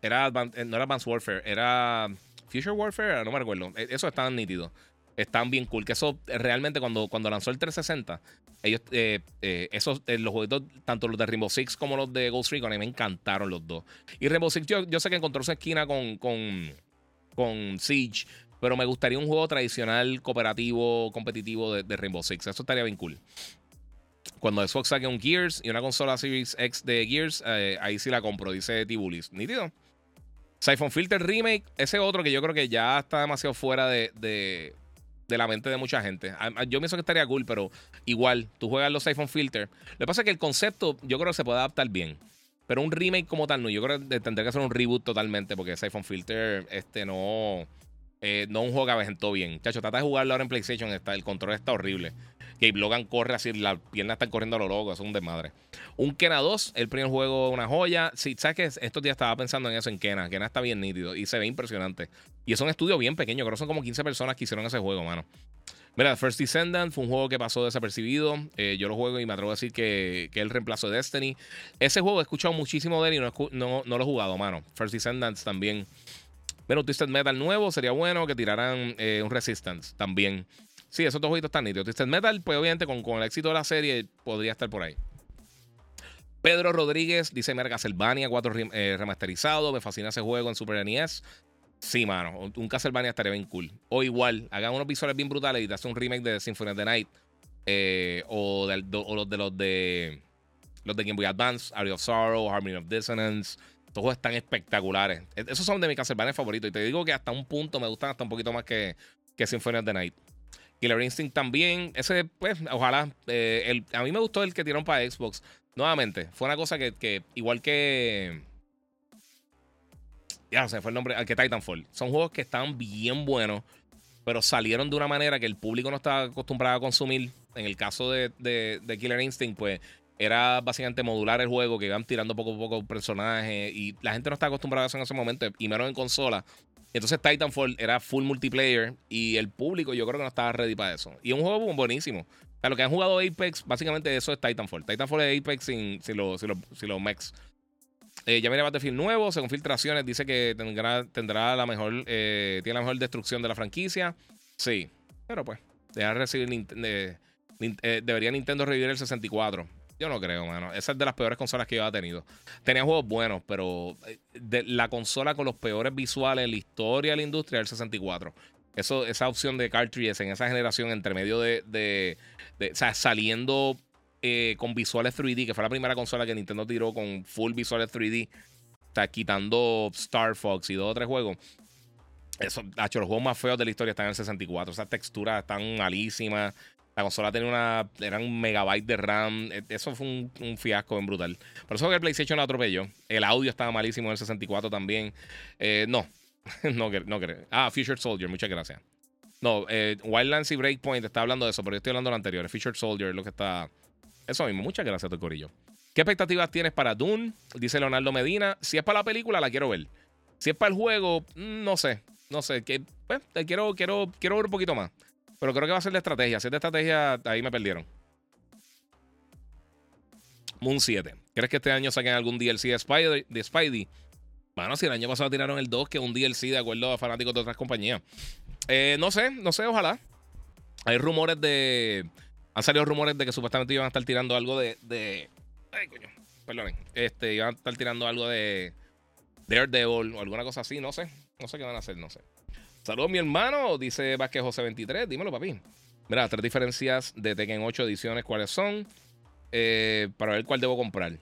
Era, eh, no era Advanced Warfare, era Future Warfare, no me recuerdo. E, eso estaban nítidos. Están bien cool. Que eso realmente cuando, cuando lanzó el 360, ellos, eh, esos, los jueguitos, tanto los de Rainbow Six como los de Ghost Recon, a mí me encantaron los dos. Y Rainbow Six, yo, sé que encontró su esquina con, con, con Siege, pero me gustaría un juego tradicional, cooperativo, competitivo de, Rainbow Six. Eso estaría bien cool. Cuando Xbox saque un Gears y una consola Series X de Gears, ahí sí la compro, dice Tibulis. Nítido. Siphon Filter Remake, ese otro que yo creo que ya está demasiado fuera de, de, la mente de mucha gente. Yo pienso que estaría cool, pero igual, tú juegas los Siphon Filter. Lo que pasa es que el concepto yo creo que se puede adaptar bien. Pero un remake como tal, no. Yo creo que tendría que ser un reboot totalmente, porque Siphon Filter este, no, eh, no un juego que avejentó bien. Chacho, trata de jugarlo ahora en PlayStation, está, el control está horrible. Gabe Logan corre así, la pierna está corriendo a lo loco, es un desmadre. Un Kena 2, el primer juego, una joya. Sí, ¿sabes que Estos días estaba pensando en eso en Kena. Kena está bien nítido y se ve impresionante. Y es un estudio bien pequeño, creo que son como 15 personas que hicieron ese juego, mano. Mira, First Descendant fue un juego que pasó desapercibido. Eh, yo lo juego y me atrevo a decir que, que es el reemplazo de Destiny. Ese juego he escuchado muchísimo de él y no, no, lo he jugado, mano. First Descendants también. Pero un Twisted Metal nuevo sería bueno que tiraran eh, un Resistance también. Sí, esos dos jueguitos están nítidos. Twisted Metal, pues obviamente con, con el éxito de la serie podría estar por ahí. Pedro Rodríguez dice: Mira, Castlevania 4 eh, remasterizado. Me fascina ese juego en Super NES. Sí, mano. Un Castlevania estaría bien cool. O igual, hagan unos visuales bien brutales y te hacen un remake de Symphony of the Night. Eh, o, de, los de los de los de Game Boy Advance, Area of Sorrow, Harmony of Dissonance. Estos juegos están espectaculares. E, esos son de mis Castlevania favoritos. Y te digo que hasta un punto me gustan hasta un poquito más que, que Symphony of the Night. Killer Instinct también. Ese, pues, ojalá. Eh, el, a mí me gustó el que tiraron para Xbox. Nuevamente, fue una cosa que, que igual que ya no sé, fue el nombre, que Titanfall. Son juegos que estaban bien buenos, pero salieron de una manera que el público no estaba acostumbrado a consumir. En el caso de, de, Killer Instinct, pues era básicamente modular el juego, que iban tirando poco a poco personajes y la gente no estaba acostumbrada a eso en ese momento, y menos en consola. Entonces Titanfall era full multiplayer y el público yo creo que no estaba ready para eso. Y un juego buenísimo. O sea, lo que han jugado Apex, básicamente eso es Titanfall. Titanfall es Apex sin, sin los si lo, mechs. Eh, ya viene Battlefield nuevo, según filtraciones, dice que tendrá, tendrá la mejor, eh, tiene la mejor destrucción de la franquicia. Sí, pero pues, recibir eh, debería Nintendo revivir el 64. Yo no creo, mano. Esa es de las peores consolas que yo he tenido. Tenía juegos buenos, pero de la consola con los peores visuales en la historia de la industria el 64. Eso, esa opción de cartridges en esa generación entre medio de, de o sea, saliendo eh, con visuales 3D, que fue la primera consola que Nintendo tiró con full visuales 3D. Está quitando Star Fox y dos o tres juegos. Eso, hecho, los juegos más feos de la historia están en el 64. Esas texturas están malísimas. La consola tenía una. Era un megabyte de RAM. E, eso fue un, fiasco bien brutal. Por eso que el PlayStation lo atropelló. El audio estaba malísimo en el 64 también. Eh, no. no, no creo. Ah, Future Soldier, muchas gracias. No, eh, Wildlands y Breakpoint está hablando de eso, pero yo estoy hablando de lo anterior. Future Soldier es lo que está eso mismo, muchas gracias, tu corillo. ¿Qué expectativas tienes para Dune? Dice Leonardo Medina. Si es para la película, la quiero ver. Si es para el juego, mm, no sé. No sé. Que, pues, quiero, quiero, quiero ver un poquito más. Pero creo que va a ser de estrategia. Si es de estrategia, ahí me perdieron. Moon 7. ¿Crees que este año saquen algún DLC de, Spidey? de Spidey? Bueno, si el año pasado tiraron el 2, que un DLC de acuerdo a fanáticos de otras compañías. Eh, no sé, no sé, ojalá. Hay rumores de han salido rumores de que supuestamente iban a estar tirando algo de. ay, coño. Perdonen. Este, iban a estar tirando algo de Daredevil o alguna cosa así. No sé. No sé qué van a hacer, no sé. Saludos, mi hermano. Dice Vázquez José 23. Dímelo, papi. Mira, tres diferencias de Tekken 8 ediciones, ¿cuáles son? Eh, para ver cuál debo comprar.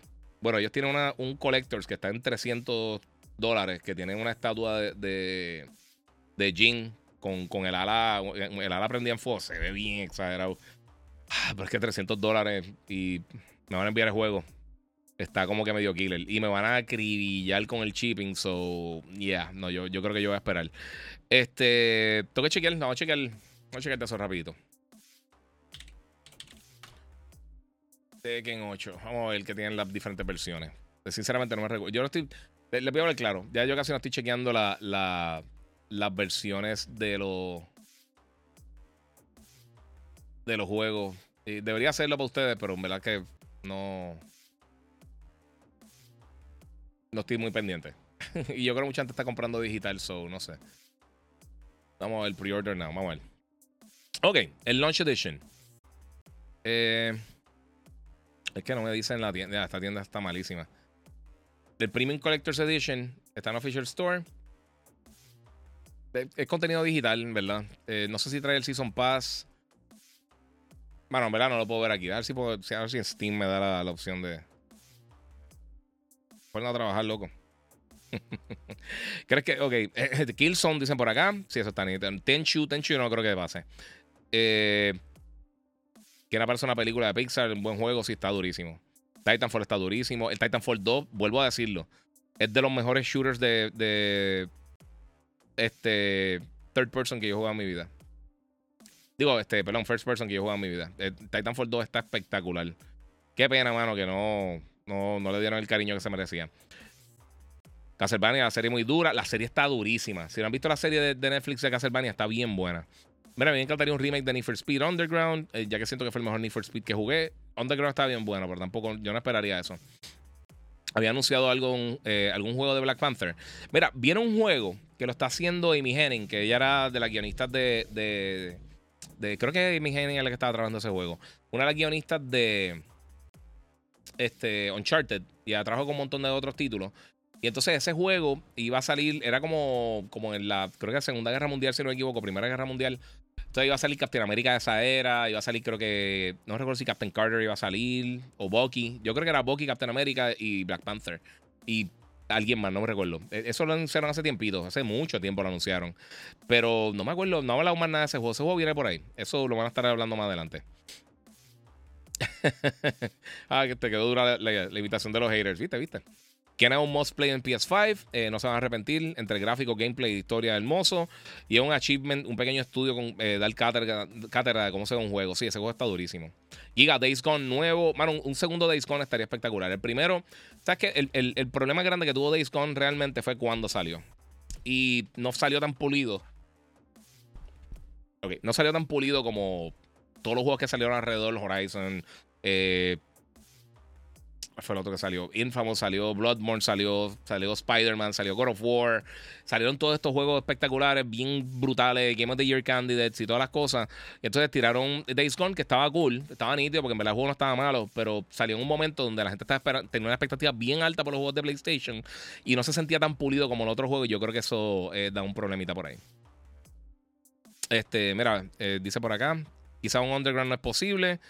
Bueno, ellos tienen una, un Collectors que está en 300 dólares, que tiene una estatua de, de, de Jin con, con el ala, el ala prendida en fuego. Se ve bien exagerado. Ah, pero es que 300 dólares y me van a enviar el juego. Está como que medio killer. Y me van a acribillar con el shipping. So, yeah. No, yo, yo creo que yo voy a esperar. Este. Tengo que chequear. No, vamos a chequear. Vamos a chequear eso rapidito. Tekken 8. Vamos a ver que tienen las diferentes versiones. Sinceramente no me recuerdo. Yo no estoy. Les voy a hablar claro. Ya yo casi no estoy chequeando la, la, las versiones de los de los juegos. Y debería hacerlo para ustedes, pero en verdad que no. No estoy muy pendiente. y yo creo que mucha gente está comprando digital, so no sé. Vamos a ver el pre-order now. Vamos a ver. Ok, el Launch Edition. Eh, es que no me dicen la tienda. Esta tienda está malísima. El Premium Collector's Edition está en Official Store. Es contenido digital, ¿verdad? Eh, no sé si trae el Season Pass. Bueno, en verdad no lo puedo ver aquí. A ver si, a ver si Steam me da la, opción de. Pueden a trabajar, loco. ¿Crees que.? Ok. Eh, Killzone dicen por acá. Sí, eso está nítido. Tenchu, Tenchu no creo que pase. Eh, Quiere para una película de Pixar, un buen juego, sí está durísimo. Titanfall está durísimo. El Titanfall 2, vuelvo a decirlo, es de los mejores shooters de, de este third person que yo he jugado en mi vida. Digo, este, perdón, first person que yo he jugado en mi vida. Eh, Titanfall 2 está espectacular. Qué pena, mano, que no, no, le dieron el cariño que se merecía. Castlevania, la serie muy dura. La serie está durísima. Si no han visto la serie de, Netflix de Castlevania, está bien buena. Mira, me encantaría un remake de Need for Speed Underground, eh, ya que siento que fue el mejor Need for Speed que jugué. Underground está bien bueno, pero tampoco, yo no esperaría eso. Había anunciado algo, eh, algún juego de Black Panther. Mira, viene un juego que lo está haciendo Amy Henning, que ella era de las guionistas de, creo que Henning es la que estaba trabajando ese juego. Una de las guionistas de este, Uncharted y ha trabajado con un montón de otros títulos. Y entonces ese juego iba a salir, era como, como en la, creo que Segunda Guerra Mundial, si no me equivoco, Primera Guerra Mundial. Entonces iba a salir Captain América de esa era, iba a salir creo que, no recuerdo si Captain Carter iba a salir, o Bucky. Yo creo que era Bucky, Captain América y Black Panther. Y alguien más, no me recuerdo. E, eso lo anunciaron hace tiempito, hace mucho tiempo lo anunciaron. Pero no me acuerdo, no he hablado más nada de ese juego. Ese juego viene por ahí. Eso lo van a estar hablando más adelante. ah, que te quedó dura la, invitación de los haters, ¿viste? ¿Viste? Que un must play en PS5, eh, no se van a arrepentir. Entre gráfico, gameplay y historia hermoso. Y es un achievement, un pequeño estudio con eh, dar cátedra, de cómo se ve un juego. Sí, ese juego está durísimo. Giga, Days Gone nuevo. Mano, un, segundo Days Gone estaría espectacular. El primero, ¿sabes qué? El, el problema grande que tuvo Days Gone realmente fue cuando salió. Y no salió tan pulido. Ok, no salió tan pulido como todos los juegos que salieron alrededor, Horizon, eh, fue el otro que salió? Infamous salió, Bloodborne salió, salió Spider-Man, salió God of War. Salieron todos estos juegos espectaculares, bien brutales, Game of the Year Candidates y todas las cosas. Entonces tiraron Days Gone, que estaba cool, estaba nítido, porque en verdad el juego no estaba malo, pero salió en un momento donde la gente estaba esperando, tenía una expectativa bien alta por los juegos de PlayStation y no se sentía tan pulido como el otro juego. Y yo creo que eso eh, da un problemita por ahí. Este, mira, eh, dice por acá, quizá un Underground no es posible.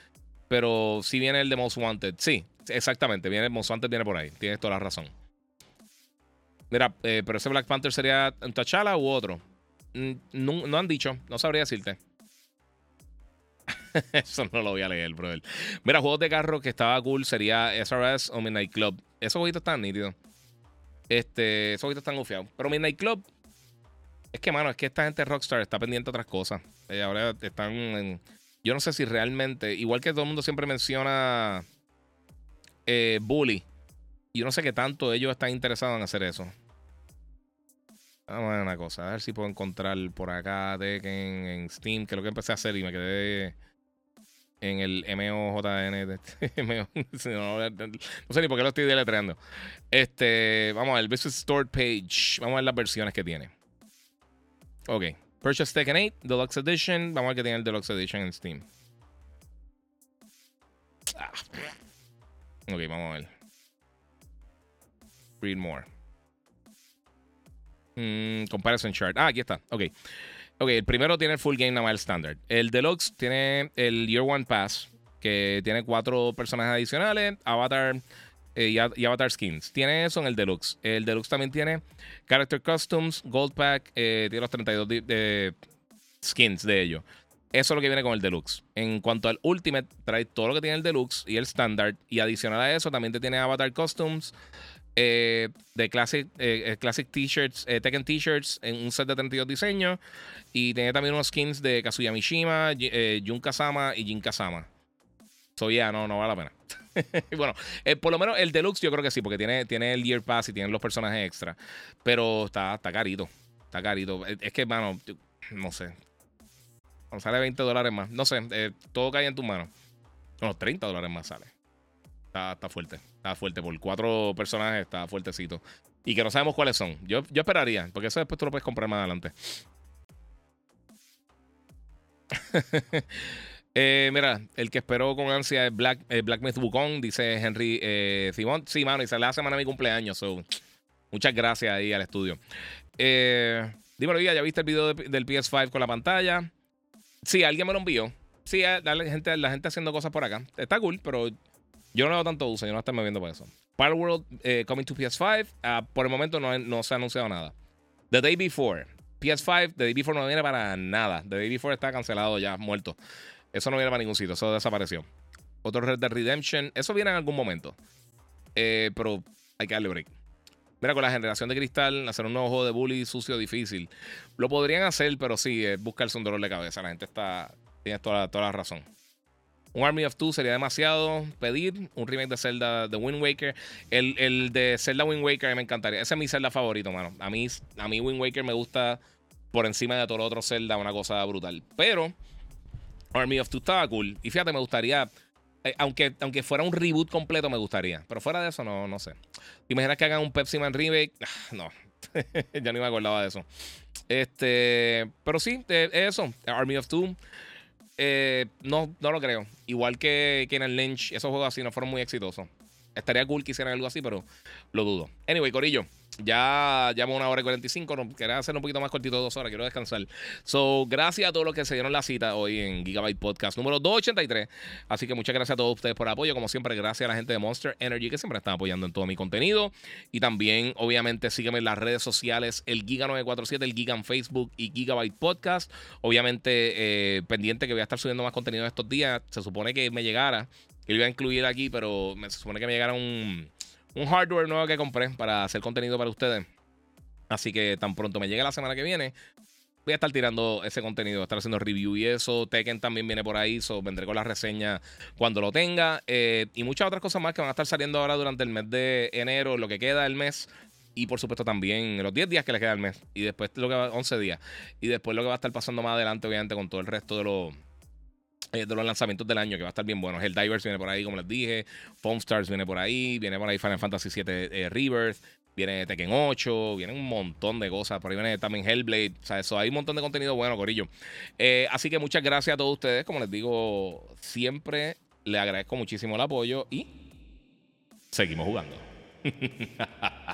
Pero si viene el de Most Wanted. Sí, exactamente. Viene, Most Wanted viene por ahí. Tienes toda la razón. Mira, eh, pero ese Black Panther sería T'Challa u otro. Mm, no, han dicho. No sabría decirte. Eso no lo voy a leer, brother. Mira, juegos de carro que estaba cool sería SRS o Midnight Club. Esos jueguitos están nítidos. Este, esos jueguitos están gufiados. Pero Midnight Club. Es que, mano, es que esta gente Rockstar está pendiente de otras cosas. Eh, ahora están en yo no sé si realmente, igual que todo el mundo siempre menciona eh, Bully, yo no sé qué tanto ellos están interesados en hacer eso. Vamos a ver una cosa, a ver si puedo encontrar por acá Tekken en Steam, que es lo que empecé a hacer y me quedé en el MOJN. no, sé ni por qué lo estoy deletreando. Este, vamos a ver, Business Store Page. Vamos a ver las versiones que tiene. Ok. Purchase Tekken 8, Deluxe Edition. Vamos a ver que tiene el Deluxe Edition en Steam. Ah. Ok, vamos a ver. Read more. Mm, comparison chart. Ah, aquí está. Ok. Ok, el primero tiene el full game normal standard. El deluxe tiene el Year One Pass, que tiene cuatro personajes adicionales. Avatar eh, y, Avatar Skins. Tiene eso en el Deluxe. El Deluxe también tiene Character Customs, Gold Pack, eh, tiene los 32 skins de ellos. Eso es lo que viene con el Deluxe. En cuanto al Ultimate, trae todo lo que tiene el Deluxe y el Standard. Y adicional a eso, también te tiene Avatar Customs, eh, de Classic, classic T-shirts, Tekken T-shirts en un set de 32 diseños. Y tiene también unos skins de Kazuya Mishima, Jun Kazama y Jin Kazama. So, yeah, no, no vale la pena. bueno, eh, por lo menos el deluxe yo creo que sí, porque tiene, tiene el Year Pass y tiene los personajes extra. Pero está, está carito. Está carito. Es que, mano, no sé. Cuando sale 20 dólares más. No sé, eh, todo cae en tus manos. No, 30 dólares más sale. Está, está, fuerte. Está fuerte. Por cuatro personajes está fuertecito. Y que no sabemos cuáles son. Yo, yo esperaría, porque eso después tú lo puedes comprar más adelante. Eh, mira, el que esperó con ansia es Black, eh, Black Wukong, dice Henry eh, Simón. Sí, mano, y se le hace semana mi cumpleaños. muchas gracias ahí al estudio. Eh, dímelo, ¿ya viste el video del PS5 con la pantalla? Sí, alguien me lo envió. Sí, la gente, la gente haciendo cosas por acá. Está cool, pero yo no doy tanto uso. Yo no estoy moviendo por eso. Power World coming to PS5. Ah, por el momento no, no se ha anunciado nada. The Day Before. PS5, The Day Before no viene para nada. The Day Before está cancelado ya, muerto. Eso no viene para ningún sitio, eso desapareció. Otro Red Dead Redemption, eso viene en algún momento. Eh, pero hay que darle break. Mira, con la generación de cristal, hacer un nuevo juego de bully sucio, difícil. Lo podrían hacer, pero sí, es buscarse un dolor de cabeza. La gente está. Tienes toda, toda la razón. Un Army of Two sería demasiado pedir. Un remake de Zelda de Wind Waker. El, el de Zelda Wind Waker me encantaría. Ese es mi Zelda favorito, mano. A mí, a mí Wind Waker me gusta por encima de todo otro Zelda, una cosa brutal. Pero Army of Two estaba cool. Y fíjate, me gustaría. eh, aunque, aunque fuera un reboot completo, me gustaría. Pero fuera de eso, no, no sé. ¿Te imaginas que hagan un Pepsi Man remake? Ah, no. ya ni me acordaba de eso. Este. Pero sí, eh, eso. Army of Two. Eh, no, no lo creo. Igual que, que en el Lynch, esos juegos así no fueron muy exitosos. Estaría cool que hicieran algo así, pero lo dudo. Anyway, Corillo, ya llamo una hora y 45. No, quería hacer un poquito más cortito, dos horas. Quiero descansar. So, gracias a todos los que se dieron la cita hoy en Gigabyte Podcast número 283. Así que muchas gracias a todos ustedes por el apoyo. Como siempre, gracias a la gente de Monster Energy que siempre están apoyando en todo mi contenido. Y también, obviamente, sígueme en las redes sociales: el Giga947, el Giga en Facebook y Gigabyte Podcast. Obviamente, eh, pendiente que voy a estar subiendo más contenido estos días. Se supone que me llegara. Que lo iba a incluir aquí, pero se supone que me llegara un, un hardware nuevo que compré para hacer contenido para ustedes. Así que tan pronto me llegue la semana que viene, voy a estar tirando ese contenido, estar haciendo review y eso. Tekken también viene por ahí, so vendré con la reseña cuando lo tenga. Eh, y muchas otras cosas más que van a estar saliendo ahora durante el mes de enero, lo que queda del mes. Y por supuesto también los 10 días que le queda al mes. Y después lo que va, 11 días. Y después lo que va a estar pasando más adelante, obviamente, con todo el resto de los de los lanzamientos del año que va a estar bien bueno. El Divers viene por ahí, como les dije. Foam Stars viene por ahí. Viene por ahí Final Fantasy VII eh, Rebirth. Viene Tekken 8. Viene un montón de cosas. Por ahí viene también Hellblade. O sea, eso hay un montón de contenido bueno, Corillo. Eh, así que muchas gracias a todos ustedes. Como les digo, siempre les agradezco muchísimo el apoyo y seguimos jugando.